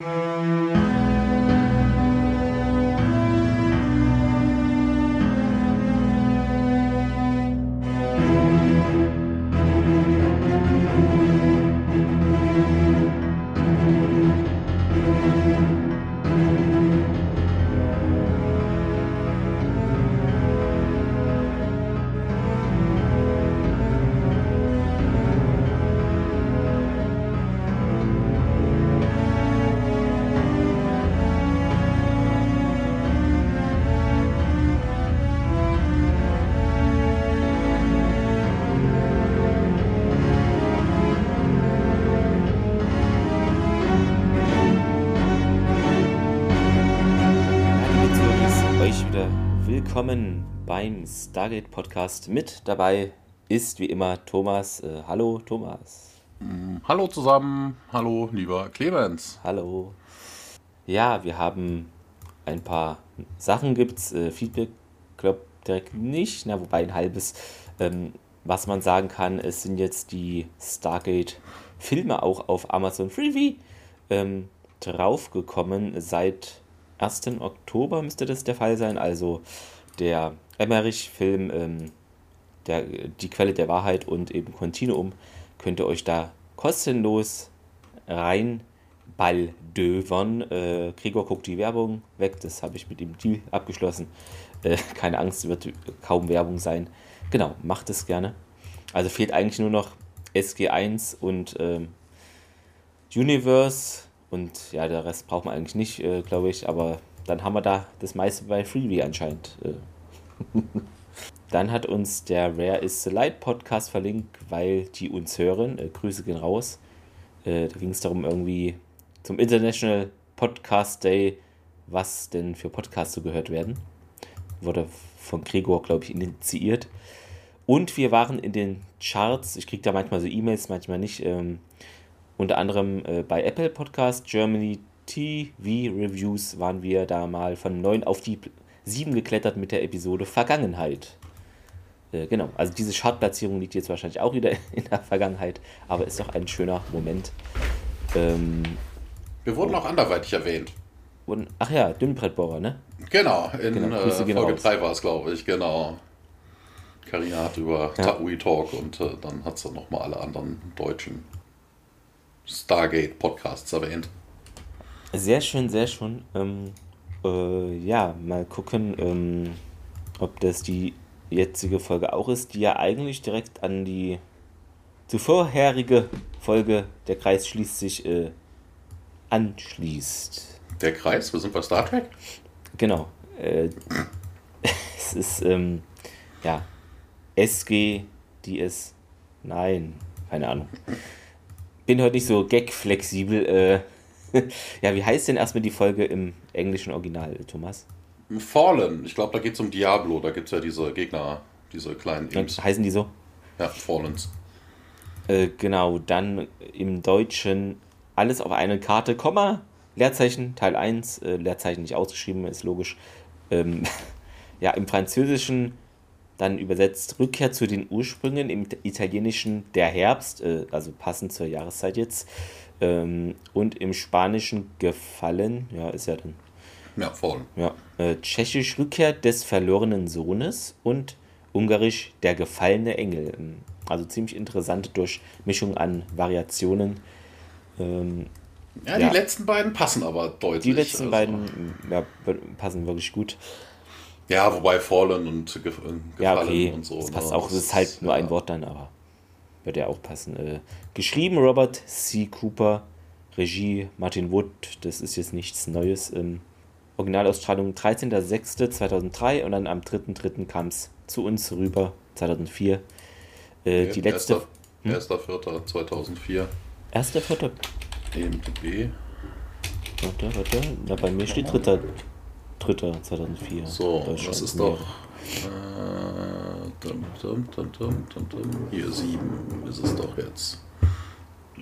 Música willkommen beim Stargate Podcast. Mit dabei ist wie immer Thomas. Äh, hallo Thomas. Mm, hallo zusammen. Hallo lieber Clemens. Hallo. Ja, wir haben ein paar Sachen gibt's. Äh, Feedback glaube direkt nicht, na, wobei ein halbes. Ähm, was man sagen kann, es sind jetzt die Stargate Filme auch auf Amazon Freebie ähm, draufgekommen seit 1. Oktober müsste das der Fall sein. Also der Emmerich-Film, ähm, der, Die Quelle der Wahrheit und eben Continuum, könnt ihr euch da kostenlos rein balldövern. Äh, Gregor guckt die Werbung weg, das habe ich mit dem Deal abgeschlossen. Äh, keine Angst, wird kaum Werbung sein. Genau, macht es gerne. Also fehlt eigentlich nur noch SG1 und ähm, Universe und ja, der Rest braucht man eigentlich nicht, äh, glaube ich, aber dann haben wir da das meiste bei Freebie anscheinend. Äh. dann hat uns der Rare is the Light Podcast verlinkt, weil die uns hören. Äh, Grüße gehen raus. Äh, da ging es darum, irgendwie zum International Podcast Day, was denn für Podcasts so gehört werden. Wurde von Gregor, glaube ich, initiiert. Und wir waren in den Charts. Ich kriege da manchmal so E-Mails, manchmal nicht. Ähm, unter anderem äh, bei Apple Podcast Germany TV-Reviews waren wir da mal von 9 auf die 7 geklettert mit der Episode Vergangenheit. Äh, genau, also diese Chartplatzierung liegt jetzt wahrscheinlich auch wieder in der Vergangenheit, aber ist doch ein schöner Moment. Ähm, wir wurden auch anderweitig erwähnt. Und, ach ja, Dünnbrettbohrer, ne? Genau, in genau, äh, Folge 3 war es, glaube ich, genau. Karina hat über ja. Tabui Talk und äh, dann hat sie nochmal alle anderen deutschen Stargate-Podcasts erwähnt. Sehr schön, sehr schön. Ähm, äh, ja, mal gucken, ähm, ob das die jetzige Folge auch ist, die ja eigentlich direkt an die zuvorherige Folge Der Kreis schließt sich äh, anschließt. Der Kreis? Wir sind bei Star Trek? Genau. Äh, es ist, ähm, ja, SG, die es. Nein, keine Ahnung. Bin heute nicht so gag-flexibel. Äh, ja, wie heißt denn erstmal die Folge im englischen Original, Thomas? Fallen. Ich glaube, da geht es um Diablo. Da gibt es ja diese Gegner, diese kleinen Imps. Heißen die so? Ja, Fallens. Äh, genau, dann im Deutschen alles auf eine Karte, Komma, Leerzeichen, Teil 1, äh, Leerzeichen nicht ausgeschrieben, ist logisch. Ähm, ja, im Französischen dann übersetzt Rückkehr zu den Ursprüngen, im Italienischen der Herbst, äh, also passend zur Jahreszeit jetzt. Ähm, und im Spanischen Gefallen, ja, ist ja dann. Ja, voll. Ja, äh, Tschechisch Rückkehr des verlorenen Sohnes und Ungarisch der gefallene Engel. Ähm, also ziemlich interessante Durchmischung an Variationen. Ähm, ja, ja, die letzten beiden passen aber deutlich. Die letzten also. beiden ja, passen wirklich gut. Ja, wobei Fallen und Gefallen ja, okay. und so. Das passt ne? auch, das ist halt nur ein Wort dann, aber wird ja auch passen. Äh, geschrieben Robert C. Cooper, Regie Martin Wood, das ist jetzt nichts Neues. Ähm, Originalausstrahlung 13.06.2003 und dann am 3.03. kam es zu uns rüber, 2004. Äh, okay, die letzte. 1.04.2004. 1.04. EMDB. Warte, warte. Na, bei mir steht 3. 3.2004. So, das ist doch. Äh, dum, dum, dum, hier 7 ist es doch jetzt.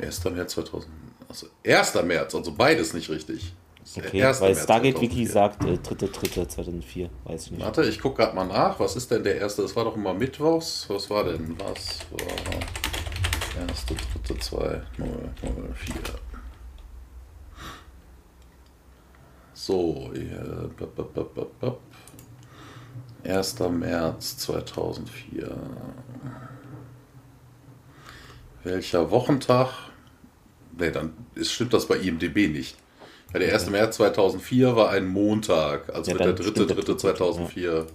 1. März 2000. Also 1. März, also beides nicht richtig. Okay, weil Stargate Wiki sagt äh, 3.3.2004, weiß ich nicht. Warte, ich gucke gerade mal nach. Was ist denn der erste? Das war doch immer Mittwochs. Was war denn? Was war. Erste, dritte, zwei, null, null, vier. So, 1. März 2004. Welcher Wochentag? Ne, dann ist, stimmt das bei IMDB nicht. Ja, der 1. März 2004 war ein Montag, also ja, wird der 3.3.2004. Ja.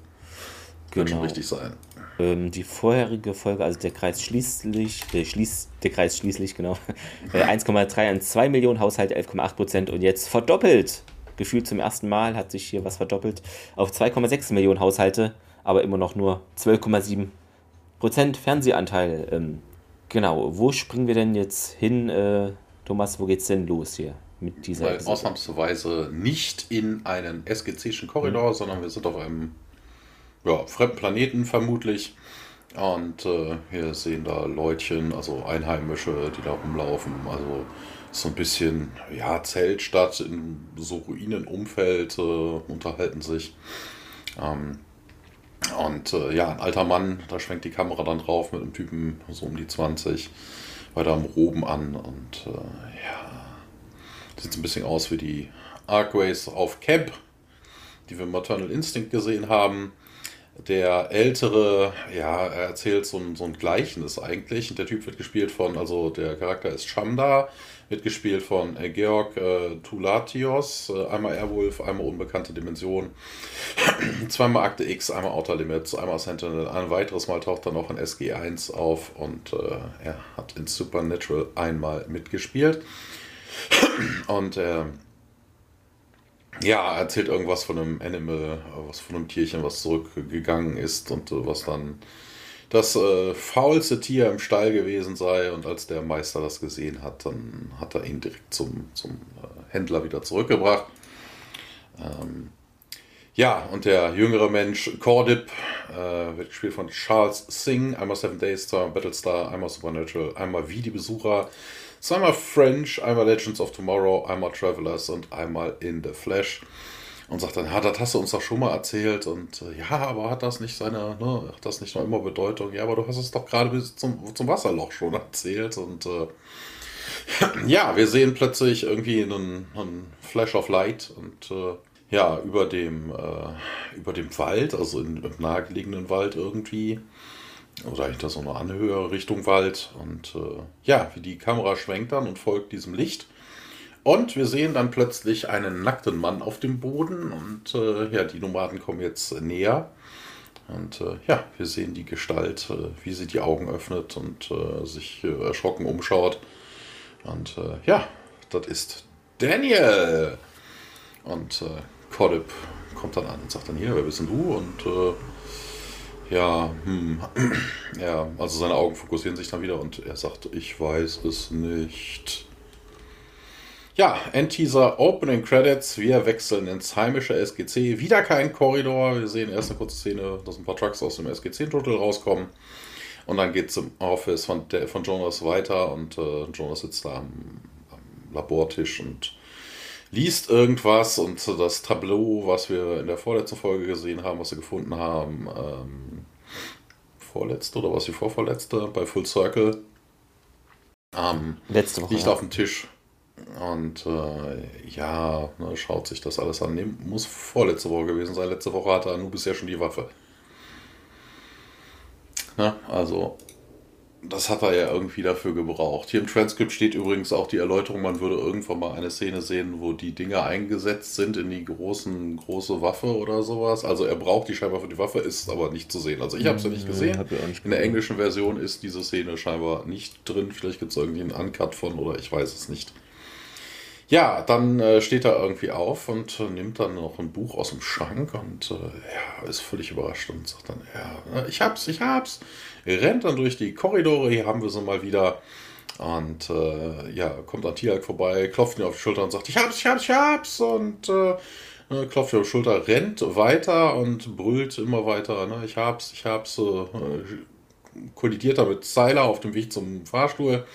Genau. schon richtig sein. Ähm, die vorherige Folge, also der Kreis schließlich, äh, schließ, der Kreis schließlich, genau, äh, 1,3 an 2 Millionen Haushalte, 11,8 Prozent und jetzt verdoppelt. Gefühlt zum ersten Mal hat sich hier was verdoppelt auf 2,6 Millionen Haushalte, aber immer noch nur 12,7 Prozent Fernsehanteil. Ähm, genau, wo springen wir denn jetzt hin, äh, Thomas? Wo geht's denn los hier? mit dieser Weil ausnahmsweise nicht in einen SGC'schen Korridor, mhm. sondern wir sind auf einem ja, fremden Planeten vermutlich. Und äh, wir sehen da Leutchen, also Einheimische, die da rumlaufen. Also so ein bisschen, ja, Zeltstadt in so Ruinenumfeld, äh, unterhalten sich. Ähm, und äh, ja, ein alter Mann, da schwenkt die Kamera dann drauf mit einem Typen so um die 20, weiter am Roben an. Und äh, ja, sieht ein bisschen aus wie die Arcways auf Camp, die wir im Maternal Instinct gesehen haben. Der ältere, ja, er erzählt so ein, so ein Gleichnis eigentlich. Und der Typ wird gespielt von, also der Charakter ist Shamda, wird gespielt von äh, Georg äh, Tulatios, äh, einmal Airwolf, einmal Unbekannte Dimension, zweimal Akte X, einmal Outer Limits, einmal Sentinel, ein weiteres Mal taucht er noch in SG1 auf und äh, er hat in Supernatural einmal mitgespielt. Und äh, ja, erzählt irgendwas von einem Animal, was von einem Tierchen, was zurückgegangen ist und äh, was dann das äh, faulste Tier im Stall gewesen sei. Und als der Meister das gesehen hat, dann hat er ihn direkt zum, zum äh, Händler wieder zurückgebracht. Ähm, ja, und der jüngere Mensch, Cordip, äh, wird gespielt von Charles Singh, einmal Seven Days, zweimal Battlestar, einmal Supernatural, einmal wie die Besucher Zweimal French, einmal Legends of Tomorrow, einmal Travelers und einmal In the Flash. Und sagt dann, ja, das hast du uns doch schon mal erzählt. Und äh, ja, aber hat das nicht seine, ne, hat das nicht noch immer Bedeutung? Ja, aber du hast es doch gerade bis zum, zum Wasserloch schon erzählt. Und äh, ja, wir sehen plötzlich irgendwie einen, einen Flash of Light und äh, ja, über dem, äh, über dem Wald, also in, im nahegelegenen Wald irgendwie, oder hinter so einer Anhöhe Richtung Wald. Und äh, ja, wie die Kamera schwenkt dann und folgt diesem Licht. Und wir sehen dann plötzlich einen nackten Mann auf dem Boden. Und äh, ja, die Nomaden kommen jetzt näher. Und äh, ja, wir sehen die Gestalt, äh, wie sie die Augen öffnet und äh, sich äh, erschrocken umschaut. Und ja, das ist Daniel. Und äh, Codip kommt dann an und sagt dann hier, wer bist denn du? Und ja, hm. ja, also seine Augen fokussieren sich dann wieder und er sagt, ich weiß es nicht. Ja, Endteaser, Opening Credits. Wir wechseln ins heimische SGC. Wieder kein Korridor. Wir sehen erst eine kurze Szene, dass ein paar Trucks aus dem SGC-Tunnel rauskommen. Und dann geht es im Office von, der, von Jonas weiter und äh, Jonas sitzt da am, am Labortisch und liest irgendwas und das Tableau, was wir in der vorletzten Folge gesehen haben, was wir gefunden haben, ähm, vorletzte oder was die vorvorletzte bei Full Circle, ähm, Letzte Woche, liegt ja. auf dem Tisch. Und äh, ja, ne, schaut sich das alles an. Nee, muss vorletzte Woche gewesen sein. Letzte Woche hatte Anubis ja schon die Waffe. Ne, also das hat er ja irgendwie dafür gebraucht. Hier im Transkript steht übrigens auch die Erläuterung, man würde irgendwann mal eine Szene sehen, wo die Dinger eingesetzt sind in die großen, große Waffe oder sowas. Also er braucht die scheinbar für die Waffe, ist aber nicht zu sehen. Also ich habe es ja nicht gesehen. Nee, nicht in der englischen Version ist diese Szene scheinbar nicht drin. Vielleicht gibt es irgendwie einen Uncut von oder ich weiß es nicht. Ja, dann äh, steht er irgendwie auf und äh, nimmt dann noch ein Buch aus dem Schrank und äh, ja, ist völlig überrascht und sagt dann, ja, ich hab's, ich hab's. rennt dann durch die Korridore, hier haben wir sie mal wieder. Und äh, ja, kommt an Tialk vorbei, klopft ihn auf die Schulter und sagt, ich hab's, ich hab's, ich hab's. Und äh, äh, klopft auf die Schulter, rennt weiter und brüllt immer weiter, ne, ich hab's, ich hab's. kollidiert da mit Seiler auf dem Weg zum Fahrstuhl.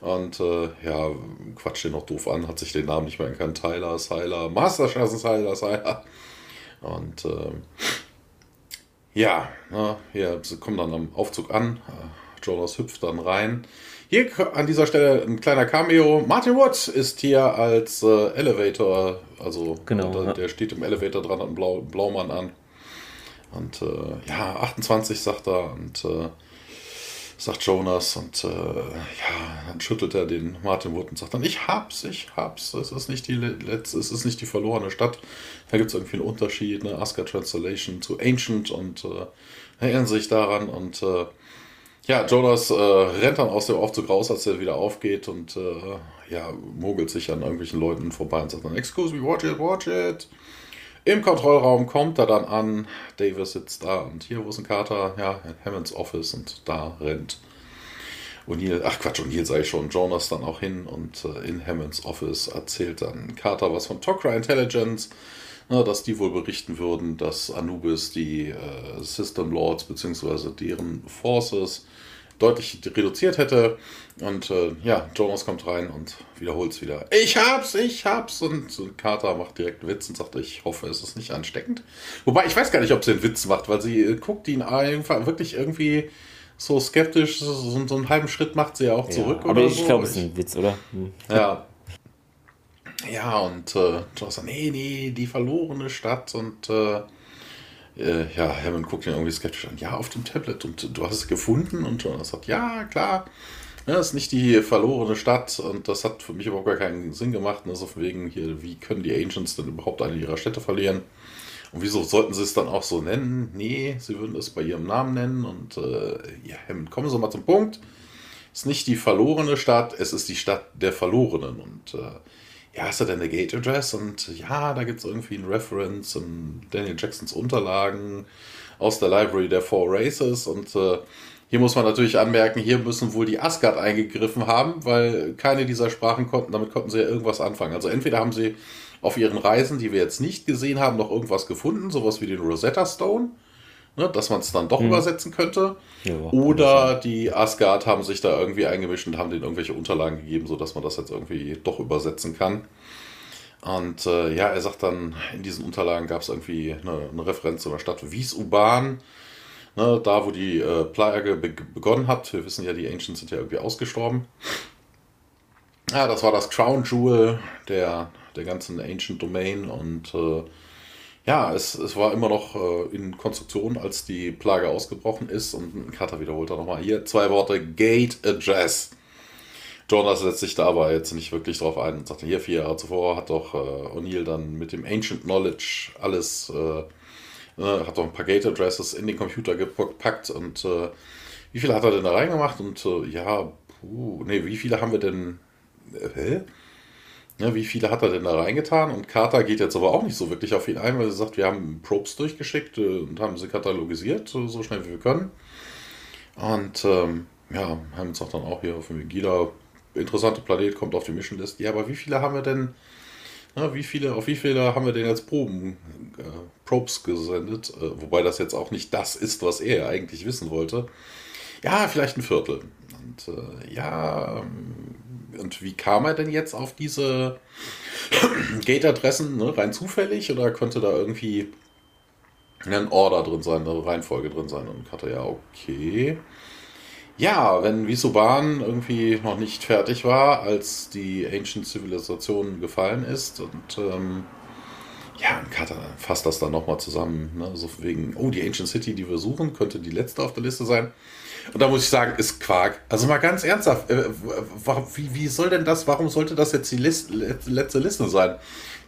Und äh, ja, quatscht den noch doof an, hat sich den Namen nicht mehr erkannt. Tyler, Syler, Master Tyler, Syler. Und äh, ja, na, hier, sie kommen dann am Aufzug an. Jonas hüpft dann rein. Hier an dieser Stelle ein kleiner Cameo. Martin Wood ist hier als äh, Elevator, also Genau, der, ja. der steht im Elevator dran, hat einen Blau, Blaumann an. Und äh, ja, 28 sagt er und äh, sagt Jonas und äh, ja, dann schüttelt er den Martin Wood und sagt dann, ich hab's, ich hab's, es ist nicht die le- letzte, es ist nicht die verlorene Stadt. Da gibt es irgendwie einen Unterschied, eine Aska Translation zu Ancient und äh, erinnern sich daran und äh, ja, Jonas äh, rennt dann aus dem Aufzug raus, als er wieder aufgeht und äh, ja, mogelt sich an irgendwelchen Leuten vorbei und sagt dann, excuse me, watch it, watch it. Im Kontrollraum kommt er dann an, Davis sitzt da und hier, wo ist ein Carter? Ja, in Hammonds Office und da rennt O'Neill, ach Quatsch, O'Neill sei schon, Jonas dann auch hin und äh, in Hammonds Office erzählt dann Carter was von Tok'ra Intelligence, na, dass die wohl berichten würden, dass Anubis die äh, System Lords bzw. deren Forces deutlich reduziert hätte. Und äh, ja, Jonas kommt rein und wiederholt es wieder. Ich hab's, ich hab's. Und Carter macht direkt einen Witz und sagt, ich hoffe, es ist nicht ansteckend. Wobei, ich weiß gar nicht, ob sie einen Witz macht, weil sie äh, guckt ihn einfach wirklich irgendwie so skeptisch, so, so, einen halben Schritt macht sie ja auch zurück. aber oder ich so. glaube, es ist ein Witz, oder? Hm. Ja. Ja, und äh, Jonas sagt, nee, nee, die verlorene Stadt und äh, äh, ja, Hammond guckt ihn irgendwie skeptisch an. Ja, auf dem Tablet und du hast es gefunden und Jonas sagt, ja, klar, ja, ist nicht die verlorene Stadt und das hat für mich überhaupt gar keinen Sinn gemacht. Also von wegen hier, wie können die Ancients denn überhaupt eine ihrer Städte verlieren? Und wieso sollten sie es dann auch so nennen? Nee, sie würden es bei ihrem Namen nennen und äh, ja, Hammond, kommen Sie mal zum Punkt ist nicht die verlorene Stadt, es ist die Stadt der Verlorenen. Und äh, ja, hast du denn eine Gate Address? Und ja, da gibt es irgendwie ein Reference in Daniel Jacksons Unterlagen aus der Library der Four Races. Und äh, hier muss man natürlich anmerken, hier müssen wohl die Asgard eingegriffen haben, weil keine dieser Sprachen konnten, damit konnten sie ja irgendwas anfangen. Also entweder haben sie auf ihren Reisen, die wir jetzt nicht gesehen haben, noch irgendwas gefunden, sowas wie den Rosetta Stone, ne, dass man es dann doch übersetzen könnte. Ja, Oder die Asgard haben sich da irgendwie eingemischt und haben denen irgendwelche Unterlagen gegeben, sodass man das jetzt irgendwie doch übersetzen kann. Und äh, ja, er sagt dann, in diesen Unterlagen gab es irgendwie eine, eine Referenz zu einer Stadt Wies-Uban, ne, da wo die äh, Plage be begonnen hat. Wir wissen ja, die Ancients sind ja irgendwie ausgestorben. Ja, das war das Crown Jewel der, der ganzen Ancient Domain und äh, ja, es, es war immer noch äh, in Konstruktion, als die Plage ausgebrochen ist. Und Carter wiederholt da nochmal hier zwei Worte: Gate Address. Jonas setzt sich da aber jetzt nicht wirklich drauf ein und sagt, hier vier Jahre zuvor hat doch äh, O'Neill dann mit dem Ancient Knowledge alles, äh, äh, hat doch ein paar Gate Addresses in den Computer gepackt und äh, wie viele hat er denn da reingemacht? Und äh, ja, puh, nee, wie viele haben wir denn, äh, hä? Ja, wie viele hat er denn da reingetan? Und Carter geht jetzt aber auch nicht so wirklich auf ihn ein, weil er sagt, wir haben Probes durchgeschickt äh, und haben sie katalogisiert, so, schnell wie wir können. Und ähm, ja, uns auch dann auch hier auf dem Gila, interessante Planet, kommt auf die Mission List. Ja, aber wie viele haben wir denn, na, wie viele, auf wie viele haben wir denn jetzt Proben, äh, Probes gesendet? Äh, wobei das jetzt auch nicht das ist, was er eigentlich wissen wollte. Ja, vielleicht ein Viertel. Und äh, ja, ähm, und wie kam er denn jetzt auf diese Gate-Adressen? Ne? Rein zufällig oder konnte da irgendwie ein Order drin sein, eine Reihenfolge drin sein? Und hatte ja, okay. Ja, wenn Visuban irgendwie noch nicht fertig war, als die Ancient Zivilisation gefallen ist und ähm, ja, und Carter fasst das dann nochmal zusammen, ne? so wegen, oh, die Ancient City, die wir suchen, könnte die letzte auf der Liste sein. Und da muss ich sagen, ist Quark. Also mal ganz ernsthaft, äh, wie, wie soll denn das, warum sollte das jetzt die List, let- letzte Liste sein?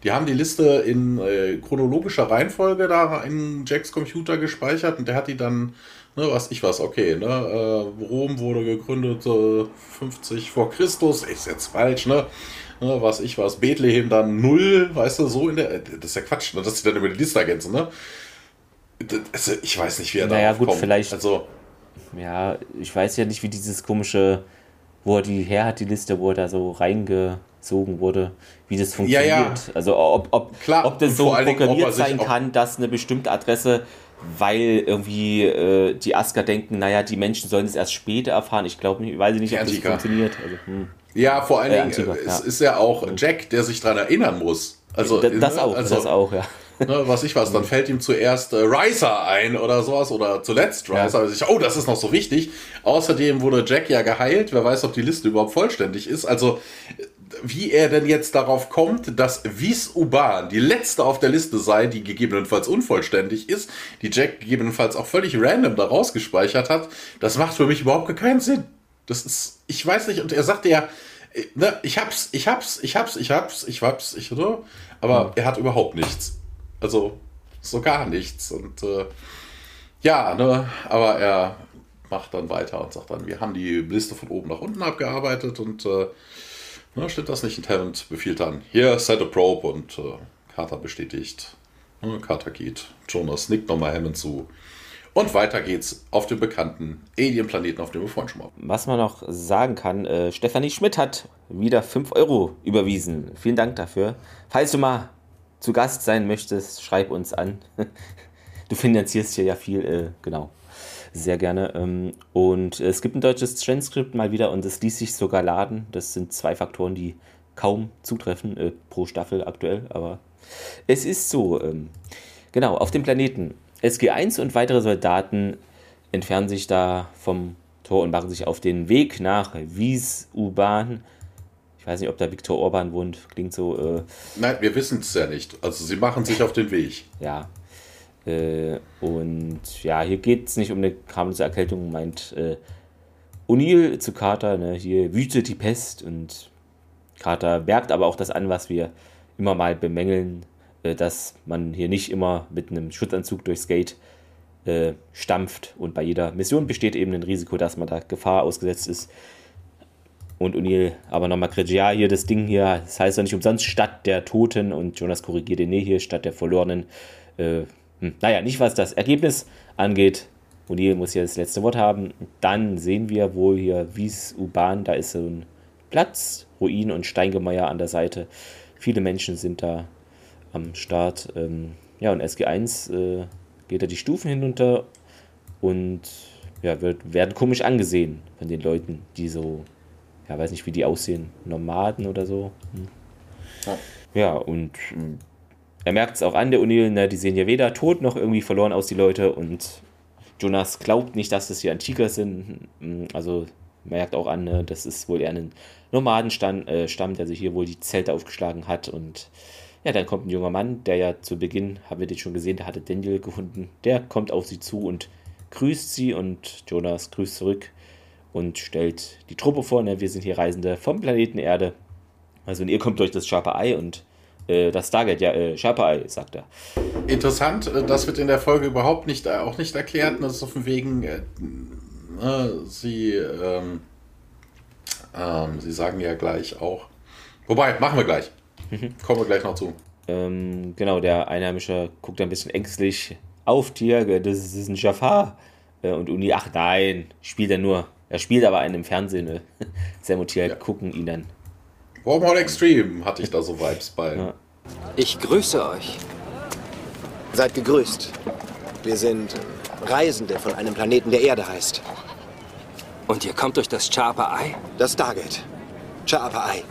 Die haben die Liste in äh, chronologischer Reihenfolge da in Jacks Computer gespeichert und der hat die dann, ne, was ich weiß, okay, ne, äh, Rom wurde gegründet äh, 50 vor Christus, ist jetzt falsch, ne? Ne, was ich was, Bethlehem dann null, weißt du, so in der, äh, das ist ja Quatsch, ne, dass sie dann über die Liste ergänzen, ne? Das, also, ich weiß nicht, wie er Naja, darauf gut, kommt. vielleicht- Also, Ja, ich weiß ja nicht, wie dieses komische, wo er die her hat, die Liste, wo er da so reingesogen wurde, wie das funktioniert. ja. Also ob, ob, Klar, ob das so programmiert er sein kann, dass eine bestimmte Adresse, weil irgendwie äh, die Asker denken, naja, die Menschen sollen es erst später erfahren. Ich glaube nicht, weiß ich nicht, ob das Antika. funktioniert. Also, hm. Ja, vor allen Äh, Dingen, äh, es ja. ist ja auch Jack, der sich daran erinnern muss. Also, Da- das ne, auch, also, das auch, ja. Ne, was ich was, dann fällt ihm zuerst äh, Ricer ein oder sowas oder zuletzt Ricer. Ja. Also ich, oh, das ist noch so wichtig. Außerdem wurde Jack ja geheilt. Wer weiß, ob die Liste überhaupt vollständig ist. Also wie er denn jetzt darauf kommt, dass Wies Uban die letzte auf der Liste sei, die gegebenenfalls unvollständig ist, die Jack gegebenenfalls auch völlig random da rausgespeichert hat, das macht für mich überhaupt keinen Sinn. Das ist, ich weiß nicht, und er sagte ja, ne, ich hab's, ich hab's, ich hab's, ich hab's, ich hab's, ich, oder? Aber mhm. er hat überhaupt nichts. Also, so gar nichts. Und äh, ja, ne, aber er macht dann weiter und sagt dann, wir haben die Liste von oben nach unten abgearbeitet und äh, ne, steht das nicht in Talent, befiehlt dann, hier, set a probe und äh, Carter bestätigt. Ne, Carter geht, Jonas nickt nochmal Hammond zu. Und weiter geht's auf dem bekannten Alien-Planeten, auf dem wir vorhin schon mal. Was man noch sagen kann, äh, Stefanie Schmidt hat wieder 5 Euro überwiesen. Vielen Dank dafür. Falls du mal zu Gast sein möchtest, schreib uns an. Du finanzierst hier ja viel, äh, genau. Sehr gerne. Ähm, und es gibt ein deutsches Transkript mal wieder und es ließ sich sogar laden. Das sind zwei Faktoren, die kaum zutreffen äh, pro Staffel aktuell, aber es ist so. Ähm, genau, auf dem Planeten SG1 und weitere Soldaten entfernen sich da vom Tor und machen sich auf den Weg nach Wies-U-Bahn. Ich weiß nicht, ob da Viktor Orban wohnt. Klingt so. Äh Nein, wir wissen es ja nicht. Also sie machen sich auf den Weg. Ja. Äh, und ja, hier geht es nicht um eine harmlose Erkältung, meint äh, O'Neill zu Carter. Ne, hier wütet die Pest und Carter merkt aber auch das an, was wir immer mal bemängeln. Äh, dass man hier nicht immer mit einem Schutzanzug durchs Gate äh, stampft und bei jeder Mission besteht eben ein Risiko, dass man da Gefahr ausgesetzt ist. Und O'Neill aber nochmal kriegt, ja, hier das Ding hier, das heißt ja nicht umsonst Stadt der Toten und Jonas korrigiert den, nee, hier Stadt der Verlorenen. Äh, hm, naja, nicht was das Ergebnis angeht. O'Neill muss hier das letzte Wort haben. Dann sehen wir wohl hier Wies U-Bahn, da ist so ein Platz, Ruin und Steingemeier an der Seite. Viele Menschen sind da am Start. Ähm, ja, und SG1 äh, geht da die Stufen hinunter und ja, wird, werden komisch angesehen von den Leuten, die so, ja, weiß nicht, wie die aussehen, Nomaden oder so. Hm. Ja. ja, und äh, er merkt es auch an, der O'Neill, ne, die sehen ja weder tot noch irgendwie verloren aus, die Leute. Und Jonas glaubt nicht, dass das hier Antiker sind. Hm, also merkt auch an, ne, das ist wohl eher ein Nomadenstamm, äh, Stamm, der sich hier wohl die Zelte aufgeschlagen hat und ja, dann kommt ein junger Mann, der ja zu Beginn, haben wir den schon gesehen, der hatte Daniel gefunden. Der kommt auf sie zu und grüßt sie und Jonas grüßt zurück und stellt die Truppe vor. Ne? Wir sind hier Reisende vom Planeten Erde. Also und ihr kommt durch das Sharper Eye und äh, das Stargate, ja, äh, Sharper Eye, sagt er. Interessant, äh, das wird in der Folge überhaupt nicht, äh, auch nicht erklärt. Das ist auf dem Wegen, äh, ne, sie, ähm, ähm, sie sagen ja gleich auch, wobei, machen wir gleich. Mhm. Kommen wir gleich noch zu. Ähm, genau, der Einheimische guckt ein bisschen ängstlich auf Tier, das ist ein Jafar. Äh, und Uni, ach nein, spielt er nur. Er spielt aber einen im Fernsehen. Ne? Sam und Tier ja. gucken ihn dann. Wormhole Extreme hatte ich da so Vibes bei. Ja. Ich grüße euch. Seid gegrüßt. Wir sind Reisende von einem Planeten, der Erde heißt. Und ihr kommt durch das Charper Eye? Das Stargate. Charper Eye.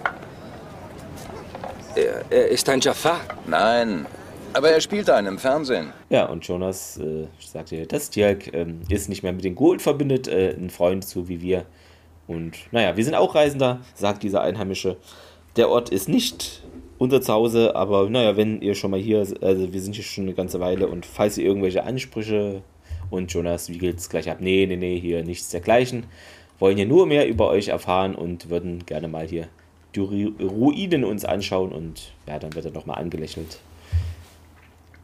Er, er ist ein Jafar? Nein, aber er spielt einen im Fernsehen. Ja, und Jonas äh, sagte, dass Dirk ähm, ist nicht mehr mit den Gold verbindet, äh, ein Freund so wie wir. Und naja, wir sind auch Reisender, sagt dieser Einheimische. Der Ort ist nicht unser Zuhause, aber naja, wenn ihr schon mal hier, also wir sind hier schon eine ganze Weile und falls ihr irgendwelche Ansprüche und Jonas wiegelt es gleich ab, nee, nee, nee, hier nichts dergleichen, wollen hier nur mehr über euch erfahren und würden gerne mal hier die Ruinen uns anschauen und ja, dann wird er nochmal angelächelt.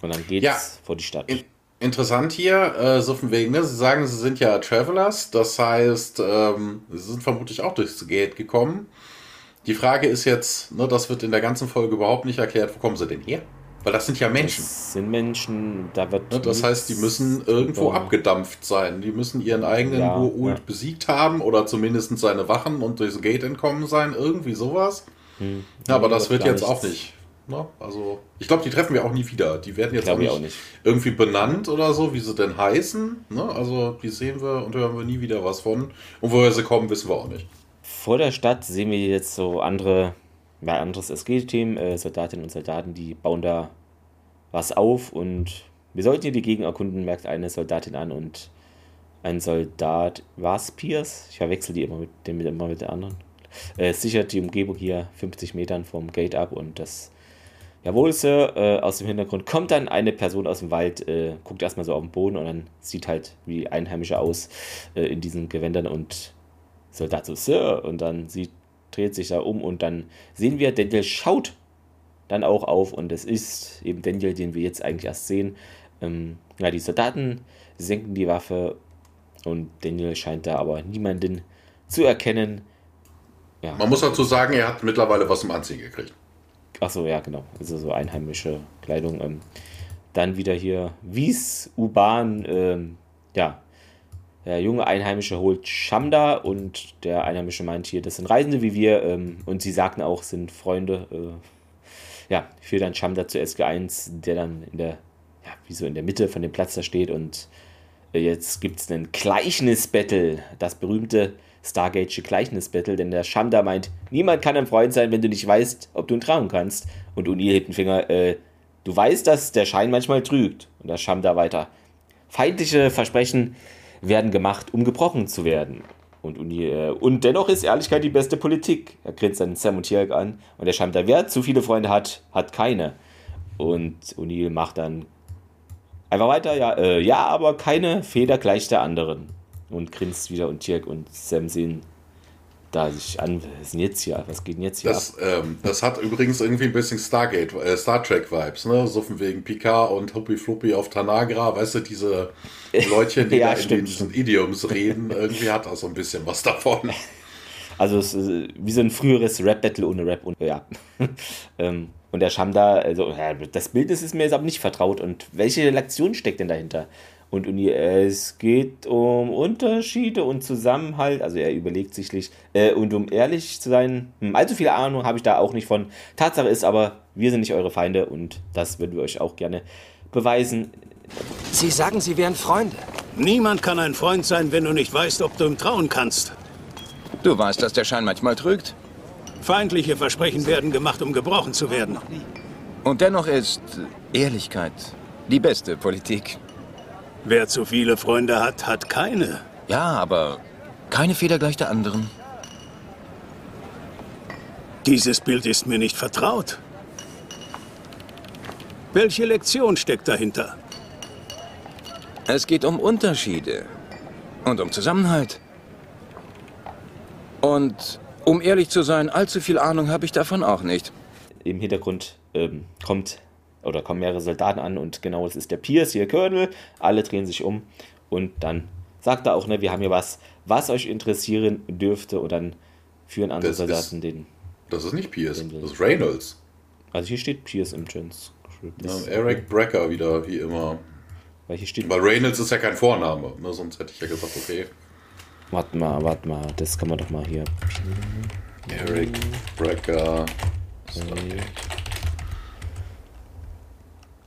Und dann geht's ja, vor die Stadt. In, interessant hier, äh, so von wegen, ne? Sie sagen, sie sind ja Travelers, das heißt, ähm, sie sind vermutlich auch durchs Gate gekommen. Die Frage ist jetzt, ne, das wird in der ganzen Folge überhaupt nicht erklärt, wo kommen sie denn her? Weil das sind ja Menschen. Das sind Menschen, da wird. Ne, das heißt, die müssen irgendwo ja. abgedampft sein. Die müssen ihren eigenen ja, Urt ja. besiegt haben oder zumindest seine Wachen und durchs Gate entkommen sein. Irgendwie sowas. Hm. Ja, aber das wird jetzt auch nicht. Ne? Also, ich glaube, die treffen wir auch nie wieder. Die werden jetzt auch nicht, auch nicht, irgendwie benannt oder so, wie sie denn heißen. Ne? Also, die sehen wir und hören wir nie wieder was von. Und woher sie kommen, wissen wir auch nicht. Vor der Stadt sehen wir jetzt so andere, ja, anderes SG-Team, äh, Soldatinnen und Soldaten, die bauen da was auf und wir sollten hier die Gegend erkunden, merkt eine Soldatin an und ein Soldat, was Pierce? Ich verwechsel die immer mit dem immer mit der anderen. Äh, sichert die Umgebung hier 50 Metern vom Gate ab und das Jawohl, Sir, äh, aus dem Hintergrund kommt dann eine Person aus dem Wald, äh, guckt erstmal so auf den Boden und dann sieht halt wie Einheimische aus äh, in diesen Gewändern und Soldat so, Sir, und dann sieht, dreht sich da um und dann sehen wir, Daniel schaut dann auch auf und es ist eben Daniel, den wir jetzt eigentlich erst sehen. Ähm, ja, die Soldaten senken die Waffe und Daniel scheint da aber niemanden zu erkennen. Ja. Man muss dazu sagen, er hat mittlerweile was zum Anziehen gekriegt. Achso, ja, genau. Also so einheimische Kleidung. Ähm, dann wieder hier Wies, U-Bahn, ähm, ja. Der junge Einheimische holt Shamda und der Einheimische meint hier, das sind Reisende wie wir ähm, und sie sagten auch, sind Freunde. Äh, ja, führt dann Shamda zu SG1, der dann in der, ja, wie so in der Mitte von dem Platz da steht und äh, jetzt gibt es einen Gleichnis-Battle, das berühmte Stargate Gleichnis-Battle, denn der Shamda meint, niemand kann ein Freund sein, wenn du nicht weißt, ob du ihn trauen kannst. Und O'Neill hebt den Finger, äh, du weißt, dass der Schein manchmal trügt. Und der Shamda weiter. Feindliche Versprechen werden gemacht, um gebrochen zu werden. Und, O'Neill, äh, und dennoch ist Ehrlichkeit die beste Politik. Er grinst dann Sam und Tierk an. Und der Shamda, wer zu viele Freunde hat, hat keine. Und O'Neill macht dann einfach weiter, ja, äh, ja, aber keine Feder gleich der anderen und grinst wieder und Tirk und Sam sehen da sich an, was ist denn jetzt hier? Was geht denn jetzt hier das, ähm, das hat übrigens irgendwie ein bisschen Stargate, äh, Star Trek Vibes, ne? So von wegen Picard und Huppy Fluppy auf Tanagra, weißt du, diese Leute, die ja, da in diesen Idioms reden, irgendwie hat das so ein bisschen was davon. Also es ist äh, wie so ein früheres Rap-Battle ohne Rap und ja. Ähm, und der Shamda, also das Bild ist mir jetzt aber nicht vertraut. Und welche Lektion steckt denn dahinter? Und es geht um Unterschiede und Zusammenhalt. Also er überlegt sichlich. Äh, und um ehrlich zu sein, hm, allzu viel Ahnung habe ich da auch nicht von. Tatsache ist aber, wir sind nicht eure Feinde und das würden wir euch auch gerne beweisen. Sie sagen, Sie wären Freunde. Niemand kann ein Freund sein, wenn du nicht weißt, ob du ihm trauen kannst. Du weißt, dass der Schein manchmal trügt? Feindliche Versprechen werden gemacht, um gebrochen zu werden. Und dennoch ist Ehrlichkeit die beste Politik. Wer zu viele Freunde hat, hat keine. Ja, aber keine Feder gleich der anderen. Dieses Bild ist mir nicht vertraut. Welche Lektion steckt dahinter? Es geht um Unterschiede und um Zusammenhalt. Und um ehrlich zu sein, allzu viel Ahnung habe ich davon auch nicht. Im Hintergrund ähm, kommt oder kommen mehrere Soldaten an und genau, es ist der Pierce, hier Colonel, alle drehen sich um und dann sagt er auch, ne, wir haben hier was, was euch interessieren dürfte und dann führen andere das Soldaten ist, den. Das ist nicht Pierce, das ist Reynolds. Also hier steht Pierce im Transcript. Ja, Eric Brecker wieder, wie immer. Weil hier steht. Weil Reynolds ist ja kein Vorname, ne, sonst hätte ich ja gesagt, okay. Warte mal, warte mal, das kann man doch mal hier. Eric Brecker.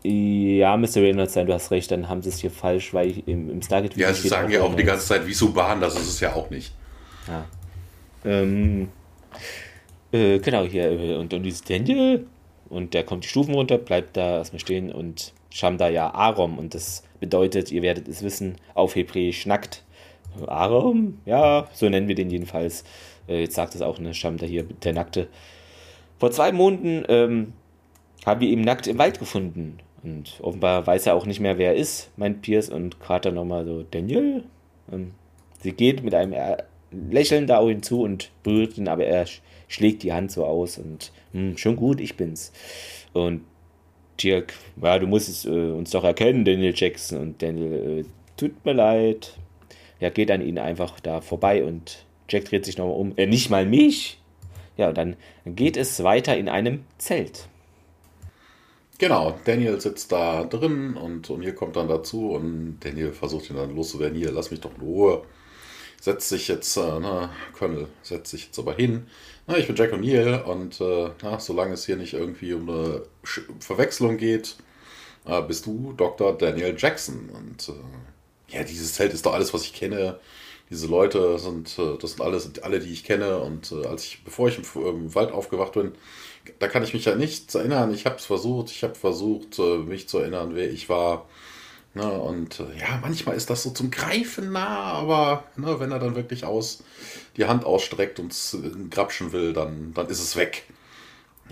Ja, müsste Reynolds sein, du hast recht, dann haben sie es hier falsch, weil ich im, im Stargate Ja, sie sagen ja auch die ganze Zeit, wie Suban, das ist es ja auch nicht. Ja. Ähm, äh, genau, hier, äh, und, und dieses Daniel, und der kommt die Stufen runter, bleibt da erstmal stehen und Shamda ja Arom, und das bedeutet, ihr werdet es wissen, auf Hebräisch schnackt. Arom, ja, so nennen wir den jedenfalls. Äh, jetzt sagt es auch eine Shamda hier, der Nackte. Vor zwei Monaten ähm, haben wir ihn nackt im Wald gefunden. Und offenbar weiß er auch nicht mehr, wer er ist, meint Pierce und Carter nochmal so, Daniel? Und sie geht mit einem Lächeln da auf ihn zu und berührt ihn, aber er schlägt die Hand so aus und hm, schon gut, ich bin's. Und Dirk, ja, du musst es, äh, uns doch erkennen, Daniel Jackson. Und Daniel, äh, tut mir leid. Ja, geht an ihn einfach da vorbei und Jack dreht sich nochmal um. Äh, nicht mal mich. Ja, und dann geht es weiter in einem Zelt. Genau, Daniel sitzt da drin und O'Neill kommt dann dazu und Daniel versucht ihn dann loszuwerden. Hier, lass mich doch in Ruhe. Setzt sich jetzt, äh, na, Colonel, setzt sich jetzt aber hin. Na, ich bin Jack O'Neill und äh, na, solange es hier nicht irgendwie um eine Sch Verwechslung geht, äh, bist du Dr. Daniel Jackson. Und äh, ja, dieses Zelt ist doch alles, was ich kenne. diese Leute sind, äh, das sind alles alle, die ich kenne. Und äh, als ich, bevor ich im, im Wald aufgewacht bin, da kann ich mich ja nicht erinnern. Ich habe es versucht, ich habe versucht, äh, mich zu erinnern, wer ich war. Ne, und äh, ja, manchmal ist das so zum Greifen nah, aber ne, wenn er dann wirklich aus die Hand ausstreckt und grapschen will, dann, dann ist es weg.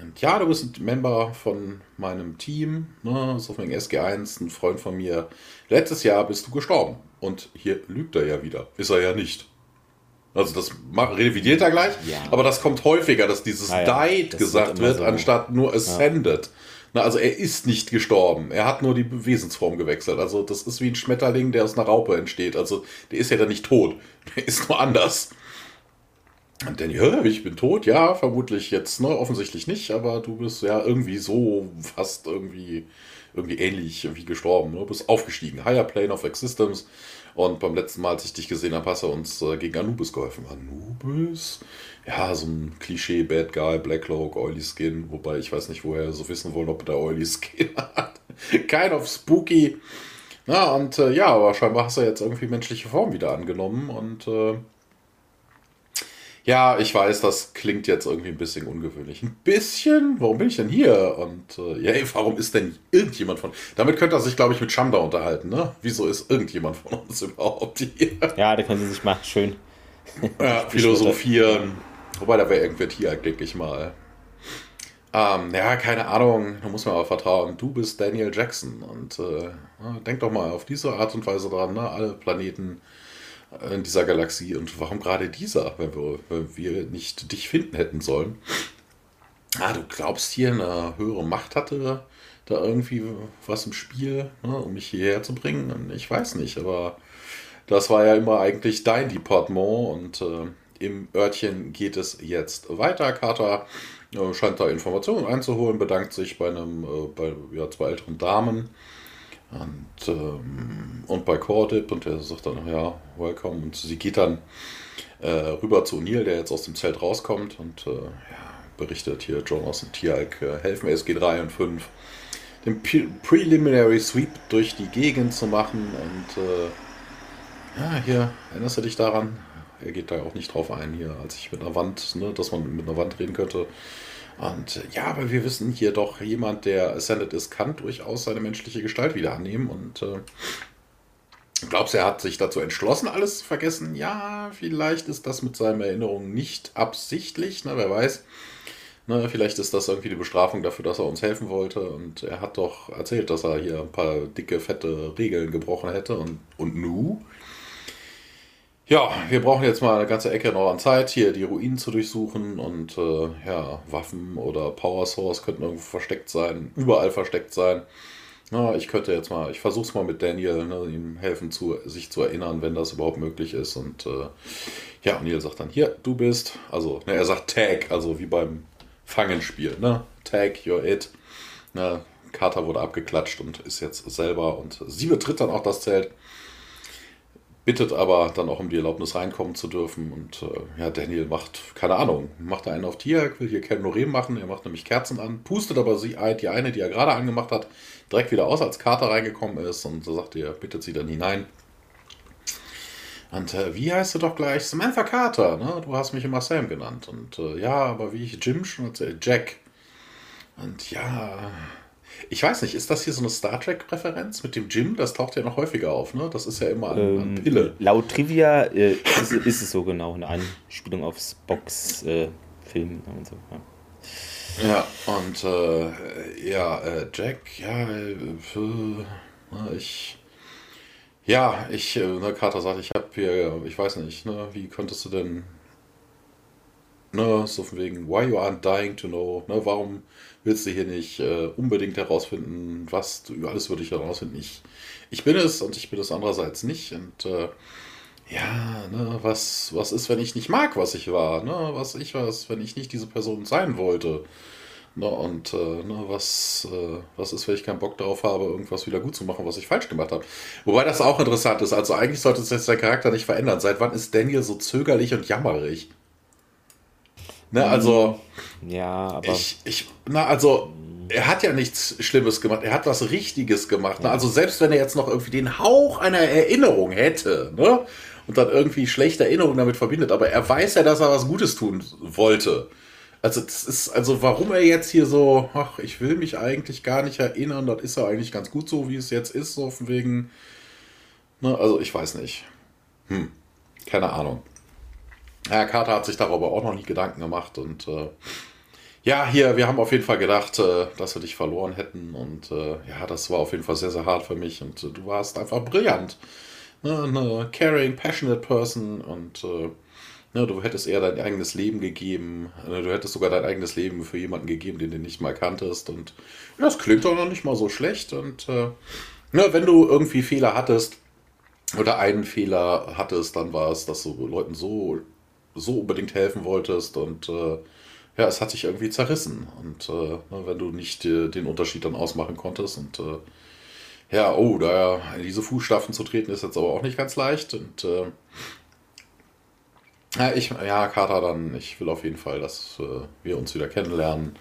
Und ja, du bist ein Member von meinem Team, ne, meinem SG1, ein Freund von mir. Letztes Jahr bist du gestorben. Und hier lügt er ja wieder. Ist er ja nicht. Also das revidiert er gleich, ja. aber das kommt häufiger, dass dieses ah ja, died das gesagt wird, so. anstatt nur ascended. Ja. Na, also er ist nicht gestorben, er hat nur die Wesensform gewechselt. Also das ist wie ein Schmetterling, der aus einer Raupe entsteht. Also der ist ja dann nicht tot, der ist nur anders. Und dann, ja, ich bin tot, ja, vermutlich jetzt, ne, offensichtlich nicht, aber du bist ja irgendwie so fast irgendwie, irgendwie ähnlich wie gestorben. Ne? Du bist aufgestiegen, Higher Plane of Existence und beim letzten Mal, als ich dich gesehen habe, hast du uns äh, gegen Anubis geholfen. Anubis? Ja, so ein Klischee, Bad Guy, Black Cloak, Oily Skin. Wobei ich weiß nicht, woher so wissen wollen, ob der Oily Skin hat. kind of spooky. Ja, und äh, ja, aber scheinbar hast du jetzt irgendwie menschliche Form wieder angenommen und äh, ja, ich weiß, das klingt jetzt irgendwie ein bisschen ungewöhnlich. Ein bisschen? Warum bin ich denn hier? Und äh, ja, ey, warum ist denn irgendjemand von. Damit könnte er sich, glaube ich, mit Chanda unterhalten, ne? Wieso ist irgendjemand von uns überhaupt hier? Ja, da können sie sich mal schön. ja, philosophieren. Wobei, da wäre irgendwer hier, denke ich mal. Ähm, ja, keine Ahnung, da muss man aber vertrauen. Du bist Daniel Jackson und äh, denk doch mal auf diese Art und Weise dran, ne? Alle Planeten in dieser Galaxie und warum gerade dieser, wenn wir, wenn wir nicht dich finden hätten sollen. Ah, du glaubst hier eine höhere Macht hatte da irgendwie was im Spiel, ne, um mich hierher zu bringen? Ich weiß nicht, aber das war ja immer eigentlich dein Departement und äh, im Örtchen geht es jetzt weiter. Carter äh, scheint da Informationen einzuholen, bedankt sich bei einem, äh, bei ja, zwei älteren Damen und, ähm, und bei Cordip und der sagt dann, ja, welcome. Und sie geht dann äh, rüber zu O'Neill, der jetzt aus dem Zelt rauskommt und äh, ja, berichtet hier, Jonas und Tialk äh, helfen SG3 und 5 den Pre Preliminary Sweep durch die Gegend zu machen. Und äh, ja, hier, erinnerst du dich daran? Er geht da auch nicht drauf ein, hier, als ich mit einer Wand, ne, dass man mit einer Wand reden könnte. Und äh, ja, aber wir wissen hier doch, jemand, der Ascended ist, kann durchaus seine menschliche Gestalt wieder annehmen. Und äh, glaubst du, er hat sich dazu entschlossen, alles zu vergessen? Ja, vielleicht ist das mit seinen Erinnerungen nicht absichtlich, ne, wer weiß. Ne, vielleicht ist das irgendwie die Bestrafung dafür, dass er uns helfen wollte. Und er hat doch erzählt, dass er hier ein paar dicke, fette Regeln gebrochen hätte. Und, und nu? Ja, wir brauchen jetzt mal eine ganze Ecke noch an Zeit, hier die Ruinen zu durchsuchen und äh, ja, Waffen oder Power Source könnten irgendwo versteckt sein, überall versteckt sein. Ja, ich könnte jetzt mal, ich versuche es mal mit Daniel, ne, ihm helfen, zu, sich zu erinnern, wenn das überhaupt möglich ist. Und äh, ja, Neil sagt dann, hier, du bist, also, ne, er sagt Tag, also wie beim Fangenspiel, ne? Tag, you're it. Ne, Carter wurde abgeklatscht und ist jetzt selber und sie betritt dann auch das Zelt bittet aber dann auch um die Erlaubnis reinkommen zu dürfen. Und äh, ja, Daniel macht, keine Ahnung, macht einen auf Tier, will hier Ken machen. Er macht nämlich Kerzen an, pustet aber sie, die eine, die er gerade angemacht hat, direkt wieder aus, als Carter reingekommen ist. Und so sagt er, bittet sie dann hinein. Und äh, wie heißt du doch gleich? Samantha Carter, ne? Du hast mich immer Sam genannt. Und äh, ja, aber wie ich Jim schon erzählt, Jack. Und ja, ich weiß nicht, ist das hier so eine Star Trek-Referenz mit dem Jim? Das taucht ja noch häufiger auf, ne? Das ist ja immer eine, ähm, eine Pille. Laut Trivia äh, ist, ist, es so genau, eine Anspielung aufs Box-Film äh, und so. Ja, ja und äh, ja, äh, Jack, ja, äh, na, ich. Ja, ich, äh, ne, Carter sagt, ich habe hier, ich weiß nicht, ne, wie könntest du denn, ne, so von wegen, why you aren't dying to know, ne, warum willst du hier nicht äh, unbedingt herausfinden, was du über alles über dich herausfinden. Ich, ich bin es und ich bin es andererseits nicht. Und äh, ja, ne, was, was ist, wenn ich nicht mag, was ich war? Ne? Was ich was, wenn ich nicht diese Person sein wollte? Ne, und äh, ne, was, äh, was ist, wenn ich keinen Bock darauf habe, irgendwas wieder gut zu machen, was ich falsch gemacht habe? Wobei das auch interessant ist. Also eigentlich sollte sich der Charakter nicht verändern. Seit wann ist Daniel so zögerlich und jammerig? Ne, also. Ja, aber. Ich, ich, na, also, er hat ja nichts Schlimmes gemacht. Er hat was Richtiges gemacht. Ne? Also, selbst wenn er jetzt noch irgendwie den Hauch einer Erinnerung hätte, ne? und dann irgendwie schlechte Erinnerungen damit verbindet. Aber er weiß ja, dass er was Gutes tun wollte. Also, das ist, also warum er jetzt hier so, ach, ich will mich eigentlich gar nicht erinnern, das ist ja eigentlich ganz gut so, wie es jetzt ist, so von wegen. Ne, also, ich weiß nicht. Hm, keine Ahnung. Herr Carter hat sich darüber auch noch nie Gedanken gemacht und äh, ja, hier, wir haben auf jeden Fall gedacht, äh, dass wir dich verloren hätten und äh, ja, das war auf jeden Fall sehr, sehr hart für mich und äh, du warst einfach brillant. Ne, eine caring, passionate person und äh, ne, du hättest eher dein eigenes Leben gegeben. Ne, du hättest sogar dein eigenes Leben für jemanden gegeben, den du nicht mal kanntest und das klingt doch noch nicht mal so schlecht und äh, ne, wenn du irgendwie Fehler hattest oder einen Fehler hattest, dann war es, dass du Leuten so so unbedingt helfen wolltest und äh, ja, es hat sich irgendwie zerrissen. Und äh, ne, wenn du nicht äh, den Unterschied dann ausmachen konntest und äh, ja, oh, da in diese Fußstapfen zu treten ist jetzt aber auch nicht ganz leicht. Und äh, ja, ich, ja, Kater, dann, ich will auf jeden Fall, dass äh, wir uns wieder kennenlernen.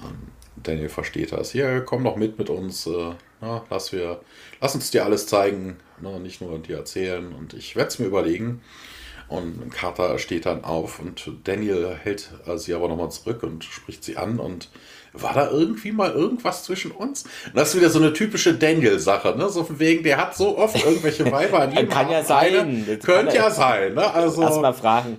Ähm, Daniel versteht das. Hier, komm doch mit mit uns. Äh, na, lass, wir, lass uns dir alles zeigen, ne, nicht nur dir erzählen. Und ich werde es mir überlegen. Und Carter steht dann auf und Daniel hält sie aber nochmal zurück und spricht sie an. Und war da irgendwie mal irgendwas zwischen uns? Und das ist wieder so eine typische Daniel-Sache, ne? So von wegen, der hat so oft irgendwelche Weiber an jedem Kann ja sein. Könnte ja sein, ne? Also, Lass mal fragen.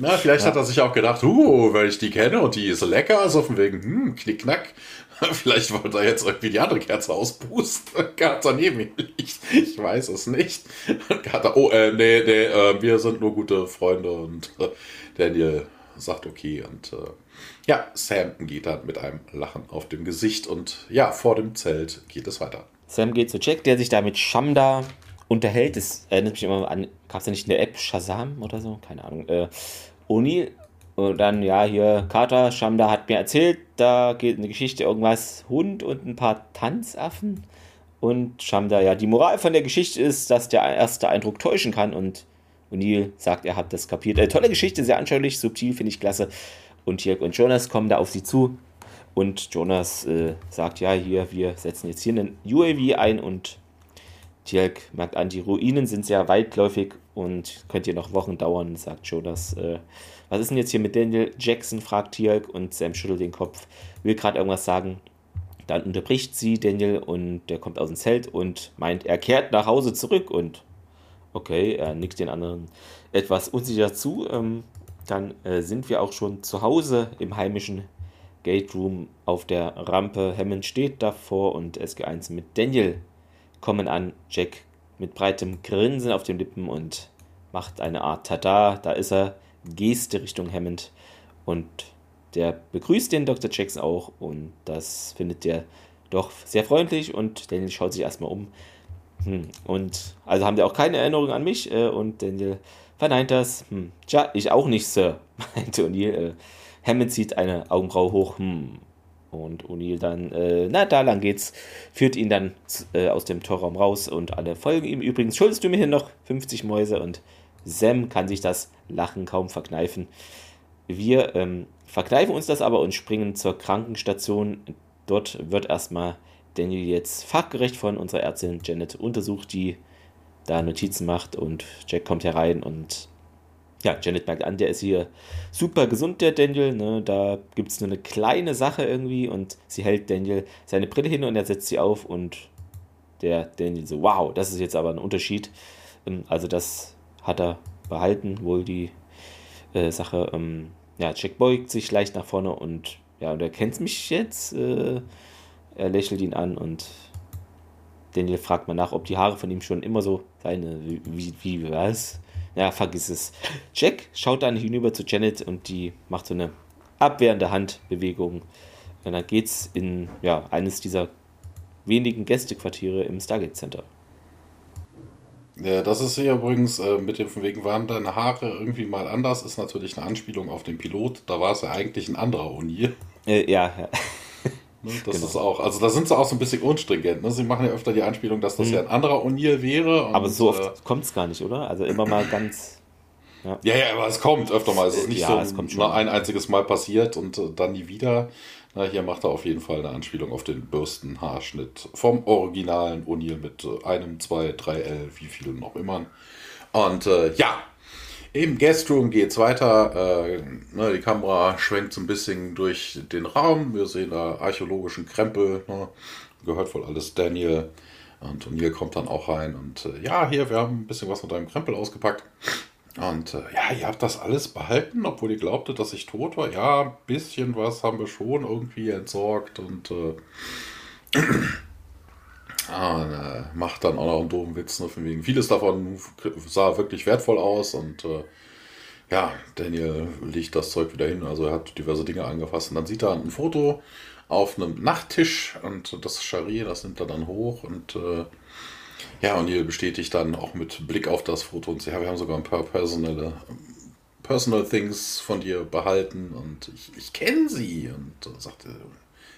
Na, vielleicht ja. hat er sich auch gedacht, uh, wenn ich die kenne und die ist lecker, so von wegen, hm, knickknack. Vielleicht wollte er jetzt irgendwie die andere Kerze auspusten. Carter neben ihm liegt. Ich weiß es nicht. Carter, oh, äh, nee, nee, äh, wir sind nur gute Freunde und äh, Daniel sagt okay und äh, ja, Sam geht dann mit einem Lachen auf dem Gesicht und ja, vor dem Zelt geht es weiter. Sam geht zu Jack, der sich da mit Shamda unterhält. Das erinnert mich immer an, gab es ja nicht eine App, Shazam oder so? Keine Ahnung. Äh, O'Neill und dann, ja, hier, Carter, Shamda hat mir erzählt, da geht eine Geschichte, irgendwas, Hund und ein paar Tanzaffen. Und Shamda, ja, die Moral von der Geschichte ist, dass der erste Eindruck täuschen kann. Und O'Neill sagt, er hat das kapiert. Äh, tolle Geschichte, sehr anschaulich, subtil, finde ich klasse. Und Tirk und Jonas kommen da auf sie zu. Und Jonas äh, sagt, ja, hier, wir setzen jetzt hier einen UAV ein. Und Tirk merkt an, die Ruinen sind sehr weitläufig und könnte hier noch Wochen dauern, sagt Jonas. Äh, was ist denn jetzt hier mit Daniel Jackson, fragt Tirk und Sam schüttelt den Kopf, will gerade irgendwas sagen. Dann unterbricht sie Daniel und der kommt aus dem Zelt und meint, er kehrt nach Hause zurück und okay, er nickt den anderen etwas unsicher zu. Ähm, dann äh, sind wir auch schon zu Hause im heimischen Gate Room auf der Rampe. Hammond steht davor und SG1 mit Daniel kommen an. Jack mit breitem Grinsen auf den Lippen und macht eine Art Tada, da ist er. Geste Richtung Hammond und der begrüßt den Dr. Jackson auch und das findet der doch sehr freundlich und Daniel schaut sich erstmal um. Hm. Und also haben die auch keine Erinnerung an mich äh, und Daniel verneint das. Hm. Tja, ich auch nicht, Sir, meinte O'Neill. Äh, Hammond zieht eine Augenbraue hoch. Hm. Und O'Neill dann, äh, na, da lang geht's, führt ihn dann äh, aus dem Torraum raus und alle folgen ihm. Übrigens schuldest du mir hier noch 50 Mäuse und Sam kann sich das Lachen kaum verkneifen. Wir ähm, verkneifen uns das aber und springen zur Krankenstation. Dort wird erstmal Daniel jetzt fachgerecht von unserer Ärztin Janet untersucht, die da Notizen macht und Jack kommt herein und ja, Janet merkt an, der ist hier super gesund, der Daniel. Ne? Da gibt es nur eine kleine Sache irgendwie und sie hält Daniel seine Brille hin und er setzt sie auf und der Daniel so, wow, das ist jetzt aber ein Unterschied. Ähm, also das hat er behalten, wohl die äh, Sache. Ähm, ja, Jack beugt sich leicht nach vorne und ja, und er kennt mich jetzt. Äh, er lächelt ihn an und Daniel fragt mal nach, ob die Haare von ihm schon immer so seine, wie, wie, wie was? Ja, vergiss es. Jack schaut dann hinüber zu Janet und die macht so eine abwehrende Handbewegung. Und dann geht's in ja, eines dieser wenigen Gästequartiere im Stargate Center. Ja, das ist hier übrigens äh, mit dem von wegen waren deine Haare irgendwie mal anders, ist natürlich eine Anspielung auf den Pilot. Da war es ja eigentlich ein anderer Uni. Äh, ja, ja. Ne, das genau. ist auch, also da sind sie auch so ein bisschen unstringent. Ne? Sie machen ja öfter die Anspielung, dass das hm. ja ein anderer O'Neill wäre. Und, aber so oft äh, kommt es gar nicht, oder? Also immer mal ganz. Ja. ja, ja, aber es kommt öfter mal. Es ist nicht ja, so ein einziges Mal passiert und äh, dann nie wieder. Na, hier macht er auf jeden Fall eine Anspielung auf den Bürstenhaarschnitt vom originalen O'Neill mit äh, einem, zwei, drei L, wie viel noch immer. Und äh, ja, im Guestroom geht es weiter. Äh, ne, die Kamera schwenkt so ein bisschen durch den Raum. Wir sehen da archäologischen Krempel. Ne? Gehört wohl alles Daniel. Und O'Neill kommt dann auch rein. Und äh, ja, hier, wir haben ein bisschen was mit deinem Krempel ausgepackt. Und äh, ja, ihr habt das alles behalten, obwohl ihr glaubtet, dass ich tot war. Ja, ein bisschen was haben wir schon irgendwie entsorgt. Und äh, na, macht dann auch noch einen doofen Witz, ne, von wegen. Vieles davon sah wirklich wertvoll aus und äh, ja, Daniel legt das Zeug wieder hin, also er hat diverse Dinge angefasst und dann sieht er ein Foto auf einem Nachttisch und das Charrier, das nimmt er dann hoch und äh, ja, und ihr bestätigt dann auch mit Blick auf das Foto und ja, wir haben sogar ein paar personelle Personal Things von dir behalten und ich, ich kenne sie und sagte,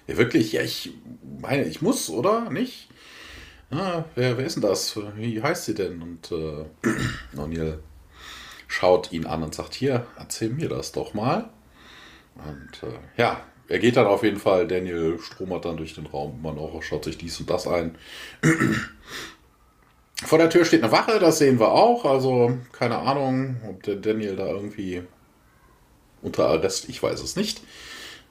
ja wirklich, ja, ich meine, ich muss, oder? Nicht? ah, wer, wer ist denn das? Wie heißt sie denn? Und äh, O'Neill schaut ihn an und sagt, hier, erzähl mir das doch mal. Und äh, ja, er geht dann auf jeden Fall, Daniel stromert dann durch den Raum immer noch, schaut sich dies und das ein. Vor der Tür steht eine Wache, das sehen wir auch. Also keine Ahnung, ob der Daniel da irgendwie unter Arrest, ich weiß es nicht.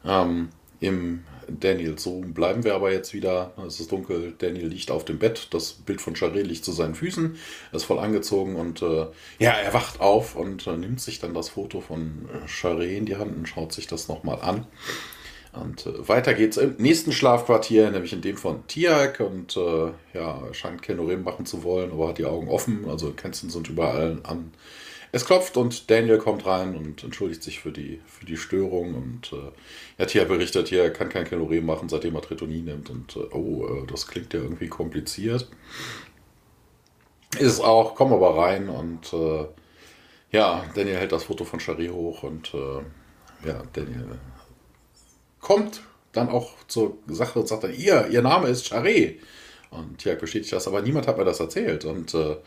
Ähm, Im Daniel. So bleiben wir aber jetzt wieder. Es ist dunkel. Daniel liegt auf dem Bett. Das Bild von Charé liegt zu seinen Füßen. Er ist voll angezogen und äh, ja, er wacht auf und äh, nimmt sich dann das Foto von Charé in die Hand und schaut sich das nochmal an. Und äh, weiter geht's im nächsten Schlafquartier, nämlich in dem von Tiak. Und äh, ja, scheint Kenorem machen zu wollen, aber hat die Augen offen. Also Kenzen sind überall an es klopft und Daniel kommt rein und entschuldigt sich für die, für die Störung. Und äh, ja, Tia berichtet hier, er kann kein Kalorien machen, seitdem er Tritonin nimmt. Und äh, oh, äh, das klingt ja irgendwie kompliziert. Ist es auch, komm aber rein und äh, ja, Daniel hält das Foto von Shari hoch und äh, ja, Daniel kommt dann auch zur Sache und sagt dann, ihr, ihr Name ist Shari. Und Tia bestätigt das, aber niemand hat mir das erzählt. Und äh,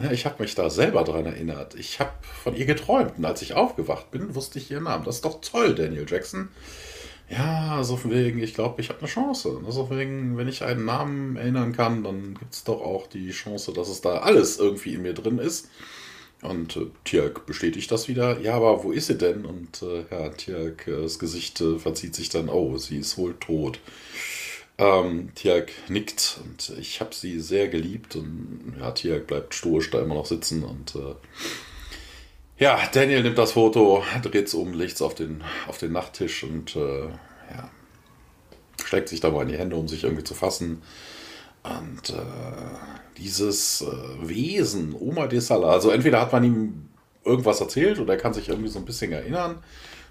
ja, ich habe mich da selber dran erinnert. Ich habe von ihr geträumt und als ich aufgewacht bin, wusste ich ihren Namen. Das ist doch toll, Daniel Jackson. Ja, so von wegen, ich glaube, ich habe eine Chance. So von wegen, wenn ich einen Namen erinnern kann, dann gibt es doch auch die Chance, dass es da alles irgendwie in mir drin ist. Und äh, Tjörg bestätigt das wieder. Ja, aber wo ist sie denn? Und äh, ja, Tjörg, äh, Gesicht äh, verzieht sich dann. Oh, sie ist wohl tot. Ähm, Tiag nickt und ich habe sie sehr geliebt und ja, Tiag bleibt stoisch da immer noch sitzen und äh, ja, Daniel nimmt das Foto, dreht es um, legt es auf den, auf den Nachttisch und äh, ja, steckt sich dabei in die Hände, um sich irgendwie zu fassen. Und äh, dieses äh, Wesen, Oma de Sala, also entweder hat man ihm irgendwas erzählt oder er kann sich irgendwie so ein bisschen erinnern.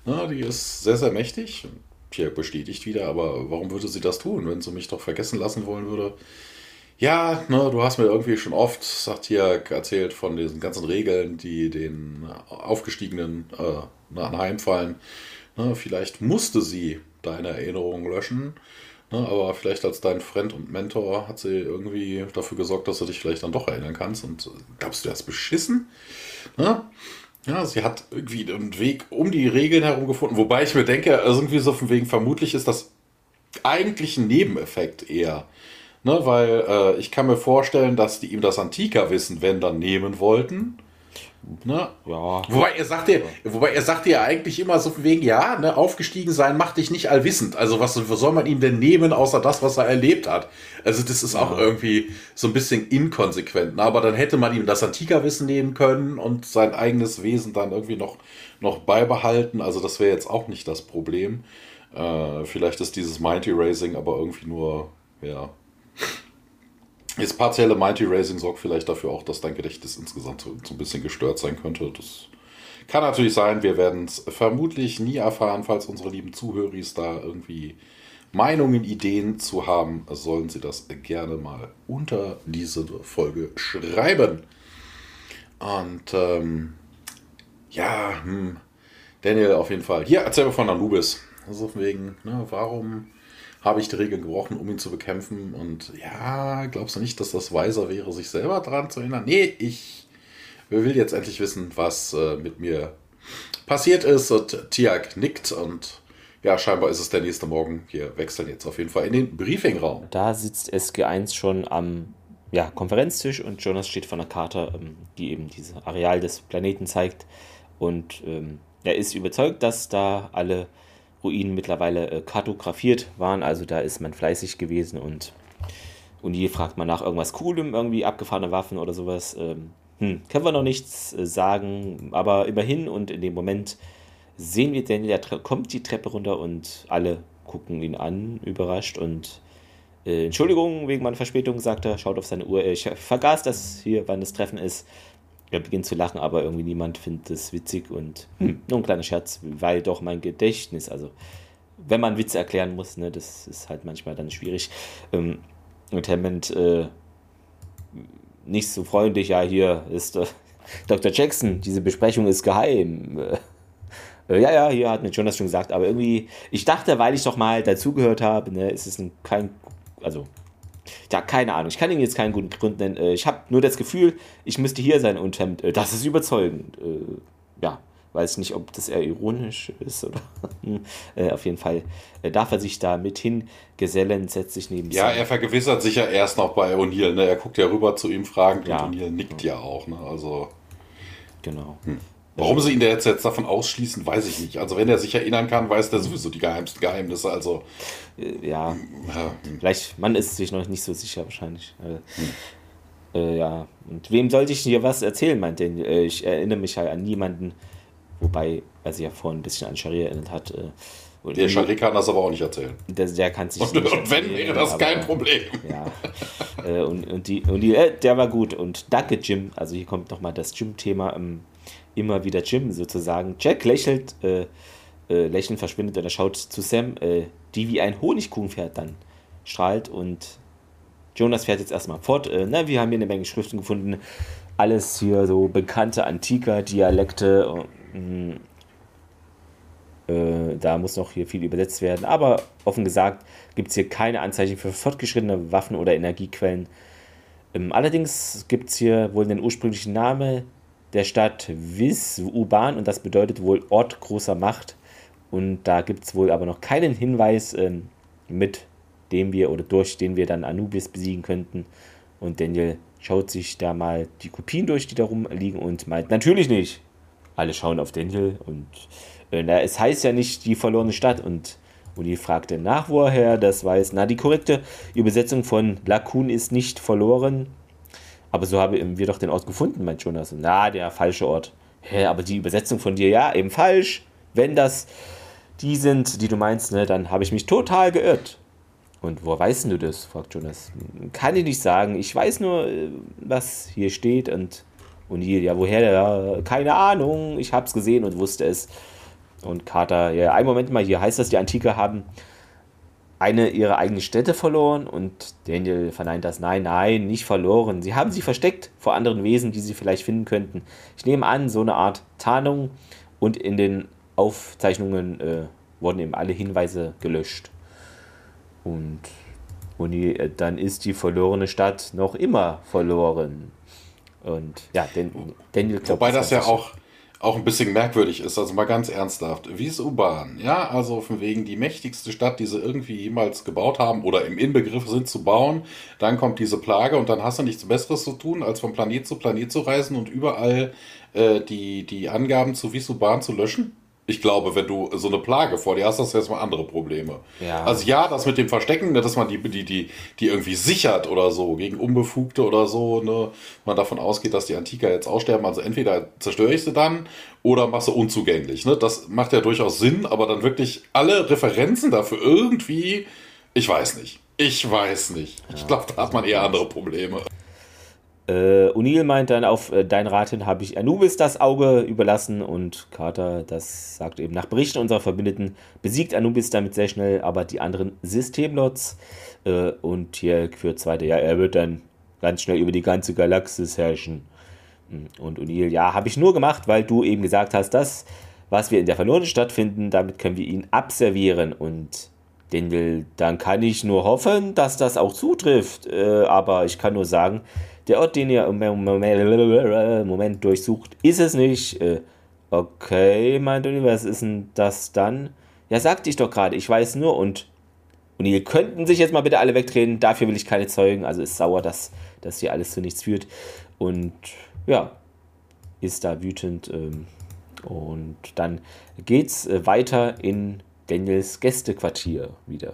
Ne, die ist sehr, sehr mächtig. Pierre bestätigt wieder, aber warum würde sie das tun, wenn sie mich doch vergessen lassen wollen würde? Ja, ne, du hast mir irgendwie schon oft, sagt hier, erzählt von diesen ganzen Regeln, die den Aufgestiegenen äh, anheimfallen. Ne, vielleicht musste sie deine Erinnerungen löschen, ne, aber vielleicht als dein Freund und Mentor hat sie irgendwie dafür gesorgt, dass du dich vielleicht dann doch erinnern kannst. Und glaubst du, das beschissen? Ne? Ja, sie hat irgendwie einen Weg um die Regeln herum gefunden, wobei ich mir denke, also irgendwie so von wegen, vermutlich ist das eigentlich ein Nebeneffekt eher. Ne, weil äh, ich kann mir vorstellen, dass die ihm das Antika-Wissen, wenn dann, nehmen wollten Ne? Ja. Wobei er sagt ja, wobei er sagt ja eigentlich immer so von wegen, ja, ne, aufgestiegen sein macht dich nicht allwissend. Also was, was soll man ihm denn nehmen, außer das, was er erlebt hat? Also das ist auch irgendwie so ein bisschen inkonsequent. Ne? Aber dann hätte man ihm das Antika-Wissen nehmen können und sein eigenes Wesen dann irgendwie noch, noch beibehalten. Also das wäre jetzt auch nicht das Problem. Äh, vielleicht ist dieses Mighty Racing aber irgendwie nur, ja, das partielle Mighty Racing sorgt vielleicht dafür auch, dass dein Gedächtnis insgesamt so, so ein bisschen gestört sein könnte. Das kann natürlich sein. Wir werden es vermutlich nie erfahren, falls unsere lieben Zuhörer da irgendwie Meinungen, Ideen zu haben, sollen sie das gerne mal unter diese Folge schreiben. Und ähm, ja, hm, Daniel auf jeden Fall. Hier, erzähl mir von Anubis. Also wegen, ne, warum habe ich die Regeln gebrochen, um ihn zu bekämpfen. Und ja, glaubst du nicht, dass das weiser wäre, sich selber daran zu erinnern? Nee, ich will jetzt endlich wissen, was äh, mit mir passiert ist. Und Tiag nickt und ja, scheinbar ist es der nächste Morgen. Wir wechseln jetzt auf jeden Fall in den Briefingraum. Da sitzt SG1 schon am ja, Konferenztisch und Jonas steht vor einer Karte, ähm, die eben dieses Areal des Planeten zeigt. Und ähm, er ist überzeugt, dass da alle Ruinen mittlerweile äh, kartografiert waren. Also da ist man fleißig gewesen und und hier fragt man nach irgendwas Coolem, irgendwie abgefahrene Waffen oder sowas. Ähm, hm, können wir noch nichts äh, sagen, aber immerhin und in dem Moment sehen wir Daniel, der kommt die Treppe runter und alle gucken ihn an, überrascht und äh, Entschuldigung wegen meiner Verspätung, sagt er, schaut auf seine Uhr. Ich vergaß das hier, wann das Treffen ist. Er beginnt zu lachen, aber irgendwie niemand findet es witzig und hm, nur ein kleiner Scherz, weil doch mein Gedächtnis, also wenn man Witze erklären muss, ne, das ist halt manchmal dann schwierig. Ähm, und Hammond äh, nicht so freundlich, ja, hier ist äh, Dr. Jackson, diese Besprechung ist geheim. Äh, ja, ja, hier hat mir Jonas schon gesagt, aber irgendwie, ich dachte, weil ich doch mal dazugehört habe, ne, ist es ein, kein, also, ja, keine Ahnung, ich kann Ihnen jetzt keinen guten Grund nennen. Äh, ich habe nur das Gefühl, ich müsste hier sein und äh, das ist überzeugend. Äh, ja, weiß nicht, ob das eher ironisch ist oder äh, auf jeden Fall darf er sich da mit hingesellen, setzt sich neben Ja, er vergewissert sich ja erst noch bei O'Neill, ne? Er guckt ja rüber zu ihm fragend Ja. und O'Neill nickt ja auch, ne? Also. Genau. Warum sie ihn da jetzt, jetzt davon ausschließen, weiß ich nicht. Also wenn er sich erinnern kann, weiß der sowieso die geheimsten Geheimnisse. Also Äh, ja, ja, vielleicht, man ist sich noch nicht so sicher wahrscheinlich. Äh, äh, ja, und wem sollte ich hier was erzählen, meint denn? Äh, ich erinnere mich halt an niemanden, wobei er sich ja vorhin ein bisschen an Sharia erinnert hat. Äh, der Scharik kann das aber auch nicht erzählen. der, der kann sich Und, nicht und wenn, wäre das aber- kein Problem. Ja. äh, und, und die, und die äh, der war gut. Und danke, Jim. Also hier kommt nochmal das Jim-Thema. Ähm, immer wieder Jim sozusagen. Jack lächelt, äh, äh, lächelnd verschwindet und er schaut zu Sam, äh, die wie ein Honigkuchenpferd dann strahlt. Und Jonas fährt jetzt erstmal fort. Äh, na, wir haben hier eine Menge Schriften gefunden. Alles hier so bekannte antiker Dialekte. äh, da muss noch hier viel übersetzt werden. Aber offen gesagt gibt es hier keine Anzeichen für fortgeschrittene Waffen oder Energiequellen. Ähm, allerdings gibt es hier wohl den ursprünglichen Namen der Stadt Vis Uban und das bedeutet wohl Ort großer Macht. Und da gibt es wohl aber noch keinen Hinweis, ähm, mit dem wir oder durch den wir dann Anubis besiegen könnten. Und Daniel schaut sich da mal die Kopien durch, die da rumliegen und meint, natürlich nicht. Alle schauen auf Daniel und äh, na, es heißt ja nicht die verlorene Stadt und Uni fragte nach, woher das weiß. Na, die korrekte Übersetzung von Lakun ist nicht verloren. Aber so haben wir doch den Ort gefunden, meint Jonas. Na, der falsche Ort. Hä, aber die Übersetzung von dir, ja, eben falsch. Wenn das die sind, die du meinst, ne, dann habe ich mich total geirrt. Und woher weißt du das? fragt Jonas. Kann ich nicht sagen. Ich weiß nur, äh, was hier steht. Und, und hier, ja, woher? Ja, keine Ahnung. Ich habe es gesehen und wusste es. Und Carter, ja, einen Moment mal, hier heißt das, die Antike haben eine ihre eigene Stätte verloren und Daniel verneint das. Nein, nein, nicht verloren. Sie haben sie versteckt vor anderen Wesen, die sie vielleicht finden könnten. Ich nehme an, so eine Art Tarnung und in den Aufzeichnungen äh, wurden eben alle Hinweise gelöscht. Und, die, äh, dann ist die verlorene Stadt noch immer verloren. Und ja, Dan, Daniel glaubt Wobei das ja ganz sicher. Auch, ein bisschen merkwürdig ist, also mal ganz ernsthaft. Wie ist U-Bahn? Ja, also von wegen die mächtigste Stadt, die sie irgendwie jemals gebaut haben oder im Inbegriff sind zu bauen. Dann kommt diese Plage und dann hast du nichts Besseres zu tun, als von Planet zu Planet zu reisen und überall äh, die, die Angaben zu Visuban zu löschen? Ich glaube, wenn du so eine Plage vor dir hast, hast du erstmal andere Probleme. Ja. Also ja, das mit dem Verstecken, ne, dass man die, die, die, die irgendwie sichert oder so, gegen Unbefugte oder so, ne, man davon ausgeht, dass die Antiker jetzt aussterben. Also entweder zerstöre ich sie dann oder machst sie unzugänglich. Ne? Das macht ja durchaus Sinn, aber dann wirklich alle Referenzen dafür irgendwie, ich weiß nicht. Ich weiß nicht. Ich glaube, da hat man eher andere Probleme. Äh, O'Neill meint dann, auf äh, dein Rat hin habe ich Anubis das Auge überlassen und Carter, das sagt eben, nach Berichten unserer Verbündeten besiegt Anubis damit sehr schnell, aber die anderen Systemlots äh, und hier für zweite, ja, er wird dann ganz schnell über die ganze Galaxis herrschen. Und O'Neill, ja, habe ich nur gemacht, weil du eben gesagt hast, das, was wir in der verlorenen Stadt finden, damit können wir ihn abservieren und will, dann kann ich nur hoffen, dass das auch zutrifft. Äh, aber ich kann nur sagen, der Ort, den ihr im Moment, durchsucht, ist es nicht. Äh, okay, meint Uni, was ist denn das dann? Ja, sagte ich doch gerade, ich weiß nur und und ihr könnten sich jetzt mal bitte alle wegdrehen, dafür will ich keine Zeugen, also ist sauer, dass das hier alles zu nichts führt. Und ja, ist da wütend. Ähm, und dann geht's äh, weiter in Daniels Gästequartier wieder.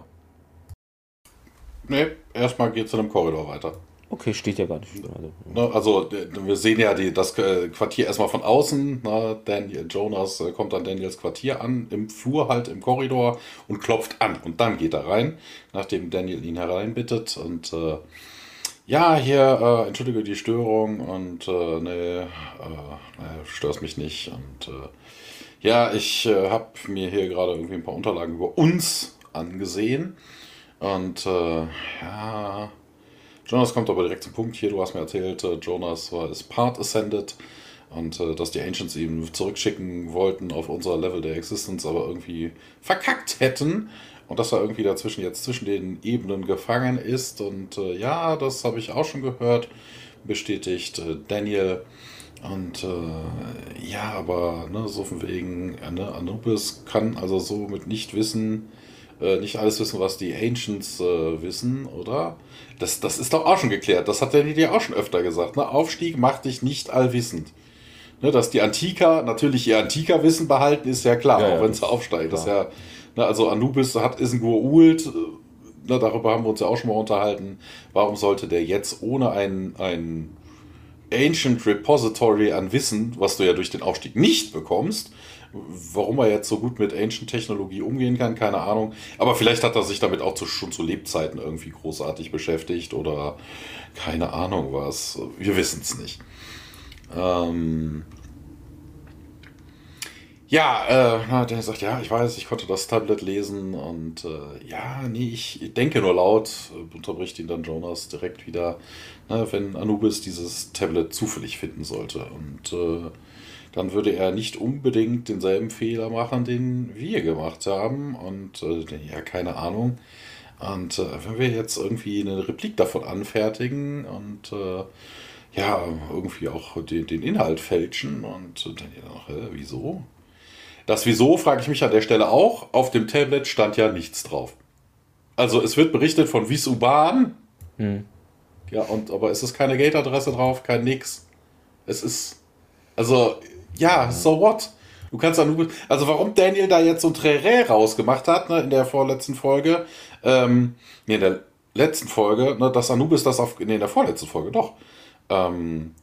Nee, erstmal geht es in einem Korridor weiter. Okay, steht ja gar nicht. Also, Ne, Also wir sehen ja die, das äh, Quartier erstmal von außen. Ne? Daniel, Jonas äh, kommt an Daniels Quartier an, im Flur halt, im Korridor und klopft an. Und dann geht er rein, nachdem Daniel ihn hereinbittet. Und äh, ja, hier, äh, entschuldige die Störung und äh, nee, äh, nee, störst mich nicht. Und äh, ja, ich äh, habe mir hier gerade irgendwie ein paar Unterlagen über uns angesehen. Und äh, ja, Jonas kommt aber direkt zum Punkt hier. Du hast mir erzählt, äh, Jonas war ist Part Ascended und äh, dass die Ancients ihn zurückschicken wollten auf unser Level der Existence, aber irgendwie verkackt hätten und dass er irgendwie dazwischen jetzt zwischen den Ebenen gefangen ist. Und äh, ja, das habe ich auch schon gehört, bestätigt äh, Daniel. Und äh, ja, aber ne, so von wegen, äh, ne, Anubis kann also somit nicht wissen, äh, nicht alles wissen, was die Ancients äh, wissen, oder? Das, das ist doch auch schon geklärt. Das hat der dir auch schon öfter gesagt. Ne? Aufstieg macht dich nicht allwissend. Ne, dass die Antiker natürlich ihr Antiker-Wissen behalten, ist ja klar, Ja, ja, auch wenn sie aufsteigen. Das ist ja, ne, also Anubis hat, ist ein Gua'uld, äh, ne, darüber haben wir uns ja auch schon mal unterhalten. Warum sollte der jetzt ohne ein, ein Ancient Repository an Wissen, was du ja durch den Aufstieg nicht bekommst, warum er jetzt so gut mit Ancient Technologie umgehen kann, keine Ahnung. Aber vielleicht hat er sich damit auch zu, schon zu Lebzeiten irgendwie großartig beschäftigt oder keine Ahnung was. Wir wissen es nicht. Ähm ja, äh, der sagt, ja, ich weiß, ich konnte das Tablet lesen und äh, ja, nee, ich denke nur laut, äh, unterbricht ihn dann Jonas direkt wieder, ne, wenn Anubis dieses Tablet zufällig finden sollte. Und äh, dann würde er nicht unbedingt denselben Fehler machen, den wir gemacht haben. Und äh, ja, keine Ahnung. Und äh, wenn wir jetzt irgendwie eine Replik davon anfertigen und äh, ja, irgendwie auch den, den Inhalt fälschen und dann ja noch, hä, wieso? Das Wieso frage ich mich an der Stelle auch. Auf dem Tablet stand ja nichts drauf. Also es wird berichtet von Visuban. Ja, und aber es ist keine Gate-Adresse drauf, kein nix. Es ist. Also, ja, so what? Du kannst da nur. Also warum Daniel da jetzt so ein Trerä rausgemacht hat, ne, in der vorletzten Folge, ähm, nee, in der letzten Folge, ne, dass Anubis das auf. Nee, in der vorletzten Folge, doch. Ähm,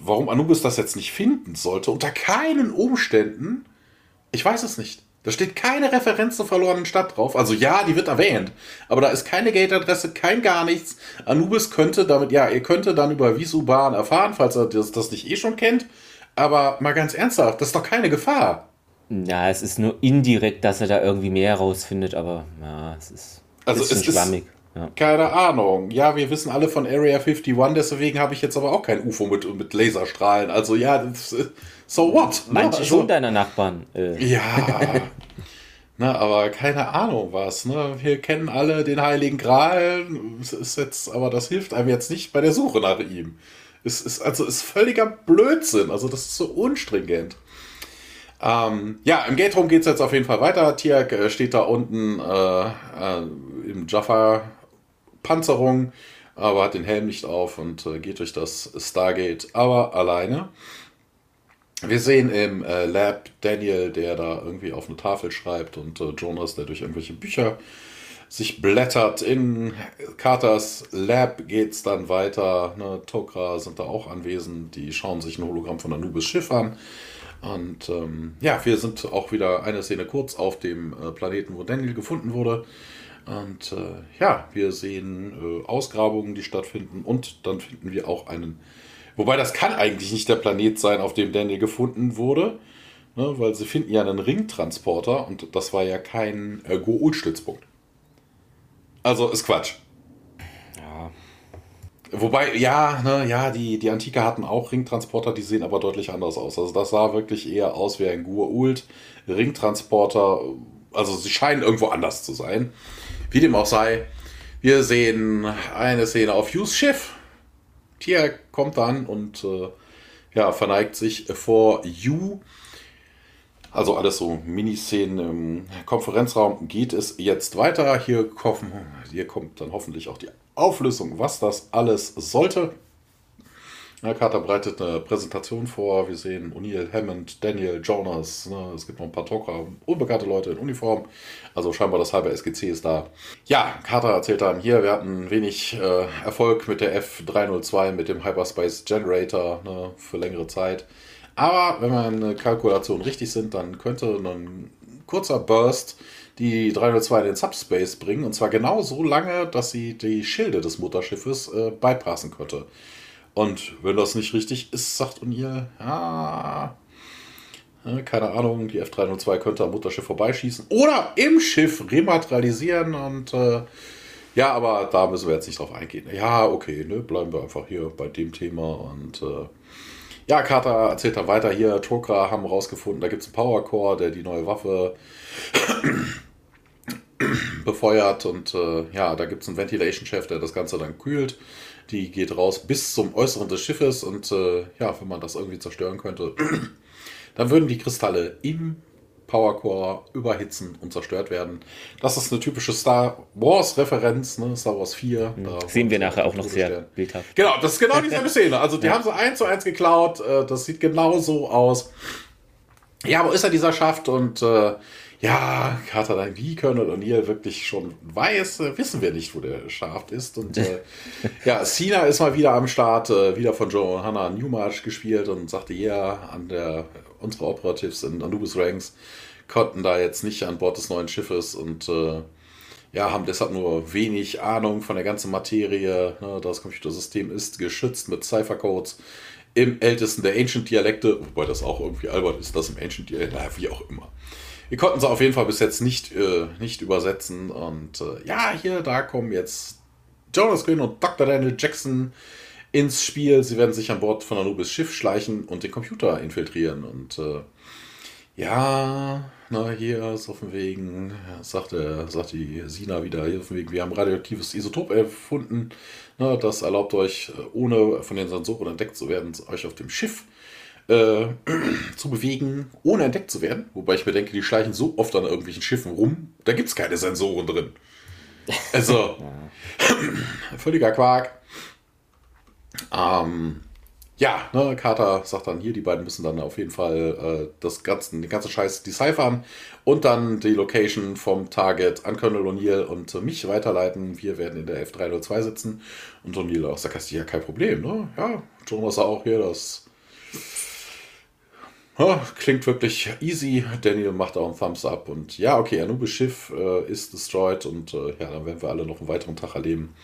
warum Anubis das jetzt nicht finden sollte, unter keinen Umständen, ich weiß es nicht. Da steht keine Referenz zur verlorenen Stadt drauf. Also ja, die wird erwähnt. Aber da ist keine Gate-Adresse, kein gar nichts. Anubis könnte damit, ja, ihr könnte dann über Visuban erfahren, falls er das, das nicht eh schon kennt. Aber mal ganz ernsthaft, das ist doch keine Gefahr. Ja, es ist nur indirekt, dass er da irgendwie mehr rausfindet, aber ja, es ist Also bisschen es ist- schwammig. Ja. Keine Ahnung. Ja, wir wissen alle von Area 51, deswegen habe ich jetzt aber auch kein UFO mit, mit Laserstrahlen. Also ja, das, so what? ne? Manche also, schon deiner Nachbarn. Äh, Ja. Na, aber keine Ahnung was. Ne? Wir kennen alle den Heiligen Gral. Ist jetzt, aber das hilft einem jetzt nicht bei der Suche nach ihm. Es ist also ist völliger Blödsinn. Also das ist so unstringent. Ähm, ja, im Gate Room geht es jetzt auf jeden Fall weiter. Tiak äh, steht da unten äh, äh, im Jaffa-Panzerung, aber hat den Helm nicht auf und äh, geht durch das Stargate, aber alleine. Wir sehen im äh, Lab Daniel, der da irgendwie auf eine Tafel schreibt und äh, Jonas, der durch irgendwelche Bücher sich blättert. In Carters Lab geht es dann weiter. Ne, Tok'ra sind da auch anwesend. Die schauen sich ein Hologramm von Anubis Schiff an. Und ähm, ja, wir sind auch wieder eine Szene kurz auf dem äh, Planeten, wo Daniel gefunden wurde. Und äh, ja, wir sehen äh, Ausgrabungen, die stattfinden. Und dann finden wir auch einen. Wobei das kann eigentlich nicht der Planet sein, auf dem Daniel gefunden wurde. Ne, weil sie finden ja einen Ringtransporter und das war ja kein äh, Goa'uld-Stützpunkt. Also ist Quatsch. ja. Wobei, ja, ne, ja, die, die Antike hatten auch Ringtransporter, die sehen aber deutlich anders aus. Also das sah wirklich eher aus wie ein Gua'uld. Ringtransporter, also sie scheinen irgendwo anders zu sein. Wie dem auch sei, wir sehen eine Szene auf Hughes Schiff. Tia kommt dann und äh, ja, verneigt sich vor Yu. Also alles so Miniszenen im Konferenzraum geht es jetzt weiter. Hier, kommen, hier kommt dann hoffentlich auch die Auflösung, was das alles sollte. Ja, Carter bereitet eine Präsentation vor. Wir sehen O'Neill, Hammond, Daniel, Jonas. Ne? Es gibt noch ein paar Talker, unbekannte Leute in Uniform. Also scheinbar das halbe SGC ist da. Ja, Carter erzählt dann hier, wir hatten wenig äh, Erfolg mit der F302, mit dem Hyperspace Generator ne, für längere Zeit. Aber wenn meine Kalkulationen richtig sind, dann könnte ein kurzer Burst die 302 in den Subspace bringen. Und zwar genau so lange, dass sie die Schilde des Mutterschiffes äh, bypassen könnte. Und wenn das nicht richtig ist, sagt O'Neill, ja, keine Ahnung, die F302 könnte am Mutterschiff vorbeischießen oder im Schiff rematerialisieren und äh, ja, aber da müssen wir jetzt nicht drauf eingehen. Ja, okay, ne, bleiben wir einfach hier bei dem Thema und äh, ja, Carter erzählt dann weiter hier, Tokra haben rausgefunden, da gibt es einen Power Core, der die neue Waffe befeuert und äh, ja, da gibt es einen Ventilation Chef, der das Ganze dann kühlt. Die geht raus bis zum Äußeren des Schiffes und äh, ja, wenn man das irgendwie zerstören könnte, dann würden die Kristalle im Powercore überhitzen und zerstört werden. Das ist eine typische Star Wars-Referenz, ne? Star Wars 4. Mhm. Sehen wir nachher auch noch sehr bildhaft. Genau, das ist genau dieselbe Szene. Also die ja. haben so eins zu eins geklaut. Äh, das sieht genau so aus. Ja, wo ist er, dieser Schaft? Und äh, ja, Carter dann, wie Colonel O'Neill wirklich schon weiß, äh, wissen wir nicht, wo der Schaft ist. Und äh, ja, Cena ist mal wieder am Start, äh, wieder von Johanna Newmarch gespielt und sagte, ja, an der, unsere Operatives in Anubis Ranks konnten da jetzt nicht an Bord des neuen Schiffes und äh, ja, haben deshalb nur wenig Ahnung von der ganzen Materie. Ne? Das Computersystem ist geschützt mit Cyphercodes im ältesten der Ancient-Dialekte, wobei das auch irgendwie albert ist, das im Ancient-Dialekt, wie auch immer. Wir konnten sie auf jeden Fall bis jetzt nicht, äh, nicht übersetzen. Und äh, ja, hier, da kommen jetzt Jonas Green und Dr. Daniel Jackson ins Spiel. Sie werden sich an Bord von Anubis Schiff schleichen und den Computer infiltrieren. Und äh, ja, na, hier ist auf dem Wegen, sagt, der, sagt die Sina wieder, hier auf dem Wegen, wir haben radioaktives Isotop erfunden. Na, das erlaubt euch, äh, ohne von den Sensoren entdeckt zu werden, euch auf dem Schiff äh, zu bewegen, ohne entdeckt zu werden. Wobei ich mir denke, die schleichen so oft an irgendwelchen Schiffen rum, da gibt es keine Sensoren drin. Also, völliger Quark. Ähm, ja, ne, Carter sagt dann hier, die beiden müssen dann auf jeden Fall äh, das ganze, den ganzen Scheiß deciphern und dann die Location vom Target an Colonel O'Neill und äh, mich weiterleiten. Wir werden in der F302 sitzen und O'Neill auch sagt, ja, kein Problem, ne? Ja, Jonas auch hier, das ja, klingt wirklich easy. Daniel macht auch einen Thumbs up und ja, okay, Anubis Schiff äh, ist destroyed und äh, ja, dann werden wir alle noch einen weiteren Tag erleben.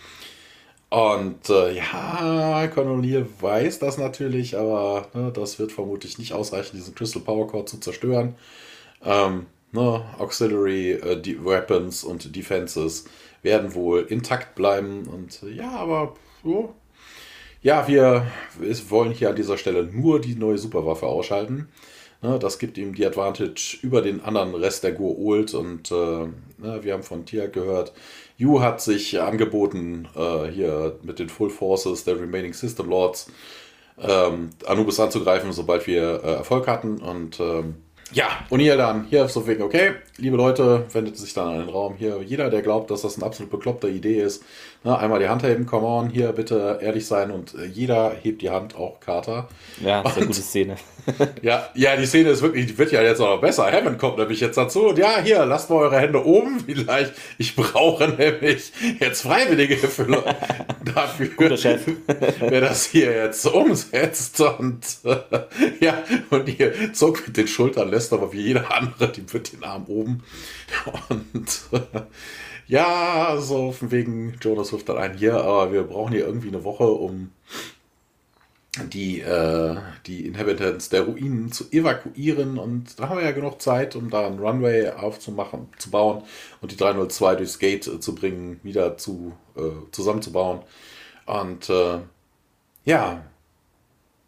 Und äh, ja, O'Neill weiß das natürlich, aber ne, das wird vermutlich nicht ausreichen, diesen Crystal Power Core zu zerstören. Ähm, ne, Auxiliary äh, Weapons und Defenses werden wohl intakt bleiben und ja, aber oh, ja, wir wollen hier an dieser Stelle nur die neue Superwaffe ausschalten. Ne, das gibt ihm die Advantage über den anderen Rest der Gur-Old und äh, ne, wir haben von Tia gehört, Yu hat sich angeboten, äh, hier mit den Full Forces der Remaining System Lords ähm, Anubis anzugreifen, sobald wir äh, Erfolg hatten und ähm, ja, und hier dann, hier so wegen, okay, liebe Leute, wendet sich dann an den Raum. Hier, jeder, der glaubt, dass das eine absolut bekloppte Idee ist, ne, einmal die Hand heben, come on, hier bitte ehrlich sein und äh, jeder hebt die Hand, auch Carter. Ja, das ist eine gute Szene. ja, ja, die Szene ist wirklich, die wird ja jetzt auch noch besser. Hammond kommt nämlich jetzt dazu und ja, hier, lasst mal eure Hände oben, vielleicht. Ich brauche nämlich jetzt Freiwillige für dafür, Guter Chef. wer das hier jetzt umsetzt und äh, ja, und ihr zuckt mit den Schultern lässt aber wie jeder andere, die mit den Arm oben. Und äh, ja, so von wegen, Jonas wirft dann ein, hier, aber wir brauchen hier irgendwie eine Woche, um die, äh, die Inhabitants der Ruinen zu evakuieren. Und da haben wir ja genug Zeit, um da einen Runway aufzumachen, zu bauen und die 302 durchs Gate äh, zu bringen, wieder zu, äh, zusammenzubauen. Und äh, ja,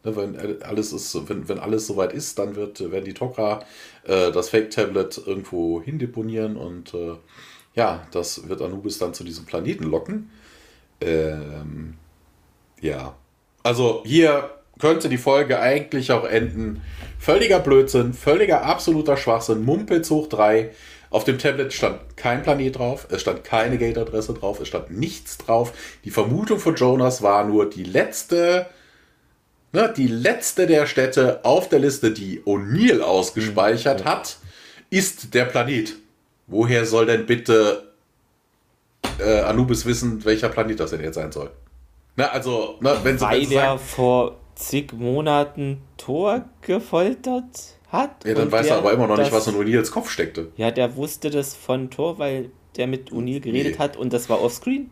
Ne, wenn alles ist, wenn, wenn alles soweit ist, dann wird, werden die Tok'ra äh, das Fake-Tablet irgendwo hindeponieren und äh, ja, das wird Anubis dann zu diesem Planeten locken. Ähm, ja. Also hier könnte die Folge eigentlich auch enden. Völliger Blödsinn, völliger absoluter Schwachsinn, Mumpitz hoch 3. Auf dem Tablet stand kein Planet drauf, es stand keine Gate-Adresse drauf, es stand nichts drauf. Die Vermutung von Jonas war nur die letzte, ne, die letzte der Städte auf der Liste, die O'Neill ausgespeichert hat, ist der Planet. Woher soll denn bitte äh, Anubis wissen, welcher Planet das denn jetzt sein soll? Ne, also, ne, wenn sie, wenn Weil sie er sagen, vor zig Monaten Thor gefoltert hat. ja, dann weiß der er aber immer noch nicht, was in O'Neills Kopf steckte. Ja, der wusste das von Thor, weil der mit O'Neill geredet Nee. hat und das war offscreen.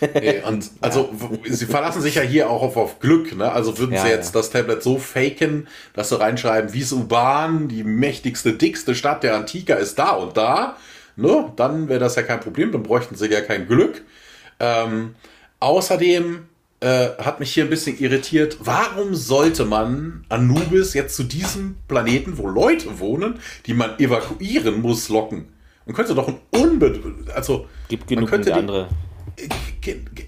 Nee, und also w- sie verlassen sich ja hier auch auf, auf Glück, ne? Also würden Ja, sie jetzt ja. das Tablet so faken, dass sie reinschreiben, Visuban, die mächtigste, dickste Stadt der Antika ist da und da, ne? Dann wäre das ja kein Problem, dann bräuchten sie ja kein Glück. Ähm, außerdem äh, hat mich hier ein bisschen irritiert, warum sollte man Anubis jetzt zu diesem Planeten, wo Leute wohnen, die man evakuieren muss, locken? Man könnte doch ein Unbe... Also, Gibt man genug könnte die- andere.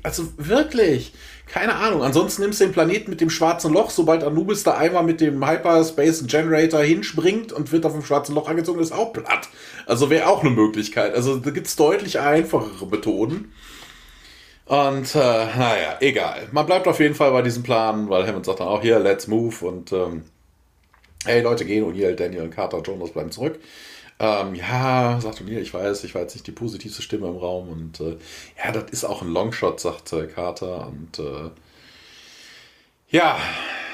Also wirklich, keine Ahnung. Ansonsten nimmst du den Planeten mit dem schwarzen Loch, sobald Anubis da einmal mit dem Hyperspace Generator hinspringt und wird auf dem schwarzen Loch angezogen, ist auch platt. Also wäre auch eine Möglichkeit. Also da gibt es deutlich einfachere Methoden. Und äh, naja, egal. Man bleibt auf jeden Fall bei diesem Plan, weil Hammond sagt dann auch hier, let's move und ähm, hey, Leute gehen, O'Neill, Daniel und Carter, Jonas bleiben zurück. Ähm, ja, sagt O'Neill, ich weiß, ich war jetzt nicht die positivste Stimme im Raum und äh, ja, das ist auch ein Longshot, sagt äh, Carter und äh, ja,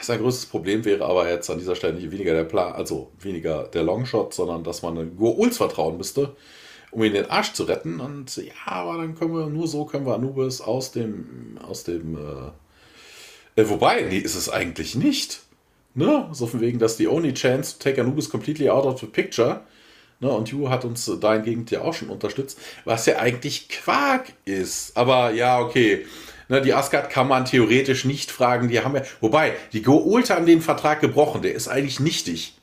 sein größtes Problem wäre aber jetzt an dieser Stelle nicht weniger der Plan, also weniger der Longshot, sondern dass man Goa'uls vertrauen müsste, um ihn den Arsch zu retten. Und ja, aber dann können wir, nur so können wir Anubis aus dem, aus dem, äh, äh, wobei, nee, ist es eigentlich nicht. Ne? So von wegen, dass die only chance to take Anubis completely out of the picture. Ne? Und Yu hat uns dahingehend ja auch schon unterstützt, was ja eigentlich Quark ist. Aber ja, okay. Ne, die Asgard kann man theoretisch nicht fragen. Die haben ja, wobei, die Goa'uld haben den Vertrag gebrochen. Der ist eigentlich nichtig.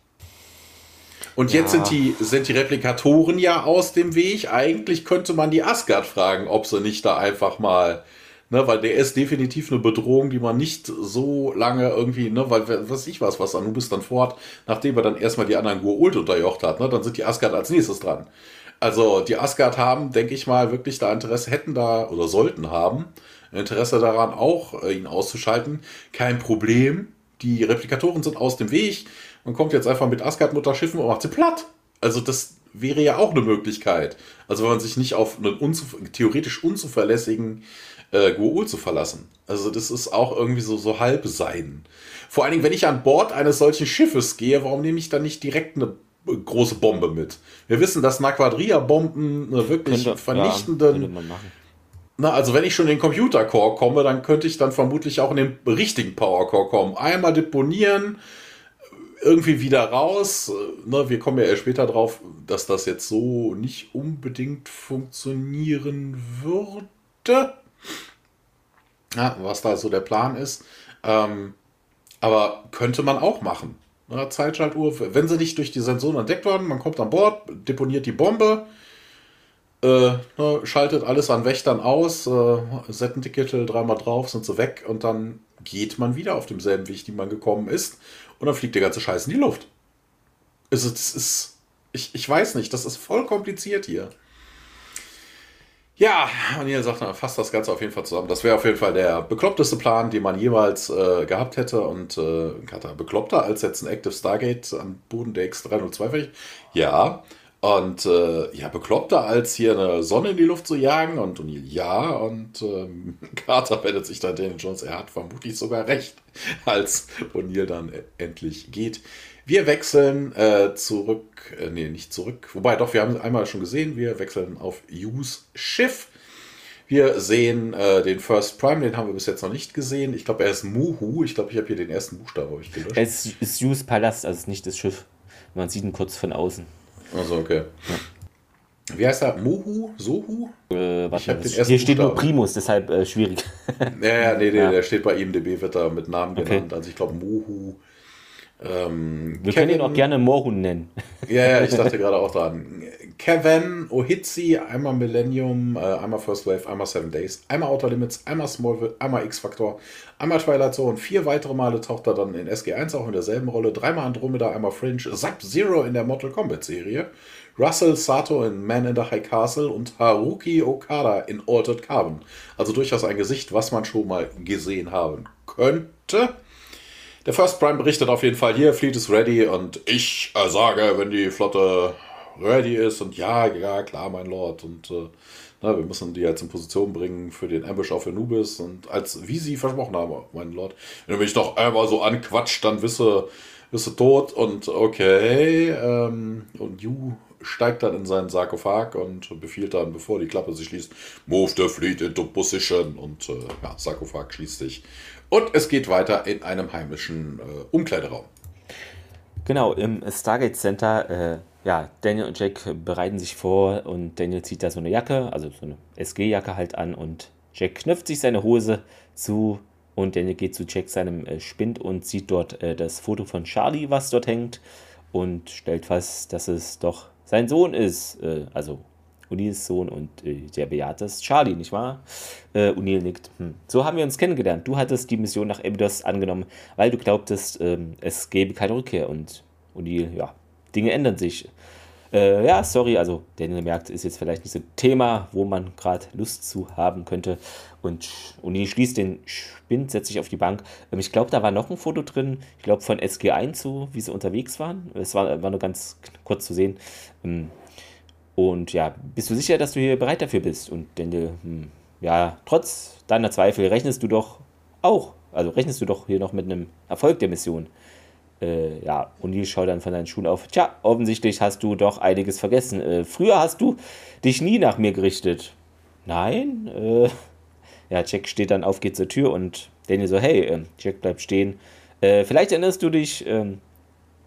Und jetzt Ja. sind die, sind die Replikatoren ja aus dem Weg. Eigentlich könnte man die Asgard fragen, ob sie nicht da einfach mal, ne, weil der ist definitiv eine Bedrohung, die man nicht so lange irgendwie, ne, weil, was weiß ich was, was Anubis dann vorhat, nachdem er dann erstmal die anderen Goa'uld unterjocht hat, ne, dann sind die Asgard als nächstes dran. Also die Asgard haben, denke ich mal, wirklich da Interesse, hätten da oder sollten haben, Interesse daran, auch äh, ihn auszuschalten. Kein Problem. Die Replikatoren sind aus dem Weg. Man kommt jetzt einfach mit Asgard-Mutterschiffen und macht sie platt. Also das wäre ja auch eine Möglichkeit. Also wenn man sich nicht auf einen unzuf theoretisch unzuverlässigen äh, Goa'uld zu verlassen. Also das ist auch irgendwie so, so halb sein. Vor allen Dingen, wenn ich an Bord eines solchen Schiffes gehe, warum nehme ich dann nicht direkt eine äh, große Bombe mit? Wir wissen, dass Naquadria-Bomben eine wirklich Könnte, vernichtenden ja, könnte man machen. na, also wenn ich schon in den Computer-Core komme, dann könnte ich dann vermutlich auch in den richtigen Power-Core kommen. Einmal deponieren, irgendwie wieder raus. Na, wir kommen ja erst später drauf, dass das jetzt so nicht unbedingt funktionieren würde. Ja, was da so der Plan ist. Ähm, aber könnte man auch machen. Na, Zeitschaltuhr, wenn sie nicht durch die Sensoren entdeckt werden, man kommt an Bord, deponiert die Bombe, äh, ne, schaltet alles an Wächtern aus, äh, Settenticketel dreimal drauf, sind sie weg und dann geht man wieder auf demselben Weg, die man gekommen ist und dann fliegt der ganze Scheiß in die Luft. Also das ist, ich, ich weiß nicht, das ist voll kompliziert hier. Ja, und ihr sagt, na, fasst das Ganze auf jeden Fall zusammen. Das wäre auf jeden Fall der bekloppteste Plan, den man jemals äh, gehabt hätte. Und äh, Kata, bekloppter als jetzt ein Active Stargate am Boden der X302 wäre ich. Ja. Und äh, ja, bekloppter als hier eine Sonne in die Luft zu jagen. Und O'Neill, ja. Und ähm, Carter wendet sich dann Daniel Jones. Er hat vermutlich sogar recht, als O'Neill dann e- endlich geht. Wir wechseln äh, zurück, äh, nee, nicht zurück, wobei doch, wir haben es einmal schon gesehen, wir wechseln auf Hughes Schiff. Wir sehen äh, den First Prime, den haben wir bis jetzt noch nicht gesehen. Ich glaube, er ist Muhu. Ich glaube, ich habe hier den ersten Buchstaben hab ich gelöscht. Es ist Hughes Palast, also nicht das Schiff. Man sieht ihn kurz von außen. Also, okay. Wie heißt er? Muhu? Sohu? Äh, warte hier steht nur Buchstaben. Primus, deshalb äh, schwierig. Ja, ja, nee, nee, Ja. der steht bei IMDB, wird er mit Namen Okay. genannt. Also ich glaube Muhu. Ähm, Wir können ihn auch gerne Morhun nennen. Ja, ja, ich dachte gerade auch dran. Kevin, Ohitzi, einmal Millennium, äh, einmal First Wave, einmal Seven Days, einmal Outer Limits, einmal Smallville, einmal X-Factor, einmal Twilight Zone, vier weitere Male taucht er dann in SG1 auch in derselben Rolle, dreimal Andromeda, einmal Fringe, Sub-Zero in der Mortal Kombat Serie, Russell Sato in Man in the High Castle und Haruki Okada in Altered Carbon. Also durchaus ein Gesicht, was man schon mal gesehen haben könnte. Der First Prime berichtet auf jeden Fall hier, Fleet ist ready und ich äh, sage, wenn die Flotte ready ist und ja, ja, klar, mein Lord und äh, na, wir müssen die jetzt in Position bringen für den Ambush auf Anubis und als, wie sie versprochen haben, mein Lord, wenn du mich doch einmal so anquatscht, dann wisse, wisse tot und okay, ähm, und Yu steigt dann in seinen Sarkophag und befiehlt dann, bevor die Klappe sich schließt, move the fleet into position und äh, ja, Sarkophag schließt sich. Und es geht weiter in einem heimischen äh, Umkleideraum. Genau, im Stargate Center, äh, ja, Daniel und Jack bereiten sich vor und Daniel zieht da so eine Jacke, also so eine SG-Jacke halt an und Jack knöpft sich seine Hose zu und Daniel geht zu Jack seinem äh, Spind und sieht dort äh, das Foto von Charlie, was dort hängt und stellt fest, dass es doch sein Sohn ist, äh, also O'Neills Sohn und äh, der Beate ist Charlie, nicht wahr? Äh, O'Neill nickt. Hm. So haben wir uns kennengelernt. Du hattest die Mission nach Abydos angenommen, weil du glaubtest, ähm, es gäbe keine Rückkehr. Und O'Neill, ja, Dinge ändern sich. Äh, ja, sorry, also Daniel merkt, ist jetzt vielleicht nicht so ein Thema, wo man gerade Lust zu haben könnte. Und O'Neill schließt den Spind, setzt sich auf die Bank. Ähm, ich glaube, da war noch ein Foto drin, ich glaube von SG1 so, wie sie unterwegs waren. Es war, war nur ganz kurz zu sehen. Ähm, und ja, bist du sicher, dass du hier bereit dafür bist? Und Daniel, hm, ja, trotz deiner Zweifel rechnest du doch auch, also rechnest du doch hier noch mit einem Erfolg der Mission. Äh, ja, O'Neill schaut dann von deinen Schuhen auf. Tja, offensichtlich hast du doch einiges vergessen. Äh, früher hast du dich nie nach mir gerichtet. Nein? Äh, ja, Jack steht dann auf, geht zur Tür und Daniel so, hey, äh, Jack bleibt stehen. Äh, vielleicht erinnerst du dich, ähm,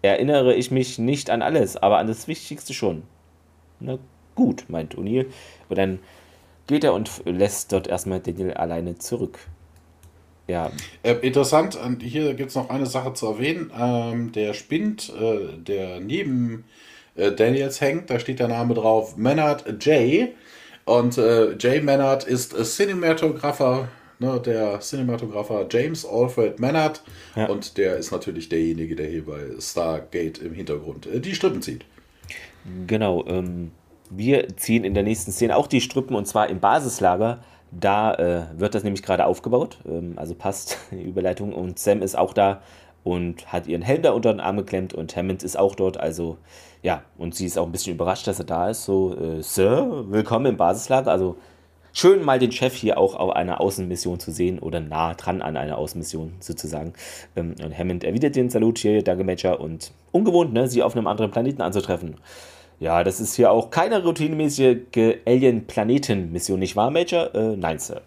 erinnere ich mich nicht an alles, aber an das Wichtigste schon. Na gut, meint O'Neill. Und dann geht er und lässt dort erstmal Daniel alleine zurück. Ja. Äh, interessant, und hier gibt es noch eine Sache zu erwähnen. Ähm, der Spind, äh, der neben äh, Daniels hängt, da steht der Name drauf, Maynard J. Und äh, J. Maynard ist Cinematographer, ne, der Cinematographer James Alfred Maynard. Ja. Und der ist natürlich derjenige, der hier bei Stargate im Hintergrund äh, die Strippen zieht. Genau, ähm, wir ziehen in der nächsten Szene auch die Strippen und zwar im Basislager. Da äh, wird das nämlich gerade aufgebaut, ähm, also passt die Überleitung. Und Sam ist auch da und hat ihren Helm da unter den Arm geklemmt und Hammond ist auch dort. Also ja, und sie ist auch ein bisschen überrascht, dass er da ist. So, äh, Sir, willkommen im Basislager. Also schön mal den Chef hier auch auf einer Außenmission zu sehen oder nah dran an einer Außenmission sozusagen. Ähm, und Hammond erwidert den Salut hier, danke Major und ungewohnt, ne, sie auf einem anderen Planeten anzutreffen. Ja, das ist hier auch keine routinemäßige Alien-Planeten-Mission, nicht wahr, Major? Äh, nein, Sir.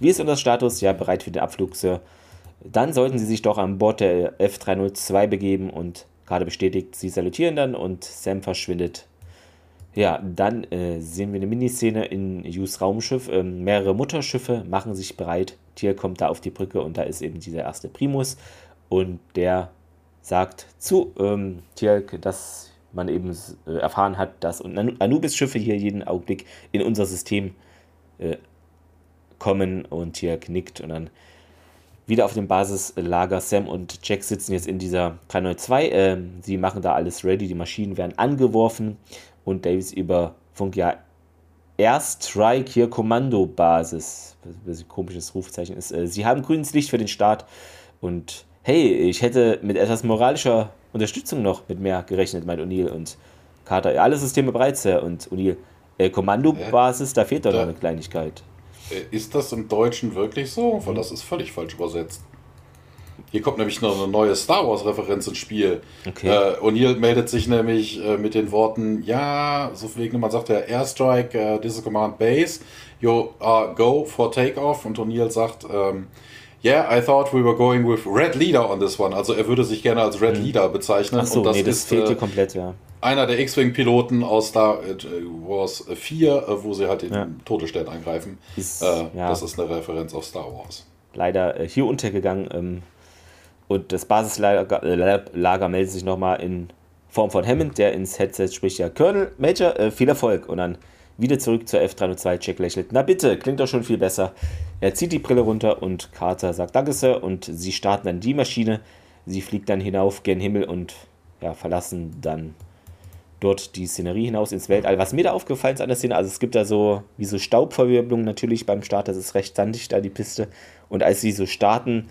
Wie ist unser Status? Ja, bereit für den Abflug, Sir. Dann sollten Sie sich doch an Bord der F302 begeben und gerade bestätigt, Sie salutieren dann und Sam verschwindet. Ja, dann äh, sehen wir eine Miniszene in Hughes Raumschiff. Ähm, mehrere Mutterschiffe machen sich bereit. Tier kommt da auf die Brücke und da ist eben dieser erste Primus und der sagt zu ähm, Tierk, dass man eben äh, erfahren hat, dass Anubis-Schiffe hier jeden Augenblick in unser System äh, kommen und hier knickt und dann wieder auf dem Basislager. Sam und Jack sitzen jetzt in dieser K92. Äh, sie machen da alles ready, die Maschinen werden angeworfen und Davis über Funk ja Airstrike hier Kommandobasis, was ein komisches Rufzeichen ist. Äh, sie haben grünes Licht für den Start und hey, ich hätte mit etwas moralischer Unterstützung noch mit mehr gerechnet, meint O'Neill und Carter. Alle Systeme bereit, Sir. Und O'Neill, äh, Kommandobasis, da fehlt doch noch eine Kleinigkeit. Äh, ist das im Deutschen wirklich so? Weil das ist völlig falsch übersetzt. Hier kommt nämlich noch eine neue Star Wars-Referenz ins Spiel. Okay. Äh, O'Neill meldet sich nämlich äh, mit den Worten: Ja, so wegen, man sagt ja Airstrike, uh, this is Command Base, you uh, go for takeoff. Und O'Neill sagt: ähm, Yeah, I thought we were going with Red Leader on this one. Also er würde sich gerne als Red hm. Leader bezeichnen. Ach so, und das, nee, das ist, fehlt äh, komplett, ja. Einer der X-Wing-Piloten aus Star Wars 4, äh, wo sie halt den ja. Todesstern angreifen. Ist, äh, ja. Das ist eine Referenz auf Star Wars. Leider äh, hier untergegangen. Ähm, Und das Basislager äh, Lager meldet sich nochmal in Form von Hammond, der ins Headset spricht, ja, Colonel, Major, äh, viel Erfolg. Und dann wieder zurück zur F-302. Jack lächelt. Na bitte, klingt doch schon viel besser. Er zieht die Brille runter und Carter sagt Danke, Sir. Und sie starten dann die Maschine. Sie fliegt dann hinauf gen Himmel und ja, verlassen dann dort die Szenerie hinaus ins Weltall. Was mir da aufgefallen ist an der Szene, also es gibt da so wie so Staubverwirbelung natürlich beim Start, das ist recht sandig da die Piste. Und als sie so starten,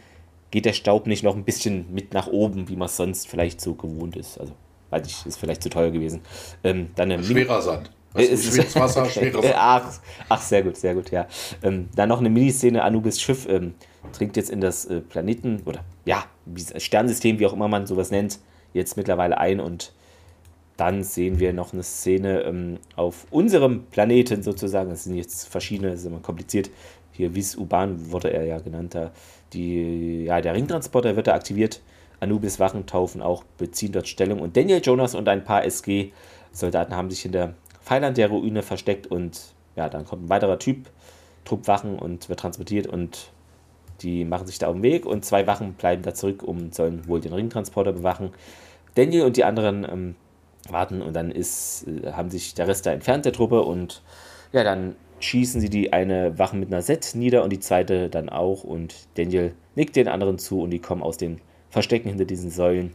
geht der Staub nicht noch ein bisschen mit nach oben, wie man es sonst vielleicht so gewohnt ist. Also, weiß ich, ist vielleicht zu teuer gewesen. Ähm, dann Schwerer Sand. Weißt du, schweres Wasser, schwerer Sand. ach, ach, sehr gut, sehr gut, ja. Ähm, dann noch eine Miniszene, Anubis Schiff ähm, dringt jetzt in das äh, Planeten, oder ja, Sternsystem, wie auch immer man sowas nennt, jetzt mittlerweile ein und dann sehen wir noch eine Szene ähm, auf unserem Planeten sozusagen. Das sind jetzt verschiedene, das ist immer kompliziert. Hier Vis-Uban wurde er ja genannt. Da. Die, ja, der Ringtransporter wird da aktiviert. Anubis Wachen taufen auch, beziehen dort Stellung. Und Daniel Jonas und ein paar SG-Soldaten haben sich hinter Pfeilern der Ruine versteckt. Und ja, dann kommt ein weiterer Typ, Trupp Wachen und wird transportiert. Und die machen sich da auf den Weg. Und zwei Wachen bleiben da zurück und sollen wohl den Ringtransporter bewachen. Daniel und die anderen ähm, warten und dann ist, äh, haben sich der Rest da entfernt, der Truppe, und ja, dann schießen sie die eine Wache mit einer Set nieder und die zweite dann auch und Daniel nickt den anderen zu und die kommen aus den Verstecken hinter diesen Säulen.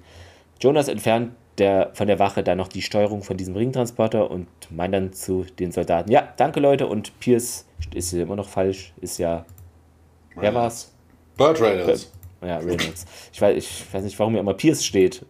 Jonas entfernt der, von der Wache dann noch die Steuerung von diesem Ringtransporter und meint dann zu den Soldaten, ja, danke Leute und Pierce ist ja immer noch falsch, ist ja, wer war's? Burt Reynolds. Ja, Reynolds. Ich weiß, ich weiß nicht, warum hier immer Pierce steht.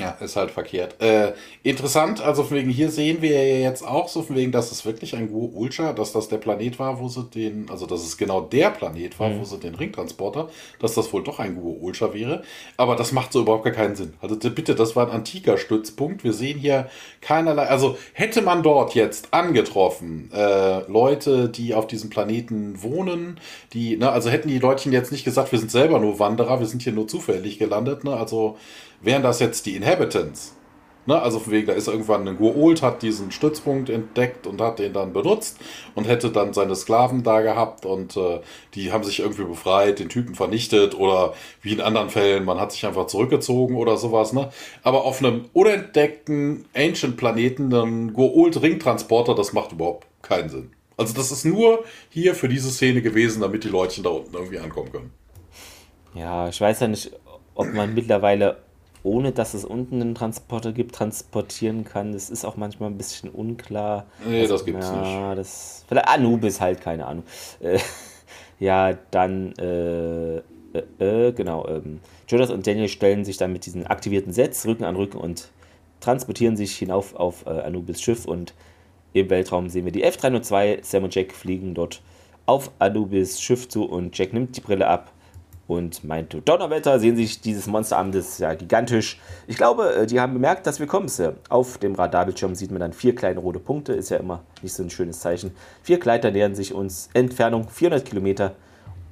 Ja, ist halt verkehrt. Äh, interessant, also von wegen, hier sehen wir ja jetzt auch so von wegen, dass es wirklich ein Guo Ultra, dass das der Planet war, wo sie den, also dass es genau der Planet war, mhm. wo sie den Ringtransporter, dass das wohl doch ein Guo Ultra wäre. Aber das macht so überhaupt gar keinen Sinn. Also bitte, das war ein antiker Stützpunkt. Wir sehen hier keinerlei, also hätte man dort jetzt angetroffen, äh, Leute, die auf diesem Planeten wohnen, die, ne, also hätten die Leutchen jetzt nicht gesagt, wir sind selber nur Wanderer, wir sind hier nur zufällig gelandet, ne, also wären das jetzt die Inhabitants. Ne? Also von wegen, da ist irgendwann ein Guolt, hat diesen Stützpunkt entdeckt und hat den dann benutzt und hätte dann seine Sklaven da gehabt und äh, die haben sich irgendwie befreit, den Typen vernichtet oder wie in anderen Fällen, man hat sich einfach zurückgezogen oder sowas. Ne? Aber auf einem unentdeckten Ancient-Planeten ein Guolt-Ringtransporter, das macht überhaupt keinen Sinn. Also das ist nur hier für diese Szene gewesen, damit die Leute da unten irgendwie ankommen können. Ja, ich weiß ja nicht, ob man mittlerweile ohne dass es unten einen Transporter gibt, transportieren kann. Das ist auch manchmal ein bisschen unklar. Nee, also, das gibt's ja, nicht. Das, vielleicht Anubis halt, keine Ahnung. Äh, ja, dann, äh, äh, äh, genau. Ähm, Jonas und Daniel stellen sich dann mit diesen aktivierten Sets Rücken an Rücken und transportieren sich hinauf auf äh, Anubis Schiff und im Weltraum sehen wir die F-302. Sam und Jack fliegen dort auf Anubis Schiff zu und Jack nimmt die Brille ab und meinte, Donnerwetter, sehen sich dieses Monster an, das ist ja gigantisch. Ich glaube, äh, die haben bemerkt, dass wir kommen. Auf dem Radarbildschirm sieht man dann vier kleine rote Punkte, ist ja immer nicht so ein schönes Zeichen. Vier Gleiter nähern sich uns, Entfernung 400 Kilometer.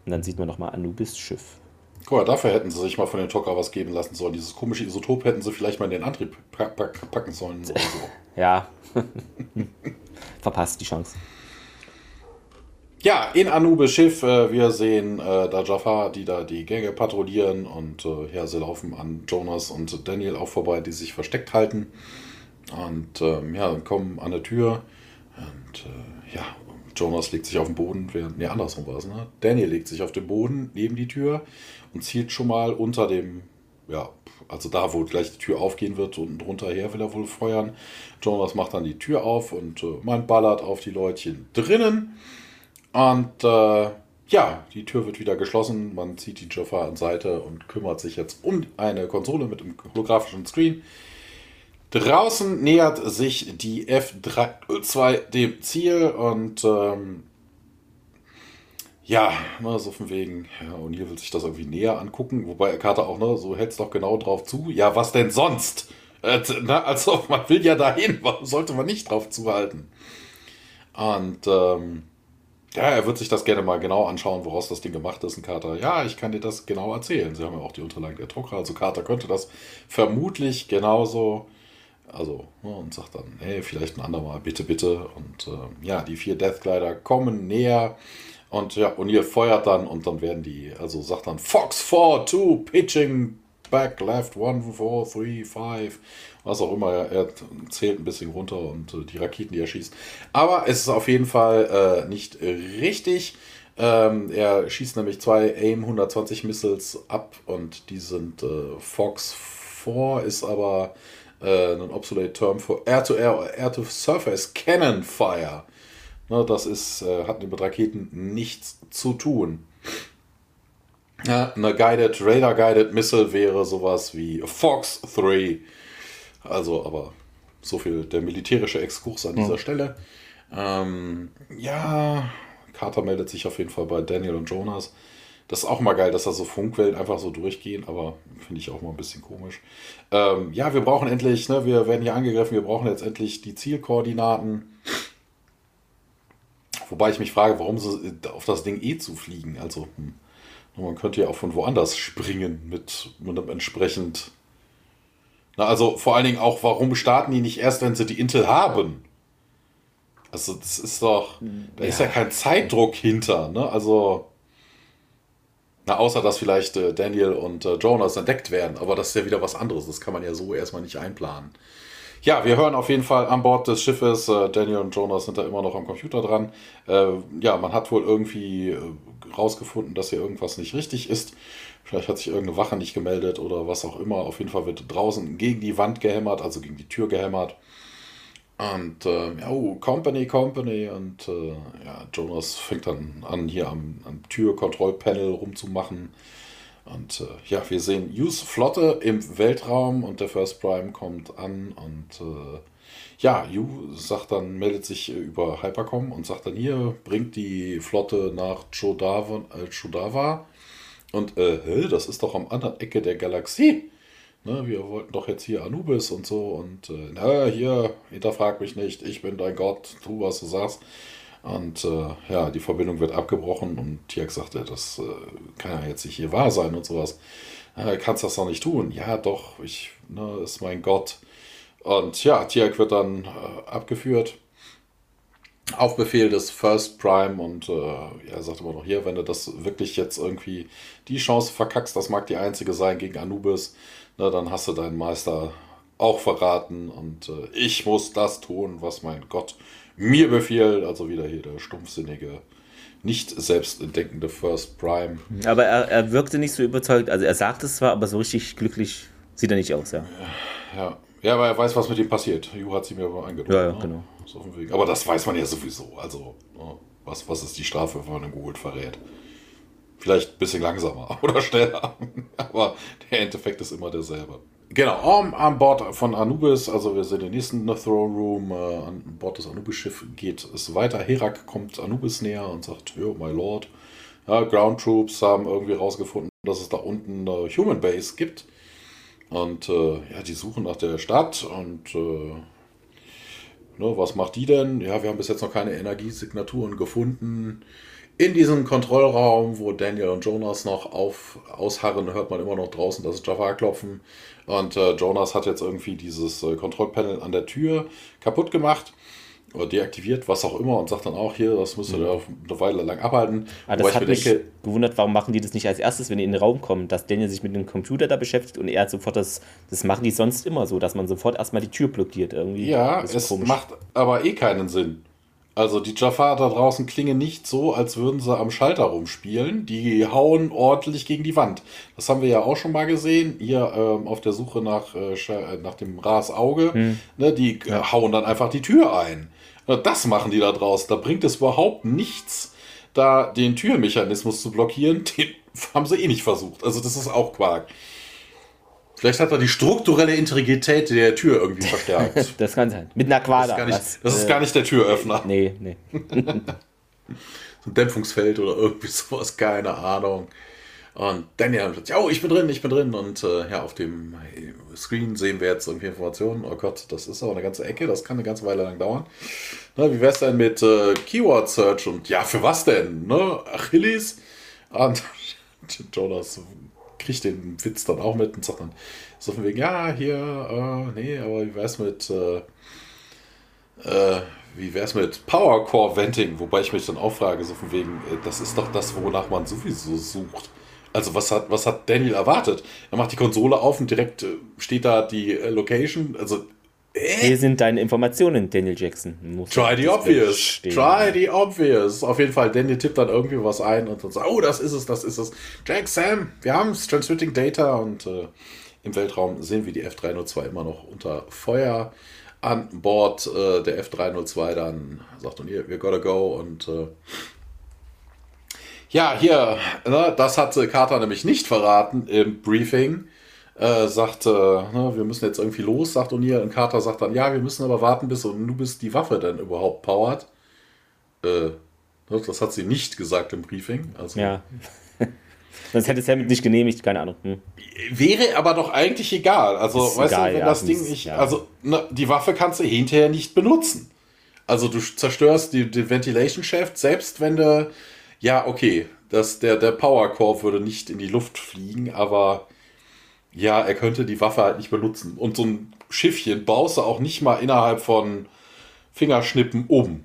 Und dann sieht man nochmal Anubis Schiff. Guck mal, dafür hätten sie sich mal von den Tocker was geben lassen sollen. Dieses komische Isotop hätten sie vielleicht mal in den Antrieb packen sollen. Oder so. ja. Verpasst die Chance. Ja, in Anubis Schiff, äh, wir sehen äh, da Jafar, die da die Gänge patrouillieren und äh, ja, sie laufen an Jonas und Daniel auch vorbei, die sich versteckt halten. Und ähm, ja, kommen an der Tür und äh, ja, Jonas legt sich auf den Boden, während, nee, andersrum war es, ne? Daniel legt sich auf den Boden neben die Tür und zielt schon mal unter dem, ja, also da, wo gleich die Tür aufgehen wird, unten drunter her will er wohl feuern. Jonas macht dann die Tür auf und äh, man ballert auf die Leutchen drinnen. Und äh, ja, die Tür wird wieder geschlossen. Man zieht die Jaffa an Seite und kümmert sich jetzt um eine Konsole mit einem holographischen Screen. Draußen nähert sich die F-2 dem Ziel und ähm, ja, ne, so von wegen, ja, O'Neill will sich das irgendwie näher angucken, wobei Carter auch, ne, so hält es doch genau drauf zu. Ja, was denn sonst? Äh, na, also, man will ja dahin, warum sollte man nicht drauf zuhalten? Und ähm, ja, er wird sich das gerne mal genau anschauen, woraus das Ding gemacht ist. Und Carter, ja, ich kann dir das genau erzählen. Sie haben ja auch die Unterlagen der Drucker. Also Carter könnte das vermutlich genauso. Also, ne, und sagt dann, hey, vielleicht ein andermal, bitte, bitte. Und äh, ja, die vier Deathglider kommen näher. Und ja, O'Neill feuert dann und dann werden die, also sagt dann Fox 4, 2, pitching back, left, 1, 4, 3, 5. Was auch immer, er zählt ein bisschen runter und äh, die Raketen, die er schießt. Aber es ist auf jeden Fall äh, nicht richtig. Ähm, er schießt nämlich zwei AIM 120 Missiles ab und die sind äh, Fox 4 ist aber äh, ein obsolete Term für Air-to-Air, Air-to-Surface Cannon Fire. Ne, das ist, äh, hat mit Raketen nichts zu tun. Ja, eine Guided, Radar-Guided Missile wäre sowas wie Fox 3. Also, aber so viel der militärische Exkurs an dieser mhm. Stelle. Ähm, ja, Carter meldet sich auf jeden Fall bei Daniel und Jonas. Das ist auch mal geil, dass da so Funkwellen einfach so durchgehen, aber finde ich auch mal ein bisschen komisch. Ähm, ja, wir brauchen endlich, ne, wir werden hier angegriffen, wir brauchen jetzt endlich die Zielkoordinaten. Wobei ich mich frage, warum sie auf das Ding eh zu fliegen. Also, hm, man könnte ja auch von woanders springen mit, mit einem entsprechend. Na, also vor allen Dingen auch, warum starten die nicht erst, wenn sie die Intel haben? Also, das ist doch. Da ja. ist ja kein Zeitdruck hinter, ne? Also. Na, außer dass vielleicht äh, Daniel und äh, Jonas entdeckt werden, aber das ist ja wieder was anderes. Das kann man ja so erstmal nicht einplanen. Ja, wir hören auf jeden Fall an Bord des Schiffes, äh, Daniel und Jonas sind da immer noch am Computer dran. Äh, ja, man hat wohl irgendwie äh, rausgefunden, dass hier irgendwas nicht richtig ist. Vielleicht hat sich irgendeine Wache nicht gemeldet oder was auch immer. Auf jeden Fall wird draußen gegen die Wand gehämmert, also gegen die Tür gehämmert. Und äh, ja, oh, Company, Company. Und äh, ja, Jonas fängt dann an, hier am, am Türkontrollpanel rumzumachen. Und äh, ja, wir sehen Hughes Flotte im Weltraum und der First Prime kommt an und äh, ja, Yu sagt dann, meldet sich über Hypercom und sagt dann hier, bringt die Flotte nach Chodava, äh, Chodava. Und äh, das ist doch am anderen Ecke der Galaxie. Ne, wir wollten doch jetzt hier Anubis und so und äh, na, hier, hinterfrag mich nicht, ich bin dein Gott, tu, was du sagst. Und äh, ja, die Verbindung wird abgebrochen und Tiak sagte, das äh, kann ja jetzt nicht hier wahr sein und sowas. Äh, kannst das doch nicht tun. Ja, doch, ich, ne, ist mein Gott. Und ja, Tiak wird dann äh, abgeführt auf Befehl des First Prime und äh, er sagt immer noch hier, wenn du das wirklich jetzt irgendwie die Chance verkackst, das mag die einzige sein gegen Anubis, na, dann hast du deinen Meister auch verraten und äh, ich muss das tun, was mein Gott mir befiehlt. Also wieder hier der stumpfsinnige, nicht selbstentdeckende First Prime. Aber er, er wirkte nicht so überzeugt. Also er sagt es zwar, aber so richtig glücklich sieht er nicht aus, ja. Ja, ja aber er weiß, was mit ihm passiert. Ju hat sie mir eingedrückt. Ja, ja ne? genau. Aber das weiß man ja sowieso. Also, ne? was, was ist die Strafe, wenn man einen Gould verrät? Vielleicht ein bisschen langsamer oder schneller. Aber der Endeffekt ist immer derselbe. Genau, um, an Bord von Anubis, also wir sind im nächsten Throne Room, äh, an Bord des Anubis-Schiffs geht es weiter. Herak kommt Anubis näher und sagt, oh my lord. Ja, Ground Troops haben irgendwie rausgefunden, dass es da unten eine Human Base gibt. Und äh, ja, die suchen nach der Stadt und äh, ne, was macht die denn? Ja, wir haben bis jetzt noch keine Energiesignaturen gefunden. In diesem Kontrollraum, wo Daniel und Jonas noch auf, ausharren, hört man immer noch draußen das Jafar klopfen. Und äh, Jonas hat jetzt irgendwie dieses äh, Kontrollpanel an der Tür kaputt gemacht oder deaktiviert, was auch immer, und sagt dann auch hier, das müsste mhm. eine Weile lang abhalten. Ah, das hat mich denke, gewundert, warum machen die das nicht als erstes, wenn die in den Raum kommen, dass Daniel sich mit dem Computer da beschäftigt und er sofort das, das machen die sonst immer so, dass man sofort erstmal die Tür blockiert irgendwie. Ja, es komisch. macht aber eh keinen Sinn. Also die Jafar da draußen klingen nicht so, als würden sie am Schalter rumspielen. Die hauen ordentlich gegen die Wand. Das haben wir ja auch schon mal gesehen. Hier ähm, auf der Suche nach, äh, äh nach dem Rasauge. Hm. Ne, die äh, hauen dann einfach die Tür ein. Das machen die da draußen. Da bringt es überhaupt nichts, da den Türmechanismus zu blockieren. Den haben sie eh nicht versucht. Also das ist auch Quark. Vielleicht hat er die strukturelle Integrität der Tür irgendwie verstärkt. das kann sein. Mit einer Quader. Das ist gar nicht, was, das ist äh, gar nicht der Türöffner. Nee, nee. so ein Dämpfungsfeld oder irgendwie sowas, keine Ahnung. Und Daniel gesagt, ja, oh, ich bin drin, ich bin drin. Und äh, ja, auf dem Screen sehen wir jetzt irgendwie Informationen. Oh Gott, das ist aber eine ganze Ecke, das kann eine ganze Weile lang dauern. Na, wie wär's denn mit äh, Keyword Search? Und ja, für was denn? Ne? Achilles? Und Jonas kriegt den Witz dann auch mit und sagt dann so von wegen, ja, hier, äh, nee, aber wie wär's mit, äh, Äh, wie wäre es mit Power Core Venting? Wobei ich mich dann auch frage, so von wegen, äh, das ist doch das, wonach man sowieso sucht. Also was hat, was hat Daniel erwartet? Er macht die Konsole auf und direkt äh, steht da die äh, Location. Also Hier sind deine Informationen, Daniel Jackson. Muss Try the obvious. Stehen. Try the obvious. Auf jeden Fall, Daniel tippt dann irgendwie was ein und dann sagt, oh, das ist es, das ist es. Jack, Sam, wir haben es, Transmitting Data und äh, im Weltraum sehen wir die F302 immer noch unter Feuer. An Bord äh, der F302 dann sagt und ihr, wir gotta go und äh, ja, hier, ne, das hatte Carter nämlich nicht verraten im Briefing. Äh, sagt, äh, ne, wir müssen jetzt irgendwie los, sagt O'Neill. Und Carter sagt dann, ja, wir müssen aber warten, bis Anubis die Waffe dann überhaupt powert. Äh, ne, das hat sie nicht gesagt im Briefing. Also, Ja. Sonst hätte Sam nicht genehmigt, keine Ahnung. Hm. Wäre aber doch eigentlich egal. Also, Ist weißt egal, du, wenn ja, das Ding nicht. ja. Also, ne, die Waffe kannst du hinterher nicht benutzen. Also, du zerstörst die, die Ventilation Shaft, selbst wenn du. Ja, okay, das, der, der Power Core würde nicht in die Luft fliegen, aber ja, er könnte die Waffe halt nicht benutzen. Und so ein Schiffchen baust du auch nicht mal innerhalb von Fingerschnippen um.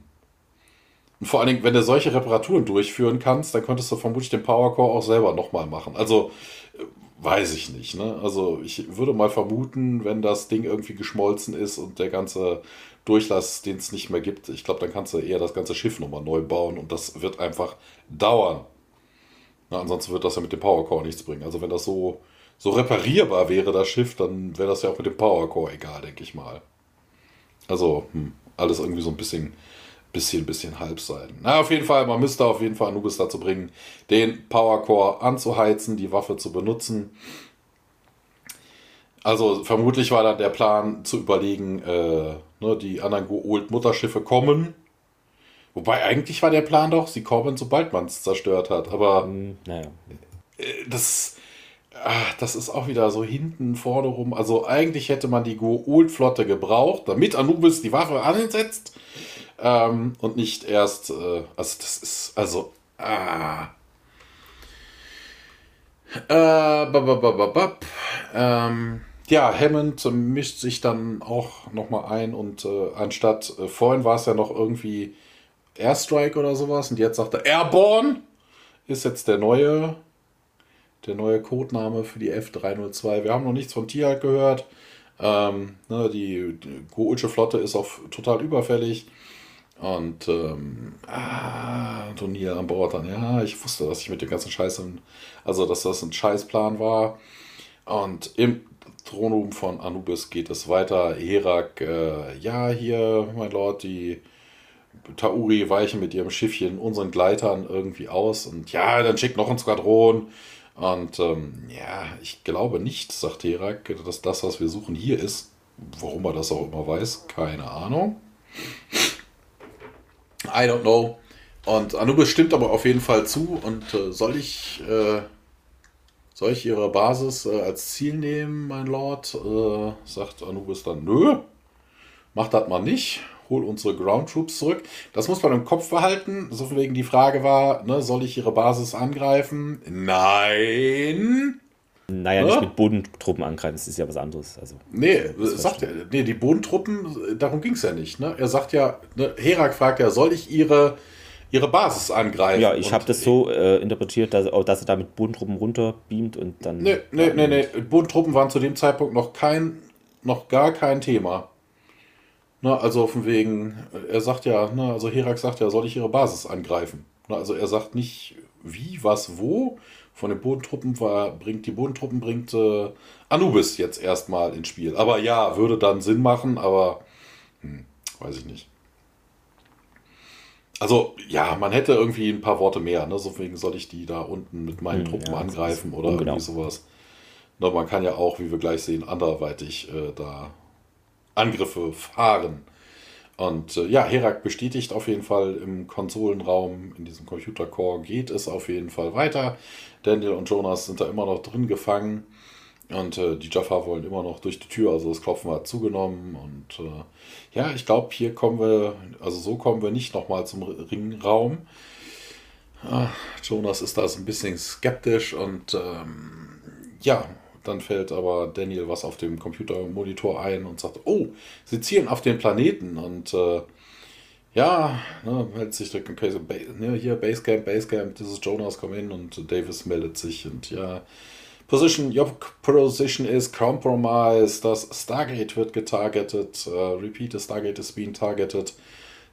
Und vor allen Dingen, wenn du solche Reparaturen durchführen kannst, dann könntest du vermutlich den Power Core auch selber nochmal machen. Also, äh, weiß ich nicht. Ne? Also, ich würde mal vermuten, wenn das Ding irgendwie geschmolzen ist und der ganze Durchlass, den es nicht mehr gibt, ich glaube, dann kannst du eher das ganze Schiff nochmal neu bauen und das wird einfach dauern. Na, ansonsten wird das ja mit dem Power Core nichts bringen. Also, wenn das so, so reparierbar wäre, das Schiff, dann wäre das ja auch mit dem Power Core egal, denke ich mal. Also, hm, alles irgendwie so ein bisschen, bisschen, bisschen Halbseiten. Na, auf jeden Fall, man müsste auf jeden Fall Anubis dazu bringen, den Power Core anzuheizen, die Waffe zu benutzen. Also, vermutlich war dann der Plan zu überlegen, äh, ne, die anderen Go-Old-Mutterschiffe kommen. Wobei eigentlich war der Plan doch, sie kommen, sobald man es zerstört hat. Aber Hm, Naja. das, ah, das ist auch wieder so hinten, vorne rum. Also eigentlich hätte man die Go-Old-Flotte gebraucht, damit Anubis die Waffe ansetzt ähm, und nicht erst, äh, also das ist, also, ah. Äh, bababababab. ähm, ja, Hammond mischt sich dann auch nochmal ein und äh, anstatt, äh, vorhin war es ja noch irgendwie Airstrike oder sowas und jetzt sagt er Airborne ist jetzt der neue, der neue Codename für die F302. Wir haben noch nichts von Tierhalt gehört. Ähm, ne, die, Goulsche Flotte ist auf total überfällig. Und ähm, ah, Turnier an Bord dann. Ja, ich wusste, dass ich mit dem ganzen Scheiß, also dass das ein Scheißplan war. Und im Thronraum von Anubis geht es weiter. Herak, äh, ja, hier, mein Lord, die Tauri weichen mit ihrem Schiffchen unseren Gleitern irgendwie aus. Und ja, dann schickt noch ein Skadron. Und ähm, ja, ich glaube nicht, sagt Herak, dass das, was wir suchen, hier ist. Warum er das auch immer weiß, keine Ahnung. I don't know. Und Anubis stimmt aber auf jeden Fall zu. Und äh, soll ich, äh, soll ich ihre Basis äh, als Ziel nehmen, mein Lord? Äh, sagt Anubis dann, nö, mach das mal nicht. Hol unsere Ground Troops zurück. Das muss man im Kopf behalten. So von wegen die Frage war, ne, soll ich ihre Basis angreifen? Nein. Naja, Ja? nicht mit Bodentruppen angreifen, das ist ja was anderes. Also, Nee, sagt er. Nee, die Bodentruppen, darum ging es ja nicht. Ne? Er sagt ja, ne, Herak fragt ja, soll ich ihre, ihre Basis angreifen? ja, ich habe das so äh, interpretiert, dass, auch, dass er da mit Bodentruppen runterbeamt und dann. Nee, nee, nee, nee. Bodentruppen waren zu dem Zeitpunkt noch kein, noch gar kein Thema. Ne, also von wegen, er sagt ja, ne, also Herak sagt ja, soll ich ihre Basis angreifen? Ne, also er sagt nicht wie, was, wo. Von den Bodentruppen war, bringt die Bodentruppen bringt äh, Anubis jetzt erstmal ins Spiel. Aber ja, würde dann Sinn machen, aber hm, weiß ich nicht. Also, ja, man hätte irgendwie ein paar Worte mehr, ne? So wegen soll ich die da unten mit meinen Hm, Truppen ja, angreifen oder ungenau. irgendwie sowas. Ne, man kann ja auch, wie wir gleich sehen, anderweitig äh, da Angriffe fahren. Und äh, ja, Herak bestätigt auf jeden Fall im Konsolenraum, in diesem Computercore geht es auf jeden Fall weiter. Daniel und Jonas sind da immer noch drin gefangen. Und äh, die Jaffa wollen immer noch durch die Tür, also das Klopfen hat zugenommen. Und äh, ja, ich glaube, hier kommen wir, also so kommen wir nicht nochmal zum Ringraum. Ah, Jonas ist da so ein bisschen skeptisch und ähm, ja, dann fällt aber Daniel was auf dem Computermonitor ein und sagt, oh, sie zielen auf den Planeten. Und äh, ja, ne, meldet sich der so, ne, hier Basecamp, Basecamp, this is Jonas, come in. Und Davis meldet sich und ja, Position, your position is compromised, das Stargate wird getargetet, uh, repeat, the Stargate is being targeted,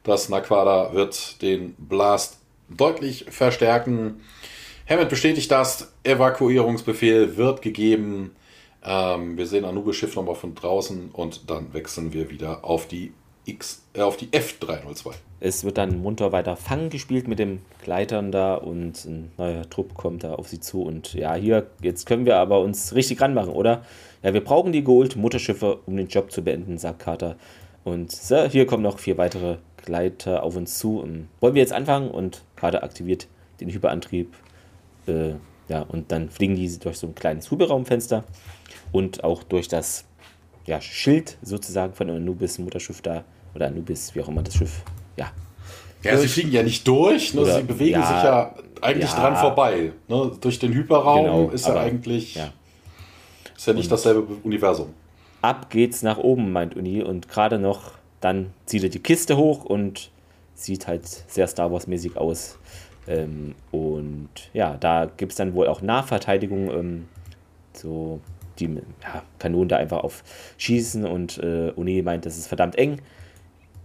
das Naquada wird den Blast deutlich verstärken. Hammond bestätigt das, Evakuierungsbefehl wird gegeben. Ähm, wir sehen Anubis Schiff nochmal von draußen und dann wechseln wir wieder auf die X, äh, auf die F302. Es wird dann munter weiter Fang gespielt mit dem Gleitern da und ein neuer Trupp kommt da auf sie zu. Und ja, hier, jetzt können wir aber uns richtig ranmachen, oder? Ja, wir brauchen die Gold Mutterschiffe, um den Job zu beenden, sagt Carter. Und so, hier kommen noch vier weitere Gleiter auf uns zu. Und wollen wir jetzt anfangen? Und Carter aktiviert den Hyperantrieb. Äh, ja, und dann fliegen die durch so ein kleines Hubraumfenster und auch durch das ja, Schild sozusagen von Anubis Mutterschiff da oder Anubis, wie auch immer das Schiff, ja. Ja, sie fliegen ja nicht durch, ne? sie bewegen ja, sich ja eigentlich ja, dran vorbei. Ne? Durch den Hyperraum genau, ist ja eigentlich ja. ist ja nicht und dasselbe Universum. Ab geht's nach oben, meint Uni, und gerade noch, dann zieht er die Kiste hoch und sieht halt sehr Star Wars-mäßig aus. Ähm, und ja, da gibt es dann wohl auch Nahverteidigung, ähm, so die ja, Kanonen da einfach auf schießen und äh, Uni meint, das ist verdammt eng.